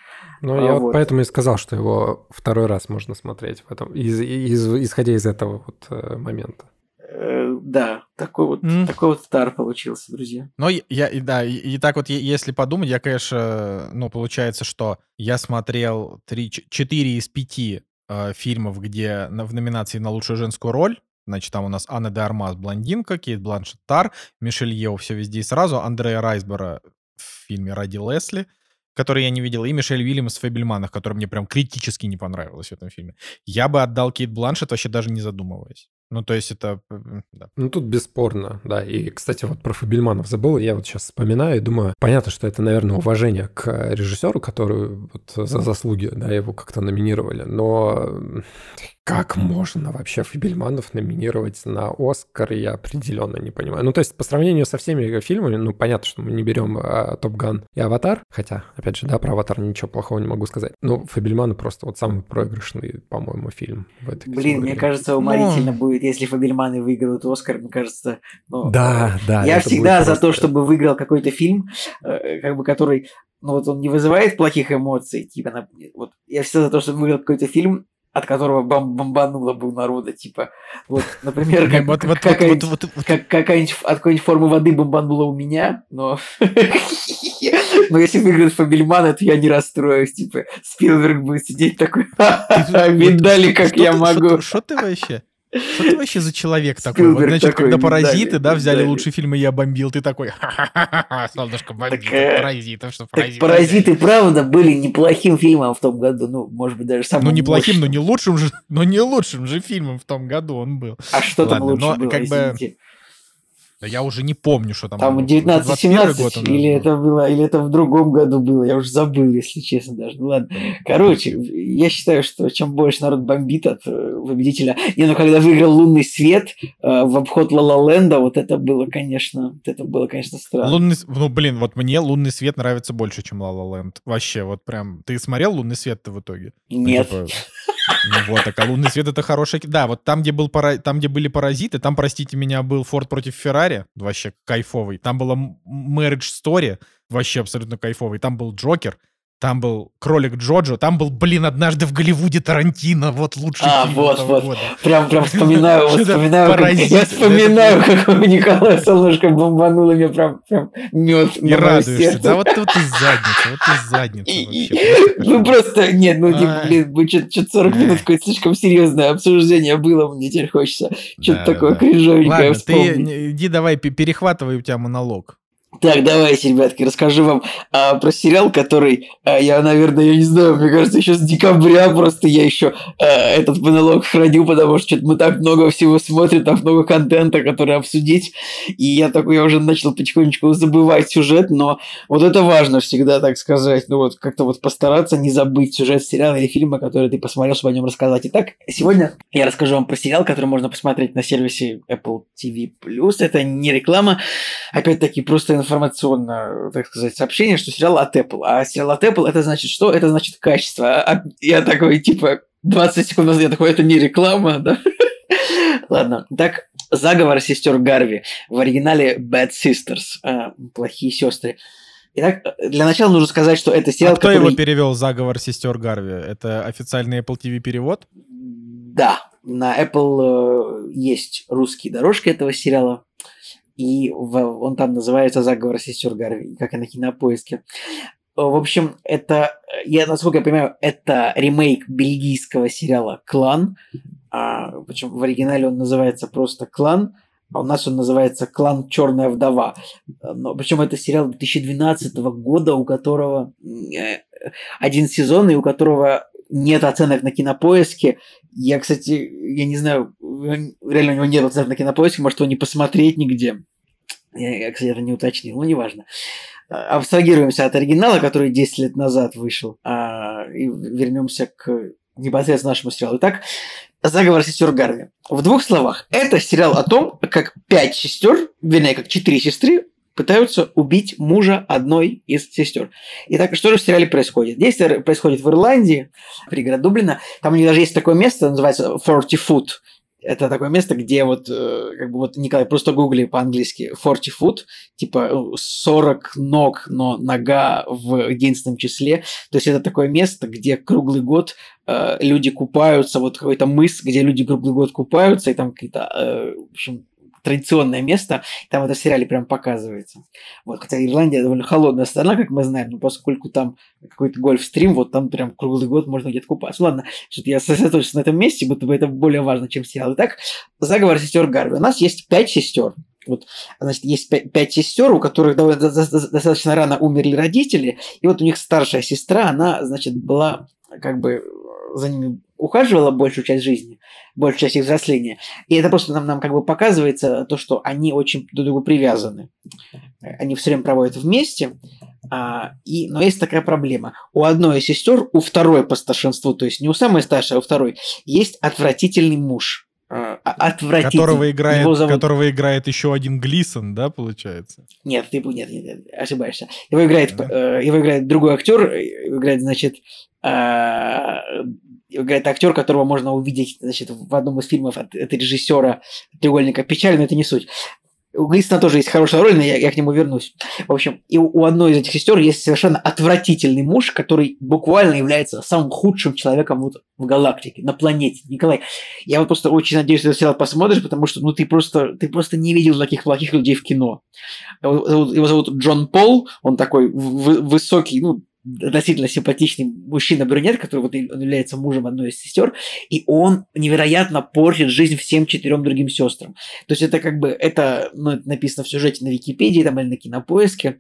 Speaker 2: Ну,
Speaker 3: А,
Speaker 2: я вот поэтому и сказал, что его второй раз можно смотреть в этом, из, из- исходя из этого вот э, момента.
Speaker 3: Э, да, такой вот,
Speaker 1: М.
Speaker 3: такой вот стар получился, друзья.
Speaker 1: Но я, я- и да, и, и так вот, если подумать, я, конечно, ну, получается, что я смотрел 3, 4 из 5 фильмов, где на- в номинации на лучшую женскую роль. Значит, там у нас Анна де Армас, блондинка, Кейт Бланшет Тар, Мишель Йео, все везде и сразу, Андреа Райсборо в фильме «Ради Лесли», который я не видел, и Мишель Уильямс в «Фабельманах», который мне прям критически не понравилось в этом фильме. Я бы отдал Кейт Бланшет, вообще даже не задумываясь. Ну, то есть это... э, да.
Speaker 2: Ну, тут бесспорно, да. И, кстати, вот про Фабельманов забыл. Я вот сейчас вспоминаю и думаю, понятно, что это, наверное, уважение к режиссеру, который вот за заслуги, да, его как-то номинировали. Но как можно вообще Фабельманов номинировать на Оскар, я определенно не понимаю. Ну, то есть, по сравнению со всеми фильмами, ну, понятно, что мы не берем а, Top Gun и Аватар, хотя, опять же, да, про Аватар ничего плохого не могу сказать. Но Фабельманы просто вот самый проигрышный, по-моему, фильм в этой
Speaker 3: Блин, мне
Speaker 2: категории.
Speaker 3: кажется, уморительно будет, если Фабельманы выиграют Оскар. Мне кажется, ну,
Speaker 2: Да, да.
Speaker 3: я
Speaker 2: это
Speaker 3: всегда за то,
Speaker 2: просто-
Speaker 3: чтобы выиграл какой-то фильм, э, как бы который ну вот он не вызывает плохих эмоций, типа, на, вот я все за то, что выиграл какой-то фильм, от которого бом бомбануло бы народа, типа, вот, например, как, вот, вот, какая-нибудь, вот, вот, вот, как, какая-нибудь, от какой-нибудь формы воды бомбанула у меня, но, но если выиграет Фабельман, то я не расстроюсь, типа, Спилберг будет сидеть такой, видали, как я могу.
Speaker 1: Что ты вообще? Что ты вообще за человек такой? Вот, значит, такой, когда «Паразиты», да, взяли дали. лучшие фильмы, я бомбил, ты такой, ха-ха-ха, солнышко бомбит, так, э, «Паразитов», что
Speaker 3: «Паразиты». «Паразиты», правда, были неплохим фильмом в том году, ну, может быть, даже самым
Speaker 1: Ну, неплохим, мощным. но не лучшим же, но не лучшим же фильмом в том году он был.
Speaker 3: А что Ладно, там лучше но, было, как извините?
Speaker 1: Да я уже не помню, что там.
Speaker 3: Там 19-17, или это было, или это в другом году было, я уже забыл, если честно даже. Ну ладно. Короче, я считаю, что чем больше народ бомбит от э, победителя. Не, ну когда выиграл лунный свет э, в обход Ла Ленда, вот это было, конечно, вот это было, конечно, странно.
Speaker 1: Лунный, ну блин, вот мне лунный свет нравится больше, чем Ла Ленд. Вообще, вот прям. Ты смотрел лунный свет-то в итоге?
Speaker 3: Нет. Ну, типа...
Speaker 1: Ну вот, а лунный свет это хороший... Да, вот там, где, был пара... там, где были паразиты, там, простите меня, был Форд против Феррари, вообще кайфовый. Там была Marriage Story, вообще абсолютно кайфовый. Там был Джокер, там был кролик Джоджо, там был, блин, однажды в Голливуде Тарантино, вот лучший
Speaker 3: а,
Speaker 1: фильм
Speaker 3: вот, вот.
Speaker 1: года.
Speaker 3: Прям, прям вспоминаю, вспоминаю, как, я вспоминаю, как у Николая Солнышко бомбануло мне прям, прям мед
Speaker 1: И радуешься, да, вот, вот из задницы, вот из задницы вообще.
Speaker 3: Ну просто, нет, ну, блин, что-то 40 минут какое-то слишком серьезное обсуждение было, мне теперь хочется что-то такое кринжовенькое вспомнить.
Speaker 1: ты иди давай, перехватывай у тебя монолог.
Speaker 3: Так, давайте, ребятки, расскажу вам а, про сериал, который а, я, наверное, я не знаю, мне кажется, еще с декабря просто я еще а, этот монолог храню, потому что мы так много всего смотрим, так много контента, который обсудить, и я такой, я уже начал потихонечку забывать сюжет, но вот это важно всегда, так сказать, ну вот как-то вот постараться не забыть сюжет сериала или фильма, который ты посмотрел, чтобы о нем рассказать. Итак, сегодня я расскажу вам про сериал, который можно посмотреть на сервисе Apple TV+. Это не реклама, опять-таки просто информационное, так сказать, сообщение, что сериал от Apple. А сериал от Apple это значит что? Это значит качество. А я такой, типа, 20 секунд назад я такой, это не реклама, да? Ладно, так, заговор сестер Гарви. В оригинале Bad Sisters. А, плохие сестры. Итак, для начала нужно сказать, что это сериал,
Speaker 1: а кто который... его перевел «Заговор сестер Гарви»? Это официальный Apple TV перевод?
Speaker 3: Да, на Apple э, есть русские дорожки этого сериала и в, он там называется «Заговор сестер Гарви», как и на кинопоиске. В общем, это, я насколько я понимаю, это ремейк бельгийского сериала «Клан», а, причем в оригинале он называется просто «Клан», а у нас он называется «Клан Черная вдова». Но, причем это сериал 2012 года, у которого э, один сезон, и у которого нет оценок на кинопоиске. Я, кстати, я не знаю, реально у него нет оценок на кинопоиске, может его не посмотреть нигде. Я, я, кстати, это не уточнил, но неважно. А, абстрагируемся от оригинала, который 10 лет назад вышел, а, и вернемся к непосредственно нашему сериалу. Итак, «Заговор сестер Гарви». В двух словах, это сериал о том, как пять сестер, вернее, как четыре сестры пытаются убить мужа одной из сестер. Итак, что же в сериале происходит? Действие происходит в Ирландии, пригород Дублина. Там у них даже есть такое место, называется Forty Foot. Это такое место, где вот, э, как бы вот, Николай, просто гугли по-английски 40 foot, типа 40 э, ног, но нога в единственном числе. То есть это такое место, где круглый год э, люди купаются, вот какой-то мыс, где люди круглый год купаются, и там какие-то, э, в общем, традиционное место, там это в сериале прям показывается. Вот, хотя Ирландия довольно холодная страна, как мы знаем, но поскольку там какой-то гольф-стрим, вот там прям круглый год можно где-то купаться. Ладно, что-то я сосредоточился на этом месте, будто бы это более важно, чем сериал. Итак, заговор сестер Гарви. У нас есть пять сестер. Вот, значит, есть пять, пять сестер, у которых достаточно рано умерли родители, и вот у них старшая сестра, она, значит, была как бы за ними ухаживала большую часть жизни, большую часть их взросления. И это просто нам, нам как бы показывается то, что они очень друг к другу привязаны. Они все время проводят вместе. А, и, но есть такая проблема. У одной из сестер, у второй по старшинству, то есть не у самой старшей, а у второй, есть отвратительный муж. А, а, отвратительный.
Speaker 1: Которого играет, его зовут... которого играет еще один Глисон, да, получается?
Speaker 3: Нет, ты нет, нет, нет ошибаешься. Его играет, да? э, его играет другой актер, его играет, значит, э, играет актер, которого можно увидеть значит, в одном из фильмов от, от режиссера «Треугольника печали», но это не суть. У Глистона тоже есть хорошая роль, но я, я к нему вернусь. В общем, и у, у одной из этих сестер есть совершенно отвратительный муж, который буквально является самым худшим человеком вот в галактике, на планете. Николай, я вот просто очень надеюсь, что этот сериал посмотришь, потому что ну, ты, просто, ты просто не видел таких плохих людей в кино. Его зовут, его зовут Джон Пол, он такой высокий, ну, относительно симпатичный мужчина-брюнет, который вот он является мужем одной из сестер, и он невероятно портит жизнь всем четырем другим сестрам. То есть это как бы, это, ну, это написано в сюжете на Википедии там, или на Кинопоиске,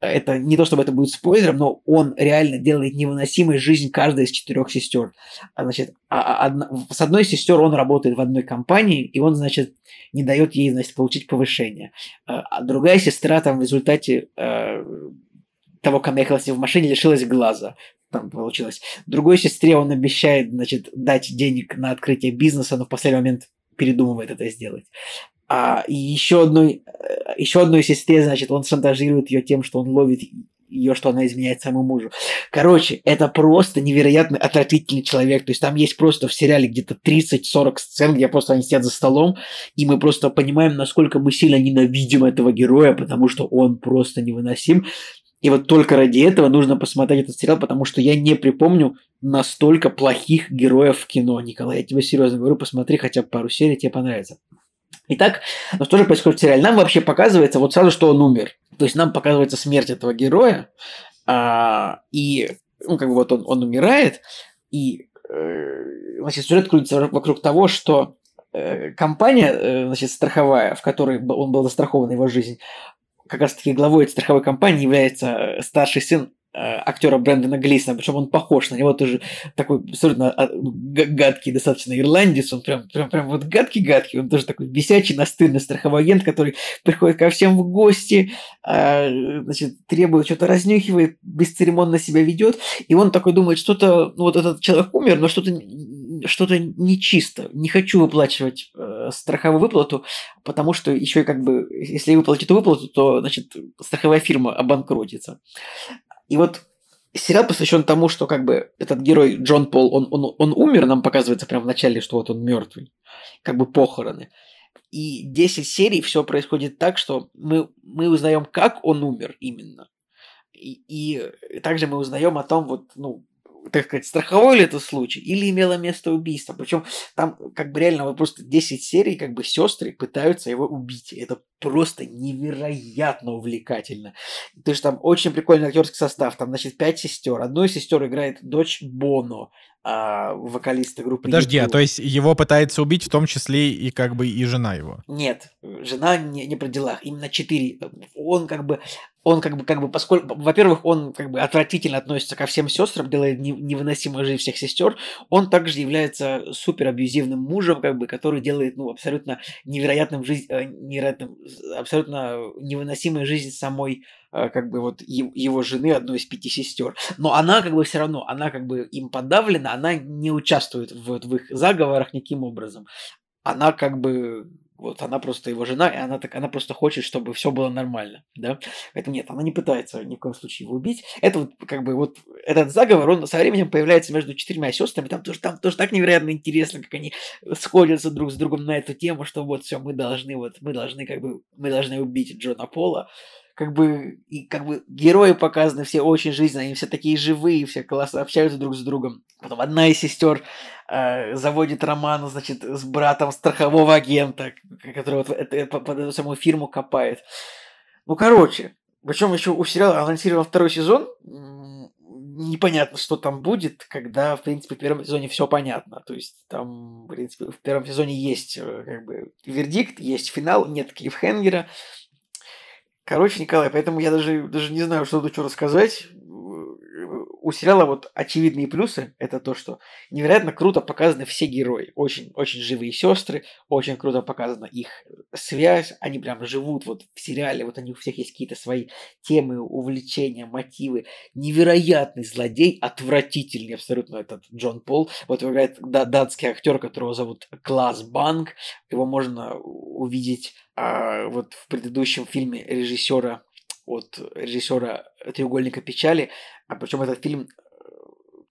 Speaker 3: это не то, чтобы это будет спойлером, но он реально делает невыносимой жизнь каждой из четырех сестер. А, значит, а, а, одна, с одной сестер он работает в одной компании, и он, значит, не дает ей, значит, получить повышение. А, другая сестра там в результате того, она ехала с ним в машине, лишилась глаза. Там получилось. Другой сестре он обещает, значит, дать денег на открытие бизнеса, но в последний момент передумывает это сделать. А еще одной, э, еще одной сестре, значит, он шантажирует ее тем, что он ловит ее, что она изменяет самому мужу. Короче, это просто невероятно отвратительный человек. То есть там есть просто в сериале где-то 30-40 сцен, где просто они сидят за столом, и мы просто понимаем, насколько мы сильно ненавидим этого героя, потому что он просто невыносим. И вот только ради этого нужно посмотреть этот сериал, потому что я не припомню настолько плохих героев в кино. Николай, я тебе серьезно говорю, посмотри хотя бы пару серий, тебе понравится. Итак, ну что же происходит в сериале? Нам вообще показывается вот сразу, что он умер. То есть нам показывается смерть этого героя, а, и ну, как бы вот он, он умирает, и э, значит, сюжет крутится вокруг того, что э, компания, э, значит, страховая, в которой он был застрахован его жизнь, как раз таки главой этой страховой компании является э, старший сын э, актера Брэндона Глисона, причем он похож на него тоже такой абсолютно а, гадкий достаточно ирландец, он прям, прям, прям вот гадкий-гадкий, он тоже такой бесячий, настырный страховой агент, который приходит ко всем в гости, а, значит, требует, что-то разнюхивает, бесцеремонно себя ведет, и он такой думает, что-то, ну вот этот человек умер, но что-то что-то нечисто. Не хочу выплачивать э, страховую выплату, потому что еще как бы, если выплатить эту выплату, то, значит, страховая фирма обанкротится. И вот сериал посвящен тому, что как бы этот герой Джон Пол, он, он, он умер, нам показывается прямо в начале, что вот он мертвый, как бы похороны. И 10 серий все происходит так, что мы, мы узнаем, как он умер именно. И, и также мы узнаем о том, вот, ну, так сказать, страховой ли это случай, или имело место убийство. Причем там как бы реально вот просто 10 серий, как бы сестры пытаются его убить. Это просто невероятно увлекательно. То есть там очень прикольный актерский состав. Там, значит, пять сестер. Одной из сестер играет дочь Боно, а, вокалиста группы.
Speaker 1: Подожди, YouTube. а то есть его пытается убить в том числе и как бы и жена его?
Speaker 3: Нет, жена не, не при делах. Именно четыре. Он как бы он как бы, как бы, поскольку, во-первых, он как бы отвратительно относится ко всем сестрам, делает невыносимую жизнь всех сестер, он также является супер абьюзивным мужем, как бы, который делает, ну, абсолютно невероятным жизнь, э, невероятным, абсолютно невыносимой жизнь самой, как бы, вот его жены, одной из пяти сестер. Но она, как бы, все равно, она, как бы, им подавлена, она не участвует в, в их заговорах никаким образом. Она, как бы, вот она просто его жена, и она так, она просто хочет, чтобы все было нормально, да. Поэтому нет, она не пытается ни в коем случае его убить. Это вот как бы вот этот заговор, он со временем появляется между четырьмя сестрами. Там тоже, там тоже так невероятно интересно, как они сходятся друг с другом на эту тему, что вот все, мы должны вот мы должны как бы мы должны убить Джона Пола как бы, и как бы герои показаны все очень жизненные, они все такие живые, все классно общаются друг с другом. Потом одна из сестер э, заводит роман, значит, с братом страхового агента, который вот это, под эту самую фирму копает. Ну, короче, причем еще у сериала анонсировал второй сезон, непонятно, что там будет, когда, в принципе, в первом сезоне все понятно. То есть там, в принципе, в первом сезоне есть э, как бы вердикт, есть финал, нет клиффхенгера, Короче, Николай, поэтому я даже, даже не знаю, что тут что рассказать. У сериала вот очевидные плюсы – это то, что невероятно круто показаны все герои. Очень, очень живые сестры, очень круто показана их связь. Они прям живут вот в сериале, вот они у всех есть какие-то свои темы, увлечения, мотивы. Невероятный злодей, отвратительный абсолютно этот Джон Пол. Вот играет датский актер, которого зовут Класс Банк. Его можно увидеть а, вот в предыдущем фильме режиссера от режиссера Треугольника печали, а причем этот фильм, э,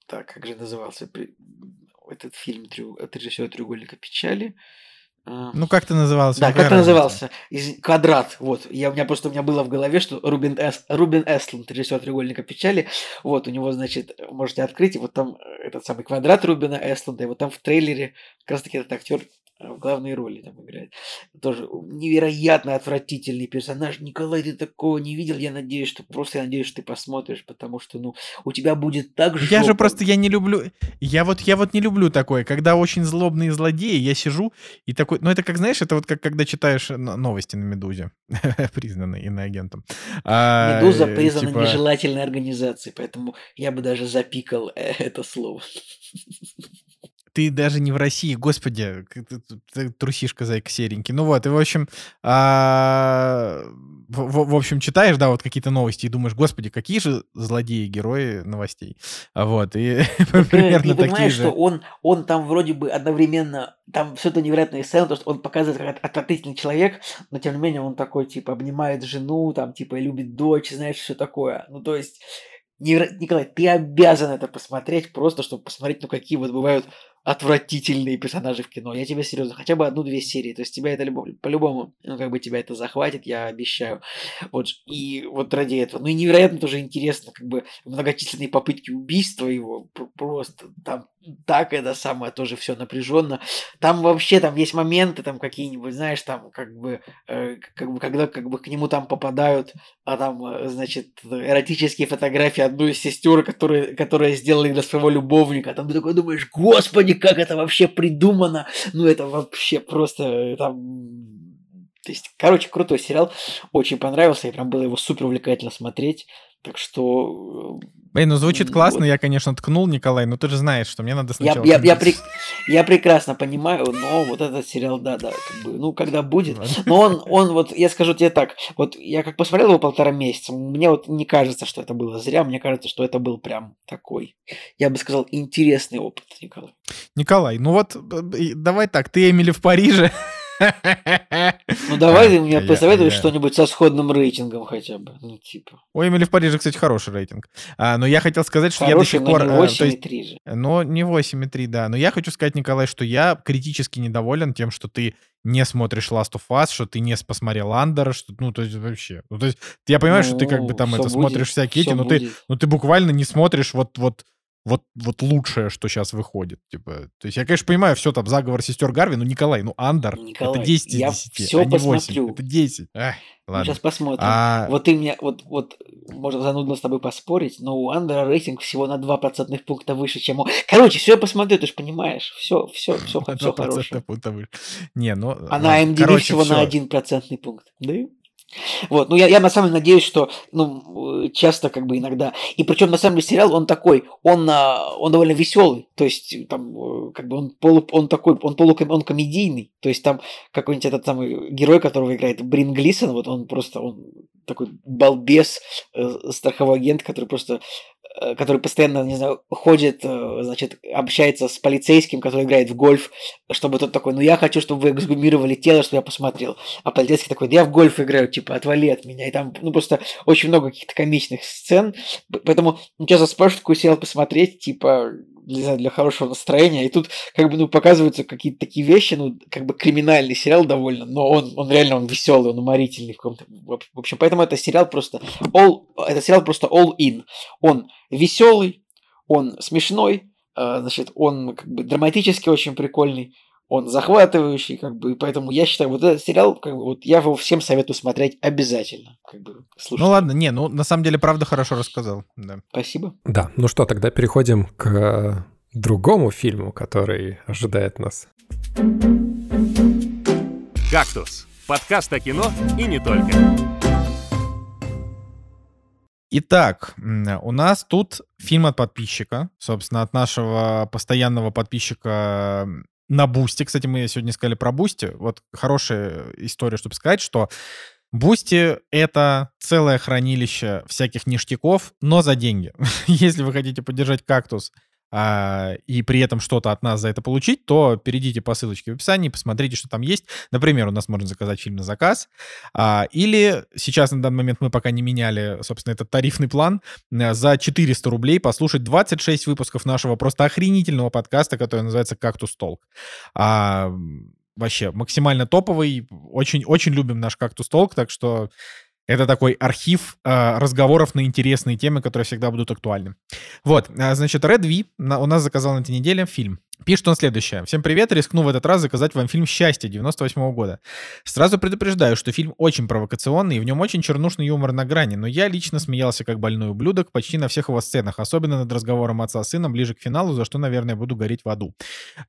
Speaker 3: так как же назывался этот фильм от режиссера Треугольника печали, А,
Speaker 1: Ну, как ты назывался?
Speaker 3: Да, как ты назывался? Из, квадрат. Вот. Я, у меня просто у меня было в голове, что Рубин, Эс, Рубин Эстлунд, режиссер треугольника печали. Вот, у него, значит, можете открыть, и вот там э, этот самый квадрат Рубина Эстлунда, и вот там в трейлере как раз таки этот актер в главной роли там играет. Тоже невероятно отвратительный персонаж. Николай, ты такого не видел? Я надеюсь, что просто я надеюсь, что ты посмотришь, потому что, ну, у тебя будет так
Speaker 1: Я же просто, я не люблю, я вот, я вот не люблю такое, когда очень злобные злодеи, я сижу и такой, ну это как, знаешь, это вот как когда читаешь новости на «Медузе», признанный иноагентом. А,
Speaker 3: Медуза
Speaker 1: э,
Speaker 3: признана
Speaker 1: типа,
Speaker 3: нежелательной организацией, поэтому я бы даже запикал э, это слово.
Speaker 1: Ты даже не в России, господи, трусишка, зайка серенький. Ну вот, и в общем, а, в, в- общем, читаешь, да, вот какие-то новости и думаешь, господи, какие же злодеи, герои новостей. А Вот, и
Speaker 3: Ты
Speaker 1: примерно такие
Speaker 3: понимаешь, что он, он там вроде бы одновременно, там все это невероятная сцена, то, что он показывает как от- отвратительный человек, но тем не менее он такой, типа, обнимает жену, там, типа, любит дочь, знаешь, все такое. Ну, то есть, Николай, ты обязан это посмотреть, просто чтобы посмотреть, ну, какие вот бывают отвратительные персонажи в кино. Я тебе серьезно, хотя бы одну-две серии. То есть тебя это любо- по-любому, ну, как бы тебя это захватит, я обещаю. Вот, и вот ради этого. Ну и невероятно тоже интересно, как бы многочисленные попытки убийства его, пр- просто там так это самое тоже все напряженно. Там вообще там есть моменты там какие-нибудь, знаешь, там как бы, э, как бы когда как бы к нему там попадают, а там, э, значит, эротические фотографии одной из сестер, которые, которые сделали для своего любовника. Там ты такой думаешь, господи, как это вообще придумано. Ну это вообще просто э, там... То есть, короче, крутой сериал. Очень понравился. И прям было его супер увлекательно смотреть. Так что э,
Speaker 1: Блин, ну звучит классно,
Speaker 3: вот.
Speaker 1: я, конечно, ткнул, Николай, но ты же знаешь, что мне надо
Speaker 3: Я,
Speaker 1: сначала...
Speaker 3: я, я,
Speaker 1: ходить.
Speaker 3: прек- я прекрасно понимаю, но вот этот сериал, да, да, как бы, ну, когда будет.
Speaker 1: Ладно.
Speaker 3: Но он, он вот, я скажу тебе так, вот я как посмотрел его полтора месяца, мне вот не кажется, что это было зря, мне кажется, что это был прям такой, я бы сказал, интересный опыт, Николай.
Speaker 1: Николай, ну вот, э, давай так, ты Эмили в Париже.
Speaker 3: Ну, давай ты мне посоветуешь что-нибудь со сходным рейтингом хотя бы, ну, типа.
Speaker 1: У Эмили в Париже, кстати, хороший рейтинг. А, но я хотел сказать, что я до
Speaker 3: Хороший,
Speaker 1: сих
Speaker 3: но
Speaker 1: пор...
Speaker 3: не
Speaker 1: э, то
Speaker 3: 8
Speaker 1: есть,
Speaker 3: и 3 же.
Speaker 1: Но не 8,3, да. Но я хочу сказать, Николай, что я критически недоволен тем, что ты не смотришь Last of Us, что ты не посмотрел Андера, что, ну, то есть вообще. Ну, то есть я понимаю, что ты как бы
Speaker 3: Ну,
Speaker 1: там это
Speaker 3: будет,
Speaker 1: смотришь всякие эти, но ты,
Speaker 3: будет.
Speaker 1: ну, ты буквально не смотришь вот, вот, вот, вот лучшее, что сейчас выходит. Типа, то есть я, конечно, понимаю, все там, заговор сестер Гарви, но Николай, ну, Андер,
Speaker 3: Николай,
Speaker 1: это 10 из
Speaker 3: я
Speaker 1: 10,
Speaker 3: всё
Speaker 1: а не 8,
Speaker 3: посмотрю.
Speaker 1: это 10. Эх, ладно.
Speaker 3: Сейчас посмотрим.
Speaker 1: А,
Speaker 3: Вот ты мне, вот, вот, можно занудно с тобой поспорить, но у Андера рейтинг всего на 2 процентных пункта выше, чем у... Короче, все я посмотрю, ты же понимаешь. Все, все, все, все
Speaker 1: 2%
Speaker 3: хорошее.
Speaker 1: пункта выше. Не, ну...
Speaker 3: А на
Speaker 1: Короче,
Speaker 3: всего
Speaker 1: всё.
Speaker 3: на 1 процентный пункт. Да? Вот, ну я, я на самом деле надеюсь, что ну, э, часто как бы иногда. И причем на самом деле сериал, он такой, он, а, он довольно веселый. То есть там э, как бы он, полу, он такой, он полуком, он комедийный. То есть там какой-нибудь этот самый герой, которого играет Брин Глисон, вот он просто, он такой балбес, э, страховой агент, который просто э, который постоянно, не знаю, ходит, э, значит, общается с полицейским, который играет в гольф, чтобы тот такой, ну я хочу, чтобы вы эксгумировали тело, что я посмотрел. А полицейский такой, да я в гольф играю, типа, отвали от меня. И там, ну, просто очень много каких-то комичных сцен. Поэтому ну, часто спрашивают, какой сериал посмотреть, типа, не знаю, для хорошего настроения. И тут, как бы, ну, показываются какие-то такие вещи, ну, как бы криминальный сериал довольно, но он, он реально, он веселый, он уморительный в каком-то... В общем, поэтому это сериал просто all, это сериал просто all in. Он веселый, он смешной, э, значит, он как бы драматически очень прикольный, он захватывающий, как бы, и поэтому я считаю, вот этот сериал, как бы, вот я его всем советую смотреть обязательно, как бы, слушайте.
Speaker 1: Ну ладно, не, ну на самом деле, правда, хорошо рассказал. Да.
Speaker 3: Спасибо.
Speaker 2: Да, ну что, тогда переходим к э, другому фильму, который ожидает нас.
Speaker 4: «Кактус» — подкаст о кино и не только.
Speaker 1: Итак, у нас тут фильм от подписчика, собственно, от нашего постоянного подписчика на Бусти. Кстати, мы сегодня сказали про Бусти. Вот хорошая история, чтобы сказать, что Бусти — это целое хранилище всяких ништяков, но за деньги. Если вы хотите поддержать «Кактус», а, и при этом что-то от нас за это получить, то перейдите по ссылочке в описании, посмотрите, что там есть. Например, у нас можно заказать фильм на заказ. А, или сейчас на данный момент мы пока не меняли, собственно, этот тарифный план, э, за 400 рублей послушать 26 выпусков нашего просто охренительного подкаста, который называется «Кактус Толк». А, вообще максимально топовый. Очень, очень любим наш «Кактус Толк», так что это такой архив э, разговоров на интересные темы, которые всегда будут актуальны. Вот, а, значит, Red V у нас заказал на этой неделе фильм. Пишет он следующее. Всем привет, рискну в этот раз заказать вам фильм «Счастье» 98 -го года. Сразу предупреждаю, что фильм очень провокационный, и в нем очень чернушный юмор на грани, но я лично смеялся как больной ублюдок почти на всех его сценах, особенно над разговором отца с сыном ближе к финалу, за что, наверное, буду гореть в аду.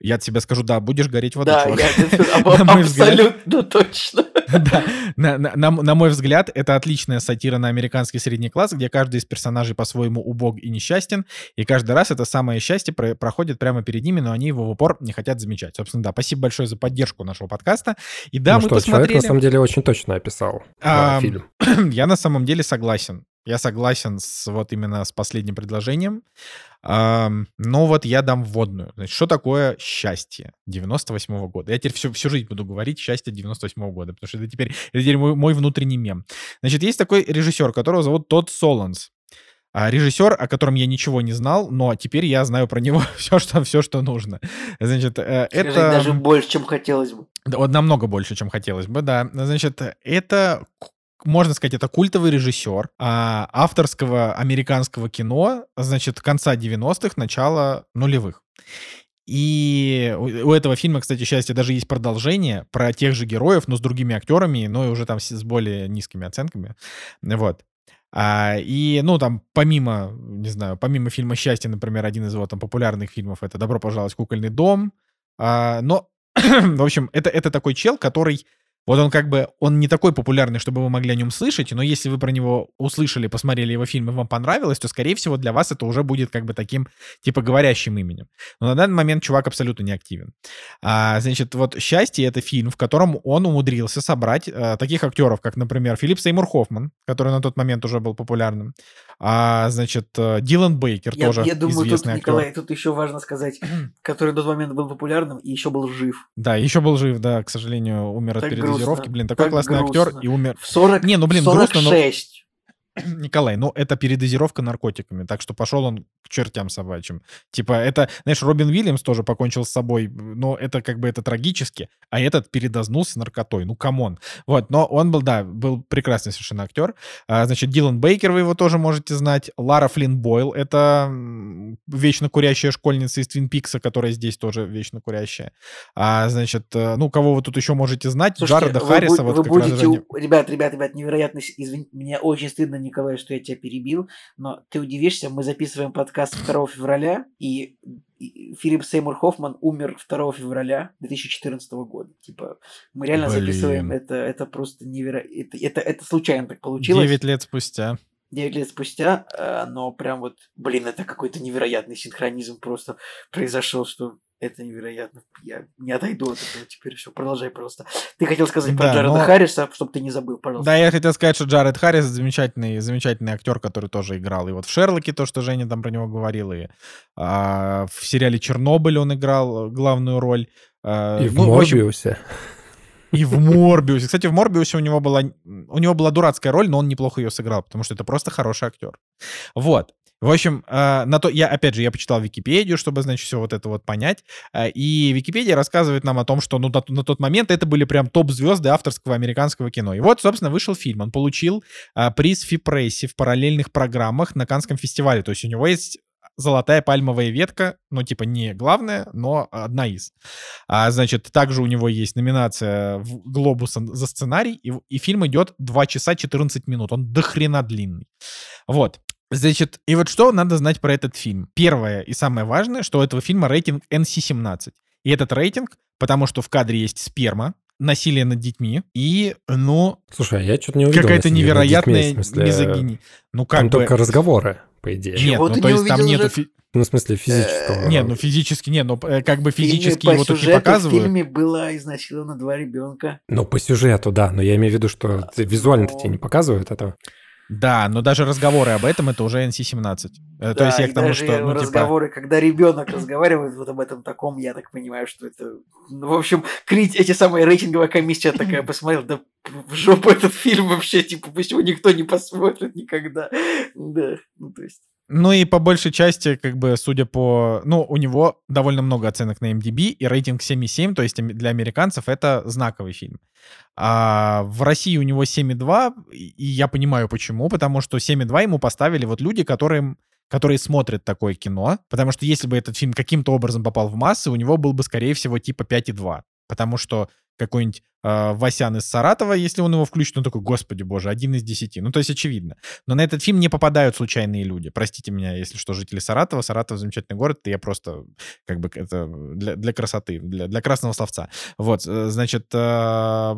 Speaker 1: Я от себя скажу, да, будешь гореть в аду,
Speaker 3: Да,
Speaker 1: чувак.
Speaker 3: я- абсолютно точно.
Speaker 1: Да, на, на- на- на мой взгляд, это отличная сатира на американский средний класс, где каждый из персонажей по-своему убог и несчастен, и каждый раз это самое счастье про- проходит прямо перед ними, но они его в упор не хотят замечать. Собственно, да, спасибо большое за поддержку нашего подкаста. И да,
Speaker 2: ну
Speaker 1: мы
Speaker 2: что, человек
Speaker 1: посмотрели...
Speaker 2: на самом деле очень точно описал
Speaker 1: А,
Speaker 2: фильм.
Speaker 1: Я на самом деле согласен. Я согласен с вот именно с последним предложением. Но вот я дам вводную. Значит, что такое счастье 98 года? Я теперь всю, всю жизнь буду говорить счастье 98 года, потому что это теперь, это теперь мой, мой внутренний мем. Значит, есть такой режиссер, которого зовут Тодд Солонс. А, режиссер, о котором я ничего не знал, но теперь я знаю про него все, что, все, что нужно. Значит, э,
Speaker 3: Скажи,
Speaker 1: это...
Speaker 3: даже больше, чем хотелось бы.
Speaker 1: Да, вот намного больше, чем хотелось бы, да. Значит, это, можно сказать, это культовый режиссер а, авторского американского кино, значит, конца 90-х, начала нулевых. И у этого фильма, кстати, счастье, даже есть продолжение про тех же героев, но с другими актерами, но и уже там с с более низкими оценками. Вот. А, и, ну, там, помимо, не знаю, помимо фильма «Счастье», например, один из его там популярных фильмов — это «Добро пожаловать в кукольный дом». А, но, в общем, это, это такой чел, который вот он как бы, он не такой популярный, чтобы вы могли о нем слышать, но если вы про него услышали, посмотрели его фильм и вам понравилось, то, скорее всего, для вас это уже будет как бы таким, типа, говорящим именем. Но на данный момент чувак абсолютно не активен. А, значит, вот «Счастье» — это фильм, в котором он умудрился собрать а, таких актеров, как, например, Филипп Сеймур Хоффман, который на тот момент уже был популярным, а, значит, э, Дилан Бейкер,
Speaker 3: Я,
Speaker 1: тоже
Speaker 3: я думаю, тут,
Speaker 1: известный актер.
Speaker 3: Николай, тут еще важно сказать, который в тот момент был популярным и еще был жив.
Speaker 1: Да, еще был жив, да, к сожалению, умер от
Speaker 3: Так
Speaker 1: передозировки. Блин, такой
Speaker 3: так
Speaker 1: классный актер и умер.
Speaker 3: В 40,
Speaker 1: Не, ну, блин, грустно, но-
Speaker 3: 46.
Speaker 1: Николай, ну это передозировка наркотиками, так что пошел он к чертям собачьим. Типа это, знаешь, Робин Уильямс тоже покончил с собой, но это как бы это трагически, а этот передознулся наркотой. Ну, come on. Вот, но он был, да, был прекрасный совершенно актер. А, значит, Дилан Бейкер, вы его тоже можете знать. Лара Флинн Бойл, это вечно курящая школьница из Твин Пикса, которая здесь тоже вечно курящая. А, значит, э, ну, кого вы тут еще можете знать?
Speaker 3: Слушайте,
Speaker 1: Джареда
Speaker 3: вы,
Speaker 1: Харриса.
Speaker 3: бу-
Speaker 1: вот
Speaker 3: вы
Speaker 1: как раз
Speaker 3: будете... у- Ребят, ребят, ребят, невероятно... с- Извини, мне очень стыдно, Николай, что я тебя перебил, но ты удивишься, мы записываем подкаст 2 февраля, и Филипп Сеймур Хоффман умер 2 февраля 2014 года. Типа, мы реально
Speaker 1: Блин.
Speaker 3: записываем, это, это просто невероятно... Это, это, это случайно так получилось.
Speaker 1: 9 лет спустя.
Speaker 3: 9 лет спустя, э, но прям вот, блин, это какой-то невероятный синхронизм просто произошел, что это невероятно. Я не отойду от этого теперь. Все, продолжай просто. Ты хотел сказать про
Speaker 1: Да,
Speaker 3: Джареда
Speaker 1: но-
Speaker 3: Харриса, чтобы ты не забыл, пожалуйста.
Speaker 1: Да, я хотел сказать, что Джаред Харрис замечательный, замечательный актер, который тоже играл. И вот в Шерлоке, то, что Женя там про него говорил, и а, в сериале Чернобыль он играл главную роль. А,
Speaker 2: И в
Speaker 1: ну, общем,
Speaker 2: Морбиусе.
Speaker 1: и в Морбиусе. Кстати, в Морбиусе у него была, у него была дурацкая роль, но он неплохо ее сыграл, потому что это просто хороший актер. Вот. В общем, э, на то, я, опять же, я почитал Википедию, чтобы, значит, все вот это вот понять. Э, И Википедия рассказывает нам о том, что ну, на, на тот момент это были прям топ-звезды авторского американского кино. И вот, собственно, вышел фильм. Он получил э, приз Фипресси в параллельных программах на Канском фестивале. То есть у него есть золотая пальмовая ветка, ну, типа, не главная, но одна из. А, значит, также у него есть номинация в Глобуса за сценарий, и, и фильм идет 2 часа 14 минут. Он дохрена длинный. Вот. Значит, и вот что надо знать про этот фильм. Первое и самое важное, что у этого фильма рейтинг NC-17. И этот рейтинг, потому что в кадре есть сперма, насилие над детьми и, ну,
Speaker 2: Слушай, а я что-то не увидел.
Speaker 1: какая-то
Speaker 2: детьми,
Speaker 1: невероятная
Speaker 2: смысле,
Speaker 1: мизогиния. Ну, как
Speaker 2: Там
Speaker 1: бы...
Speaker 2: только разговоры, по идее.
Speaker 1: Нет,
Speaker 3: Чего
Speaker 1: ну то
Speaker 3: не
Speaker 1: есть там
Speaker 3: увидел,
Speaker 1: нету... Фи-
Speaker 2: Ну, в смысле, физического.
Speaker 3: Э,
Speaker 1: Не, ну физически не, но э, как бы физически его тут не
Speaker 3: сюжету
Speaker 1: показывают.
Speaker 3: В фильме было изнасиловано два ребенка.
Speaker 2: Ну, по сюжету, да, но я имею в виду, что ты- визуально-то тебе не показывают этого.
Speaker 1: Да, но даже разговоры об этом это уже NC-17. Э, То
Speaker 3: Да,
Speaker 1: есть я к тому,
Speaker 3: даже
Speaker 1: что, ну, типа...
Speaker 3: разговоры, когда ребенок разговаривает вот об этом таком, я так понимаю, что это... Ну, в общем, крит... эти самые рейтинговая комиссия такая посмотрела, да в жопу этот фильм вообще, типа, пусть его никто не посмотрит никогда. Да, ну то есть...
Speaker 1: Ну и по большей части, как бы, судя по... Ну, у него довольно много оценок на MDB и рейтинг 7,7, то есть для американцев это знаковый фильм. А в России у него 7,2, и я понимаю почему, потому что 7,2 ему поставили вот люди, которым которые смотрят такое кино, потому что если бы этот фильм каким-то образом попал в массы, у него был бы, скорее всего, типа 5,2. Потому что какой-нибудь э, Васян из Саратова, если он его включит, он такой, господи боже, один из десяти. Ну, то есть очевидно. Но на этот фильм не попадают случайные люди. Простите меня, если что, жители Саратова. Саратов замечательный город, я просто как бы это для, для красоты, для, для красного словца. Вот, э, значит, э,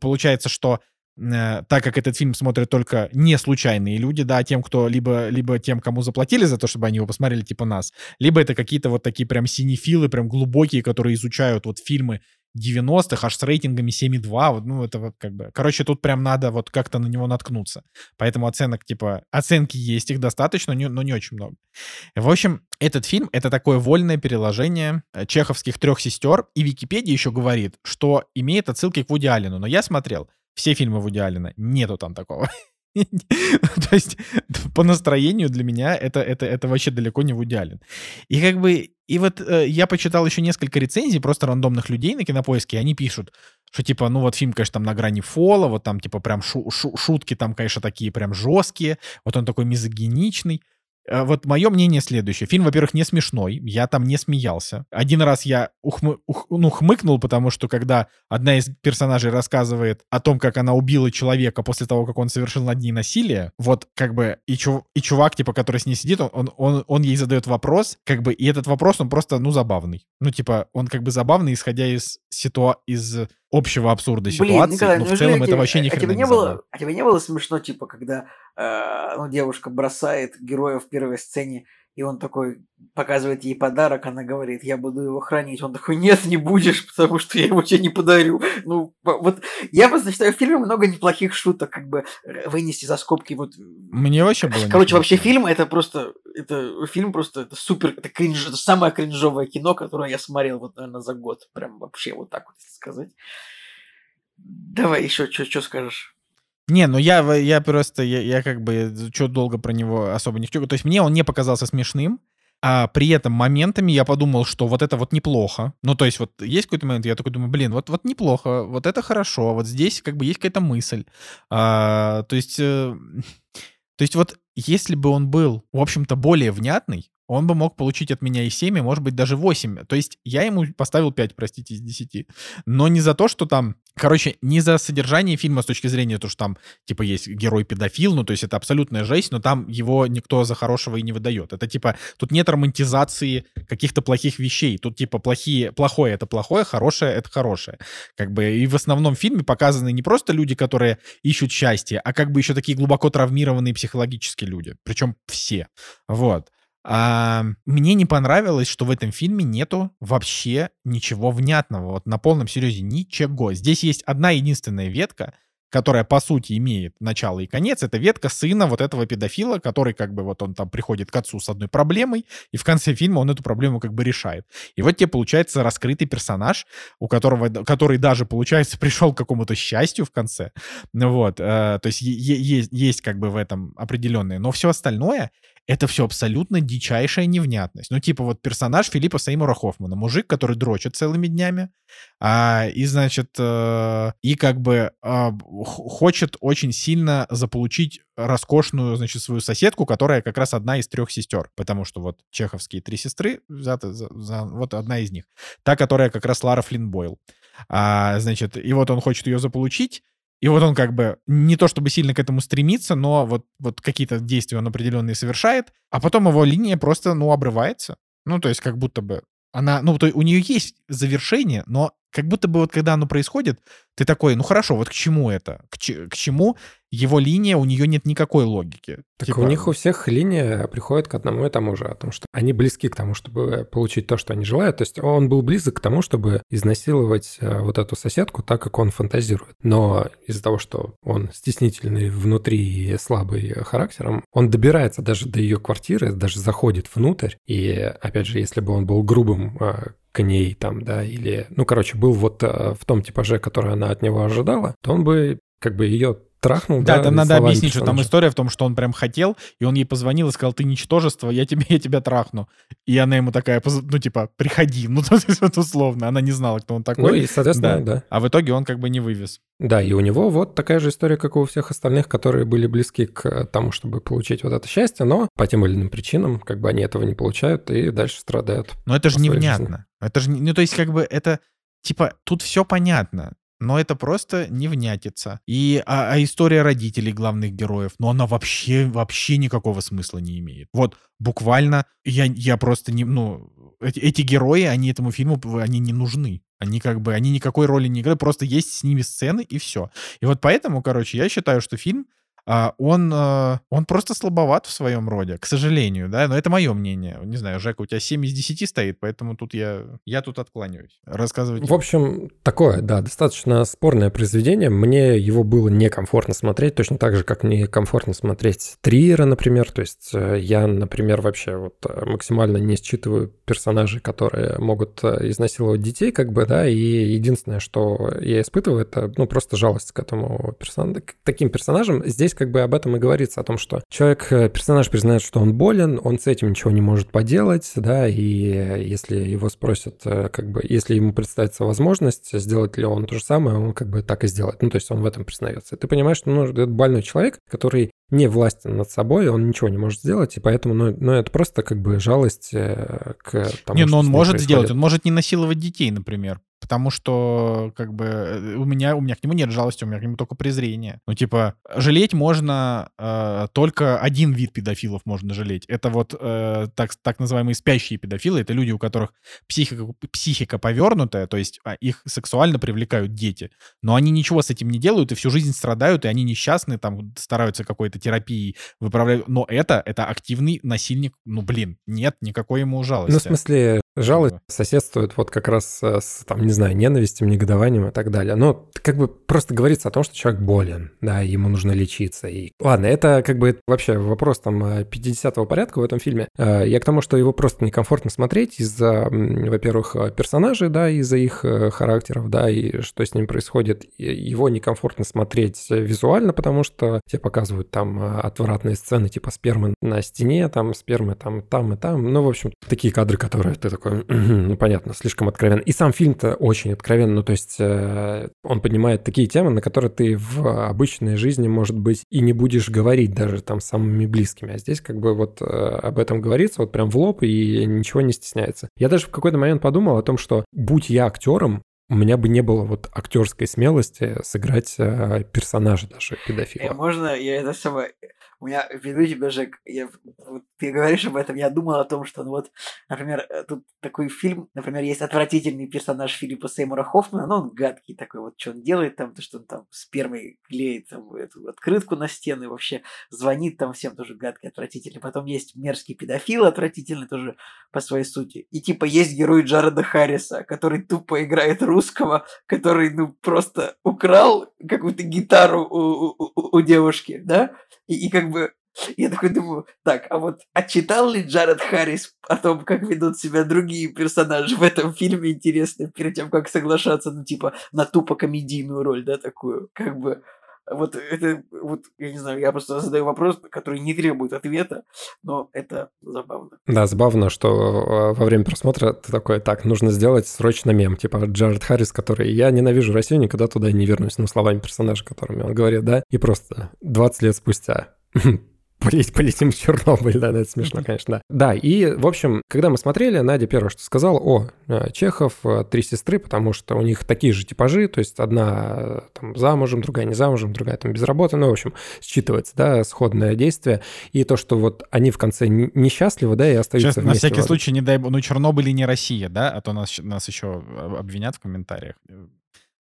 Speaker 1: получается, что э, так как этот фильм смотрят только не случайные люди, да, тем, кто либо, либо тем, кому заплатили за то, чтобы они его посмотрели, типа нас, либо это какие-то вот такие прям синефилы, прям глубокие, которые изучают вот фильмы 90-х, аж с рейтингами 7,2, вот, ну, это вот как бы... Короче, тут прям надо вот как-то на него наткнуться. Поэтому оценок, типа, оценки есть, их достаточно, но не, но не очень много. В общем, этот фильм — это такое вольное переложение э, чеховских трех сестер, и Википедия еще говорит, что имеет отсылки к Вуди Аллену, но я смотрел все фильмы Вуди Аллена, нету там такого. То есть по настроению для меня это, это, это вообще далеко не Вуди Аллен. И как бы, и вот э, я почитал еще несколько рецензий просто рандомных людей на Кинопоиске, и они пишут, что типа, ну вот фильм, конечно, там на грани фола, вот там типа прям шу шу шутки там, конечно, такие прям жесткие, вот он такой мизогиничный. Э, вот мое мнение следующее. Фильм, во-первых, не смешной. Я там не смеялся. Один раз я ухмы, ух, ну, хмыкнул, потому что когда одна из персонажей рассказывает о том, как она убила человека после того, как он совершил над ней насилие, вот как бы и, чув, и чувак, типа, который с ней сидит, он, он, он ей задает вопрос, как бы, и этот вопрос, он просто, ну, забавный. Ну, типа, он как бы забавный, исходя из ситуа... из общего абсурда ситуации, Блин, Николай, но в целом это вообще ни а тебе
Speaker 3: не, было, А тебе не было смешно, типа, когда э, ну, девушка бросает героя в первой сцене, и он такой показывает ей подарок, она говорит, я буду его хранить. Он такой, нет, не будешь, потому что я его тебе не подарю. Ну, вот я просто считаю, в фильме много неплохих шуток, как бы э, вынести за скобки вот...
Speaker 1: Мне вообще было
Speaker 3: Короче, вообще фильм это просто, это фильм просто, это супер, это кринж, это самое кринжовое кино, которое я смотрел вот, наверное, за год. Прям вообще вот так вот, если сказать. Давай еще, что скажешь?
Speaker 1: Не, ну я, я просто, я, я как бы, что долго про него особо не хочу. То есть мне он не показался смешным, а при этом моментами я подумал, что вот это вот неплохо. Ну, то есть вот есть какой-то момент, я такой думаю, блин, вот, вот неплохо, вот это хорошо, вот здесь как бы есть какая-то мысль. А, то есть... Э, то есть вот если бы он был, в общем-то, более внятный, он бы мог получить от меня и 7, и, может быть, даже 8. То есть я ему поставил 5, простите, из 10. Но не за то, что там... Короче, не за содержание фильма с точки зрения того, что там, типа, есть герой-педофил, ну, то есть это абсолютная жесть, но там его никто за хорошего и не выдает. Это, типа, тут нет романтизации каких-то плохих вещей. Тут, типа, плохие, плохое — это плохое, хорошее — это хорошее. Как бы, и в основном фильме показаны не просто люди, которые ищут счастье, а как бы еще такие глубоко травмированные психологически люди. Причем все. Вот. А, мне не понравилось, что в этом фильме нету вообще ничего внятного. Вот на полном серьезе ничего. Здесь есть одна единственная ветка, которая, по сути, имеет начало и конец, это ветка сына вот этого педофила, который как бы вот он там приходит к отцу с одной проблемой, и в конце фильма он эту проблему как бы решает. И вот тебе получается раскрытый персонаж, у которого, который даже, получается, пришел к какому-то счастью в конце. Вот, э, то есть есть, есть как бы в этом определенное. Но все остальное это все абсолютно дичайшая невнятность. Ну, типа вот персонаж Филиппа Сеймура Хоффмана, мужик, который дрочит целыми днями, а, и, значит, э, и как бы э, хочет очень сильно заполучить роскошную, значит, свою соседку, которая как раз одна из трех сестер, потому что вот чеховские три сестры, взяты за, за, вот одна из них, та, которая как раз Лара Флинн. А, значит, и вот он хочет ее заполучить, и вот он как бы не то чтобы сильно к этому стремится, но вот, вот какие-то действия он определенные совершает, а потом его линия просто, ну, обрывается. Ну, то есть как будто бы она, ну, то у нее есть завершение, но как будто бы вот когда оно происходит, ты такой, ну хорошо, вот к чему это? К, к чему его линия, у нее нет никакой логики.
Speaker 2: Так типа... у них у всех линия приходит к одному и тому же, о том, что они близки к тому, чтобы получить то, что они желают. То есть он был близок к тому, чтобы изнасиловать э, вот эту соседку так, как он фантазирует. Но из-за того, что он стеснительный внутри и слабый характером, он добирается даже до ее квартиры, даже заходит внутрь. И, опять же, если бы он был грубым э, к ней там, да, или, ну, короче, был вот э, в том типаже, который она от него ожидала, то он бы как бы ее трахнул,
Speaker 1: Да,
Speaker 2: да,
Speaker 1: там надо объяснить, что там история в том, что он прям хотел, и он ей позвонил и сказал, ты ничтожество, я, тебе, я тебя трахну. И она ему такая, ну, типа, приходи, ну, то есть условно. Она не знала, кто он такой.
Speaker 2: Ну и, соответственно, да.
Speaker 1: А в итоге он как бы не вывез.
Speaker 2: Да, и у него вот такая же история, как и у всех остальных, которые были близки к тому, чтобы получить вот это счастье, но по тем или иным причинам как бы они этого не получают и дальше страдают.
Speaker 1: Но это же невнятно. Это же, ну, то есть, как бы, это, типа, тут все понятно, но это просто невнятица. И, а, а история родителей главных героев, ну, она вообще, вообще никакого смысла не имеет. Вот, буквально, я, я просто не, ну, эти, эти герои, они этому фильму, они не нужны. Они как бы, они никакой роли не играют, просто есть с ними сцены и все. И вот поэтому, короче, я считаю, что фильм, он, а, он просто слабоват в своем роде, к сожалению, да, но это мое мнение. Не знаю, Жека, у тебя 7 из 10 стоит, поэтому тут я, я тут откланяюсь. Рассказывайте.
Speaker 2: В общем, такое, да, достаточно спорное произведение. Мне его было некомфортно смотреть, точно так же, как некомфортно смотреть Триера, например. То есть э, я, например, вообще вот э, максимально не считываю персонажей, которые могут э, изнасиловать детей, как бы, да, и единственное, что я испытываю, это, ну, просто жалость к этому персонажу, к таким персонажам. Здесь как бы об этом и говорится, о том, что человек, э, персонаж признает, что он болен, он с этим ничего не может поделать, да, и э, если его спросят, э, как бы, если ему представится возможность, сделать ли он то же самое, он как бы так и сделает. Ну, то есть он в этом признается. И ты понимаешь, что ну, это больной человек, который не властен над собой, он ничего не может сделать, и поэтому, ну, ну это просто как бы жалость к тому,
Speaker 1: не, но он
Speaker 2: с ним
Speaker 1: может
Speaker 2: происходит.
Speaker 1: сделать, он может не насиловать детей, например. Потому что, как бы, э, у меня, у меня к нему нет жалости, у меня к нему только презрение. Ну, типа, жалеть можно э, только один вид педофилов можно жалеть. Это вот э, так, так называемые спящие педофилы. Это люди, у которых психика, психика повернутая, то есть а, их сексуально привлекают дети. Но они ничего с этим не делают и всю жизнь страдают, и они несчастны, там, стараются какой-то терапией выправлять. Но это, это активный насильник. Ну, блин, нет никакой ему жалости.
Speaker 2: Ну, в смысле, жалость соседствует вот как раз э, с, там, не знаю, ненавистью, негодованием и так далее. Но как бы просто говорится о том, что человек болен, да, ему нужно лечиться. И... Ладно, это как бы вообще вопрос там э, 50-го порядка в этом фильме. Э, Я к тому, что его просто некомфортно смотреть из-за, во-первых, э, персонажей, да, из-за их э, характеров, да, и что с ним происходит. Его некомфортно смотреть э, визуально, потому что тебе показывают там э, отвратные сцены, типа спермы на стене, там спермы там, там и там. Ну, в общем, такие кадры, которые ты такой, «Мгм, ну, понятно, слишком откровенно. И сам фильм-то очень откровенный, ну, то есть э, он поднимает такие темы, на которые ты в обычной жизни, может быть, и не будешь говорить даже там с самыми близкими. А здесь как бы вот э, об этом говорится вот прям в лоб и ничего не стесняется. Я даже в какой-то момент подумал о том, что будь я актером, у меня бы не было вот актерской смелости сыграть э, персонажа даже
Speaker 3: Э,
Speaker 2: педофила.
Speaker 3: можно я это самое... У меня, веду тебя, Жек, я, вот ты говоришь об этом, я думал о том, что, ну вот, например, э, тут такой фильм, например, есть отвратительный персонаж Филиппа Сеймура Хоффмана, ну, он гадкий такой, вот, что он делает там, то, что он там спермой клеит там эту открытку на стены, вообще звонит там всем, тоже гадкий, отвратительный. Потом есть мерзкий педофил, отвратительный тоже по своей сути. И типа есть герой Джареда Харриса, который тупо играет русского, который, ну, просто украл какую-то гитару у, у- у- девушки, да, и, и как бы я такой думаю, так, а вот отчитал ли Джаред Харрис о том, как ведут себя другие персонажи в этом фильме, интересно, перед тем, как соглашаться, ну, типа, на тупо комедийную роль, да, такую, как бы, вот это, вот, я не знаю, я просто задаю вопрос, который не требует ответа, но это забавно.
Speaker 2: Да, забавно, что э, во время просмотра ты такой, так, нужно сделать срочно мем, типа Джаред Харрис, который «Я ненавижу Россию, никогда туда не вернусь», ну, словами персонажа, которыми он говорит, да, и просто 20 лет спустя Полетим, в Чернобыль, да, это смешно, конечно, да. Да, и, в общем, когда мы смотрели, Надя первое, что сказал, о, э, Чехов, э, три сестры, потому что у них такие же типажи, то есть одна э, там замужем, другая не замужем, другая там без работы, ну, в общем, считывается, да, сходное действие. И то, что вот они в конце несчастливы, да, и остаются
Speaker 1: Сейчас, на
Speaker 2: вместе.
Speaker 1: всякий
Speaker 2: в-
Speaker 1: случай, не дай бог, ну, Чернобыль и не Россия, да, а то нас, нас еще об- обвинят в комментариях.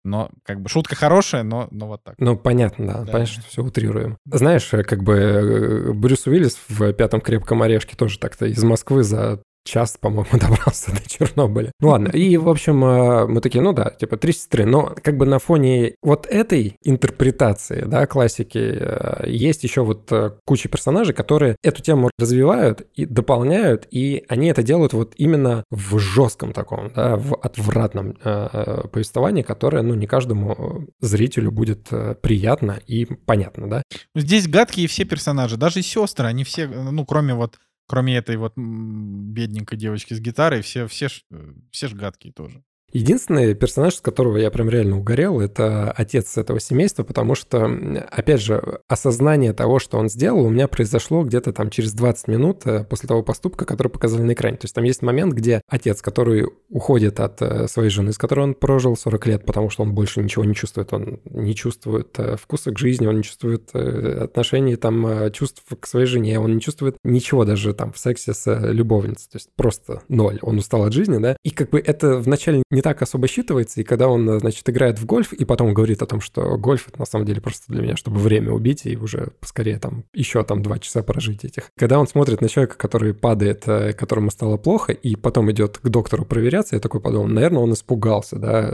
Speaker 1: Но, как бы, шутка хорошая, но, но вот так.
Speaker 2: Ну, понятно, да,
Speaker 1: Да.
Speaker 2: понятно, что все утрируем. Знаешь, э, как бы э, Брюс Уиллис в «Пятом крепком орешке» тоже так-то из Москвы за час, по-моему, добрался до Чернобыля. Ну ладно, и, в общем, э, мы такие, ну да, типа три сестры, но как бы на фоне вот этой интерпретации, да, классики, э, есть еще вот э, куча персонажей, которые эту тему развивают и дополняют, и они это делают вот именно в жестком таком, да, в отвратном э, повествовании, которое, ну, не каждому зрителю будет приятно и понятно, да.
Speaker 1: Здесь гадкие все персонажи, даже сестры, они все, ну, кроме вот Кроме этой вот бедненькой девочки с гитарой, все, все, э, все ж гадкие тоже.
Speaker 2: Единственный персонаж, с которого я прям реально угорел, это отец этого семейства, потому что, опять же, осознание того, что он сделал, у меня произошло где-то там через 20 минут э, после того поступка, который показали на экране. То есть там есть момент, где отец, который уходит от э, своей жены, с которой он прожил 40 лет, потому что он больше ничего не чувствует, он не чувствует э, вкуса к жизни, он не чувствует отношений, там, чувств к своей жене, он не чувствует ничего даже там в сексе с любовницей, то есть просто ноль. Он устал от жизни, да, и как бы это вначале не так особо считывается, и когда он, значит, играет в гольф, и потом говорит о том, что гольф — это на самом деле просто для меня, чтобы время убить и уже поскорее там еще там два часа прожить этих. Когда он смотрит на человека, который падает, э, которому стало плохо, и потом идет к доктору проверяться, я такой подумал, наверное, он испугался, да,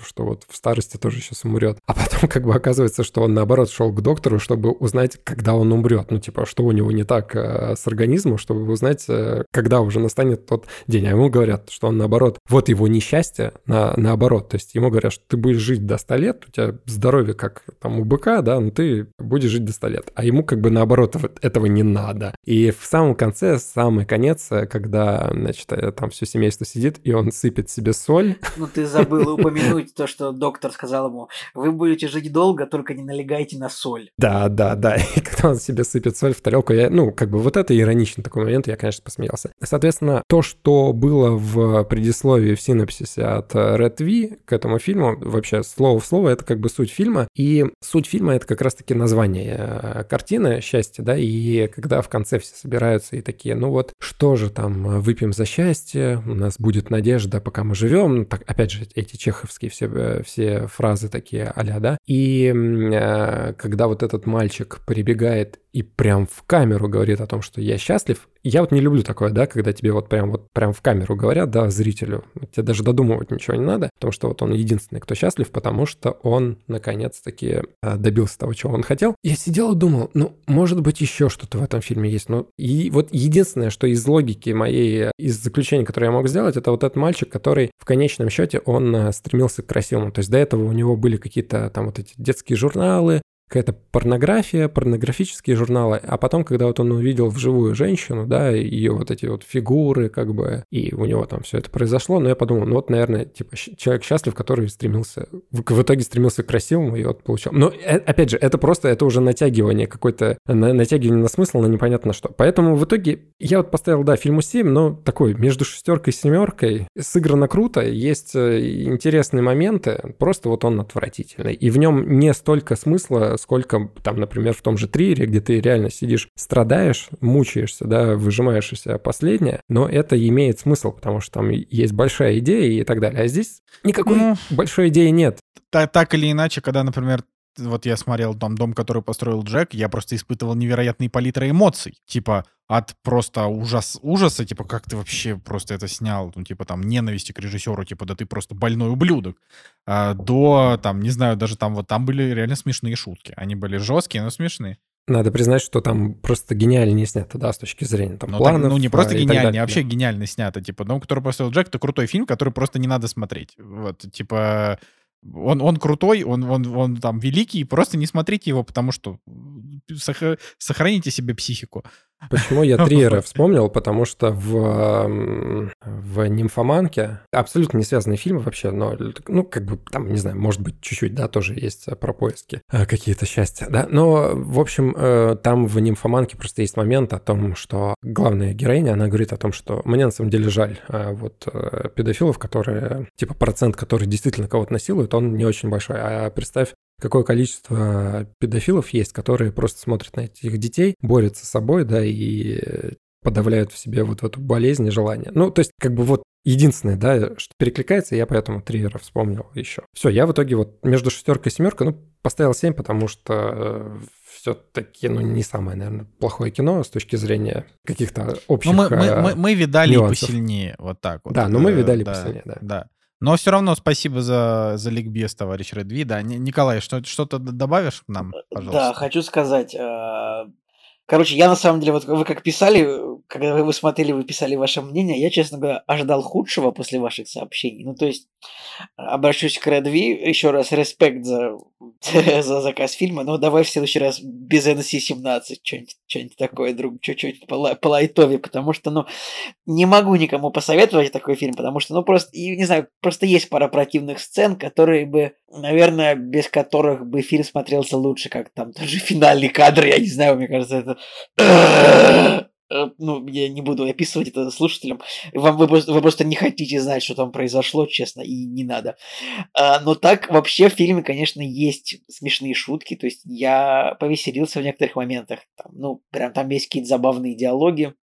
Speaker 2: что вот в старости тоже сейчас умрет. А потом как бы оказывается, что он наоборот шел к доктору, чтобы узнать, когда он умрет. Ну, типа, что у него не так э, с организмом, чтобы узнать, э, когда уже настанет тот день. А ему говорят, что он наоборот, вот его несчастье, на, наоборот. То есть ему говорят, что ты будешь жить до 100 лет, у тебя здоровье как там у быка, да, но ты будешь жить до 100 лет. А ему как бы наоборот этого не надо. И в самом конце, самый конец, когда, значит, э, там все семейство сидит, и он сыпет себе соль.
Speaker 3: Ну, ты забыл упомянуть то, что доктор сказал ему, вы будете жить долго, только не налегайте на соль.
Speaker 2: Да, да, да. И когда он себе сыпет соль в тарелку, я, ну, как бы вот это ироничный такой момент, я, конечно, посмеялся. Соответственно, то, что было в предисловии в синапсисе от Red V к этому фильму, вообще слово в слово, это как бы суть фильма. И суть фильма это как раз-таки название э, картины «Счастье», да, и когда в конце все собираются и такие, ну вот, что же там, выпьем за счастье, у нас будет надежда, пока мы живем. Так, опять же, эти чеховские все, э, все фразы такие а да. И э, когда вот этот мальчик прибегает и прям в камеру говорит о том, что я счастлив, я вот не люблю такое, да, когда тебе вот прям вот прям в камеру говорят, да, зрителю. Тебе даже додумывать ничего не надо, потому что вот он единственный, кто счастлив, потому что он наконец-таки э, добился того, чего он хотел. Я сидел и думал, ну, может быть, еще что-то в этом фильме есть. Но и вот единственное, что из логики моей, из заключения, которое я мог сделать, это вот этот мальчик, который в конечном счете, он э, стремился к красивому. То есть до этого у него были какие-то там вот эти детские журналы, какая-то порнография, порнографические журналы, а потом, когда вот он увидел вживую женщину, да, ее вот эти вот фигуры, как бы, и у него там все это произошло, но я подумал, ну вот, наверное, типа человек счастлив, который стремился, в, итоге стремился к красивому и вот получал. Но, э, опять же, это просто, это уже натягивание какой-то, на, натягивание на смысл, на непонятно что. Поэтому в итоге я вот поставил, да, фильму 7, но такой, между шестеркой и семеркой, сыграно круто, есть э, интересные моменты, просто вот он отвратительный. И в нем не столько смысла, сколько там, например, в том же триере, где ты реально сидишь, страдаешь, мучаешься, да, выжимаешь из себя последнее, но это имеет смысл, потому что там есть большая идея и так далее. А здесь никакой ну, большой идеи нет.
Speaker 1: Так, так или иначе, когда, например, вот я смотрел там дом, который построил Джек, я просто испытывал невероятные палитры эмоций. Типа от просто ужас, ужаса, типа, как ты вообще просто это снял, ну, типа, там, ненависти к режиссеру, типа, да ты просто больной ублюдок, а, до, там, не знаю, даже там, вот там были реально смешные шутки. Они были жесткие, но смешные.
Speaker 2: Надо признать, что там просто гениально снято, да, с точки зрения там,
Speaker 1: ну,
Speaker 2: планов.
Speaker 1: Так, ну, не просто гениально, а вообще гениально снято. Типа, дом, который построил Джек, это крутой фильм, который просто не надо смотреть. Вот, типа, он, он крутой, он, он, он там великий, просто не смотрите его, потому что сохраните себе психику.
Speaker 2: Почему я Триера вспомнил? Потому что в, в «Нимфоманке» абсолютно не связанный фильм вообще, но, ну, как бы, там, не знаю, может быть, чуть-чуть, да, тоже есть про поиски э, какие-то счастья, да. Но, в общем, э, там в «Нимфоманке» просто есть момент о том, что главная героиня, она говорит о том, что мне на самом деле жаль э, вот педофилов, которые, типа, процент, который действительно кого-то насилует, он не очень большой. А представь, какое количество педофилов есть, которые просто смотрят на этих детей, борются с собой, да, и подавляют в себе вот эту болезнь и желание. Ну, то есть, как бы вот единственное, да, что перекликается, я поэтому Триера вспомнил еще. Все, я в итоге вот между шестеркой и семеркой, ну, поставил 7, потому что все-таки, ну, не самое, наверное, плохое кино с точки зрения каких-то общих
Speaker 1: Ну, мы, мы,
Speaker 2: э,
Speaker 1: мы, мы видали и
Speaker 2: нюансов.
Speaker 1: посильнее, вот так вот.
Speaker 2: Да, но мы
Speaker 1: Э,
Speaker 2: видали
Speaker 1: да,
Speaker 2: посильнее, да.
Speaker 1: Да. Но все равно спасибо за, за ликбез, товарищ Редви. Да, Ни- Николай, что, что-то добавишь к нам, пожалуйста?
Speaker 3: Да, хочу сказать. Короче, я на самом деле, вот вы как писали, когда вы смотрели, вы писали ваше мнение, я, честно говоря, ожидал худшего после ваших сообщений. Ну, то есть, обращусь к Редви, еще раз респект за, за заказ фильма, но давай в следующий раз без NC-17, что-нибудь, что-нибудь такое, друг, что-нибудь по, по лайтове, потому что, ну, не могу никому посоветовать такой фильм, потому что, ну, просто, и, не знаю, просто есть пара противных сцен, которые бы, наверное, без которых бы фильм смотрелся лучше, как там тот же финальный кадр, я не знаю, мне кажется, это... Э, Ну, я не буду описывать это слушателям. Вам, вы, вы просто не хотите знать, что там произошло, честно, и не надо. А, но так, вообще, в фильме, конечно, есть смешные шутки. То есть я повеселился в некоторых моментах. Там, ну, прям там есть какие-то забавные диалоги.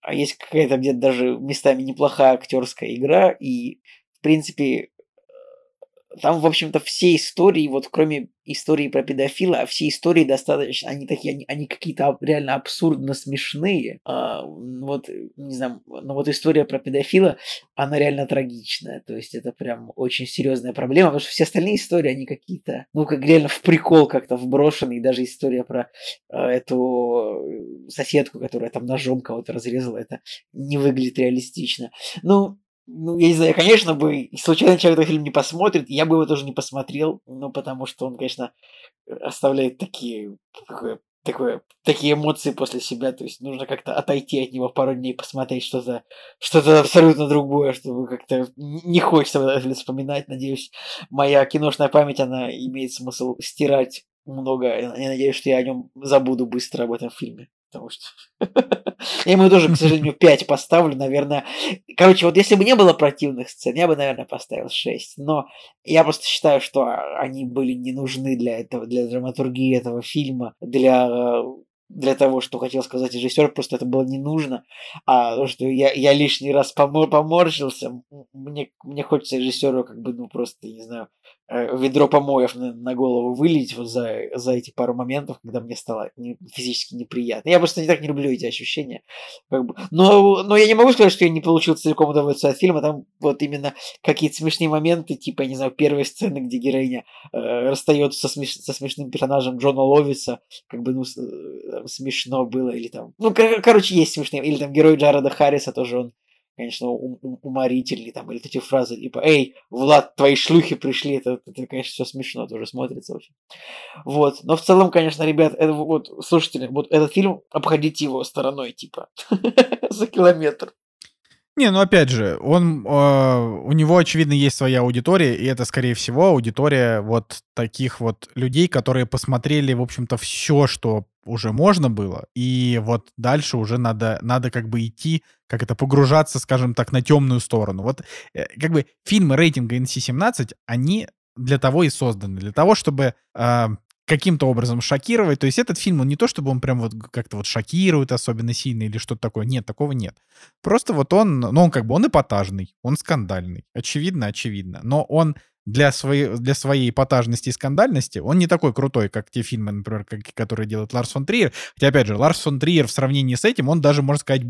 Speaker 3: А есть какая-то где-то даже местами неплохая актерская игра. И, в принципе, там, в общем-то, все истории, вот кроме истории про педофила, а все истории достаточно, они такие, они, они какие-то реально абсурдно смешные. А, вот, э, не знаю, но вот история про педофила, она реально трагичная. То есть это прям очень серьезная проблема, потому что все остальные истории, они какие-то, ну, как реально в прикол как-то вброшены. И даже история про э, эту э, соседку, которая там ножом кого-то разрезала, это не выглядит реалистично. Ну, ну, я не знаю, конечно бы, случайно человек этот фильм не посмотрит, я бы его тоже не посмотрел, ну, потому что он, конечно, оставляет такие, такое, такое, такие эмоции после себя, то есть нужно как-то отойти от него пару дней, посмотреть что-то, что-то абсолютно другое, чтобы как-то не хочется фильм вспоминать, надеюсь, моя киношная память, она имеет смысл стирать много, я надеюсь, что я о нем забуду быстро об этом фильме. Потому что я ему тоже, к сожалению, 5 поставлю, наверное. Короче, вот если бы не было противных сцен, я бы, наверное, поставил 6. Но я просто считаю, что они были не нужны для этого, для драматургии этого фильма, для для того, что хотел сказать режиссер, просто это было не нужно. А то, что я, я лишний раз помор, поморщился, мне, мне хочется режиссеру как бы, ну, просто, не знаю, ведро помоев на, на голову вылить вот за, за эти пару моментов, когда мне стало не- физически неприятно. Я просто не так не люблю эти ощущения. Как бы. но, но я не могу сказать, что я не получил целиком удовольствие от фильма. Там вот именно какие-то смешные моменты, типа, я не знаю, первой сцены, где героиня э, расстается со, смеш- со смешным персонажем Джона Ловиса, как бы, ну, с- э, смешно было, или там, ну, кор- короче, есть смешные, или там герой Джареда Харриса тоже он, конечно, ум- ум- уморительный, там, или эти фразы, типа, эй, Влад, твои шлюхи пришли, это, это конечно, все смешно тоже смотрится очень. Вот, но в целом, конечно, ребят, это вот, слушатели, вот этот фильм, обходите его стороной, типа, за километр.
Speaker 1: Не, ну опять же, он, э, у него, очевидно, есть своя аудитория, и это, скорее всего, аудитория вот таких вот людей, которые посмотрели, в общем-то, все, что уже можно было, и вот дальше уже надо, надо как бы идти, как это, погружаться, скажем так, на темную сторону. Вот э, как бы фильмы рейтинга NC-17, они для того и созданы, для того, чтобы э, каким-то образом шокировать. То есть этот фильм, он не то, чтобы он прям вот как-то вот шокирует особенно сильно или что-то такое. Нет, такого нет. Просто вот он, ну, он как бы, он эпатажный, он скандальный. Очевидно, очевидно. Но он для своей, для своей эпатажности и скандальности, он не такой крутой, как те фильмы, например, как- которые делает Ларс фон Триер. Хотя, опять же, Ларс фон Триер в сравнении с этим, он даже, можно сказать,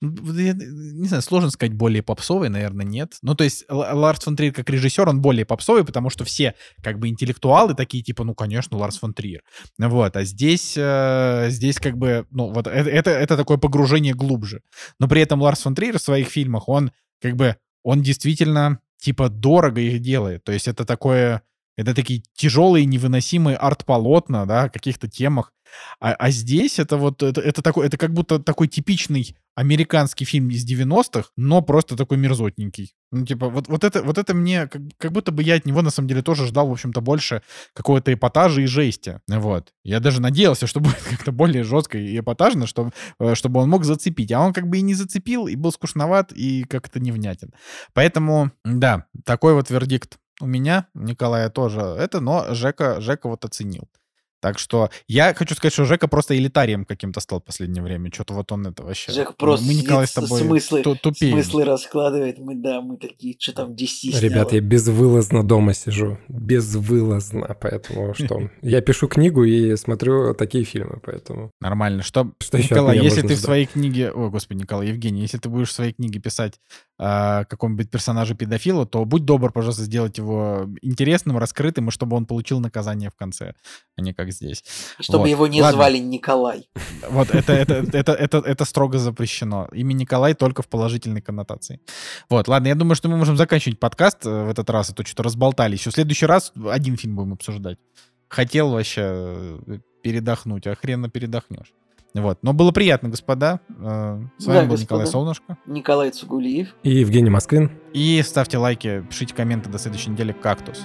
Speaker 1: ну, не знаю, сложно сказать, более попсовый, наверное, нет. Ну, то есть Ларс фон Триер как режиссер, он более попсовый, потому что все как бы интеллектуалы такие, типа, ну, конечно, Ларс фон Триер. Вот, а здесь, э, здесь как бы, ну, вот это, это, это такое погружение глубже. Но при этом Ларс фон Триер в своих фильмах, он как бы, он действительно, типа, дорого их делает. То есть это такое, это такие тяжелые, невыносимые арт-полотна, да, о каких-то темах. А, а здесь это вот, это, это такой, это как будто такой типичный американский фильм из 90-х, но просто такой мерзотненький. Ну, типа, вот, вот, это, вот это мне, как, как будто бы я от него, на самом деле, тоже ждал, в общем-то, больше какого-то эпатажа и жести. Вот. Я даже надеялся, что будет как-то более жестко и эпатажно, чтобы, э, чтобы он мог зацепить. А он как бы и не зацепил, и был скучноват, и как-то невнятен. Поэтому, да, такой вот вердикт у меня, Николая тоже это, но Жека, Жека вот оценил. Так что я хочу сказать, что Жека просто элитарием каким-то стал в последнее время. Что-то вот он это вообще...
Speaker 3: Жека просто
Speaker 1: Мы, Николай, с тобой
Speaker 3: смыслы,
Speaker 1: ту- тупеем.
Speaker 3: смыслы раскладывает. Мы, да, мы такие, что там DC
Speaker 2: Ребят, я безвылазно дома сижу. Безвылазно, поэтому что? Я пишу книгу и смотрю такие фильмы, поэтому...
Speaker 1: Нормально. Что,
Speaker 2: Что
Speaker 1: Николай, если ты в своей книге... Ой, господи, Николай, Евгений, если ты будешь в своей книге писать э, какому-нибудь персонажу педофила, то будь добр, пожалуйста, сделать его интересным, раскрытым, и чтобы он получил наказание в конце, а не как здесь.
Speaker 3: Чтобы
Speaker 1: Вот.
Speaker 3: его не
Speaker 1: Ладно.
Speaker 3: звали Николай.
Speaker 1: Вот это, это, это, это, это строго запрещено. Имя Николай только в положительной коннотации. Вот, ладно, я думаю, что мы можем заканчивать подкаст э, в этот раз, а то что-то разболтались. В следующий раз один фильм будем обсуждать. Хотел вообще э, передохнуть, а хрена передохнешь. Вот. Но было приятно, господа. Э, С вами
Speaker 3: Да,
Speaker 1: был
Speaker 3: господа.
Speaker 1: Николай Солнышко.
Speaker 3: Николай Цугулиев.
Speaker 2: И Евгений Москвин.
Speaker 1: И ставьте лайки, пишите комменты до следующей недели. Кактус.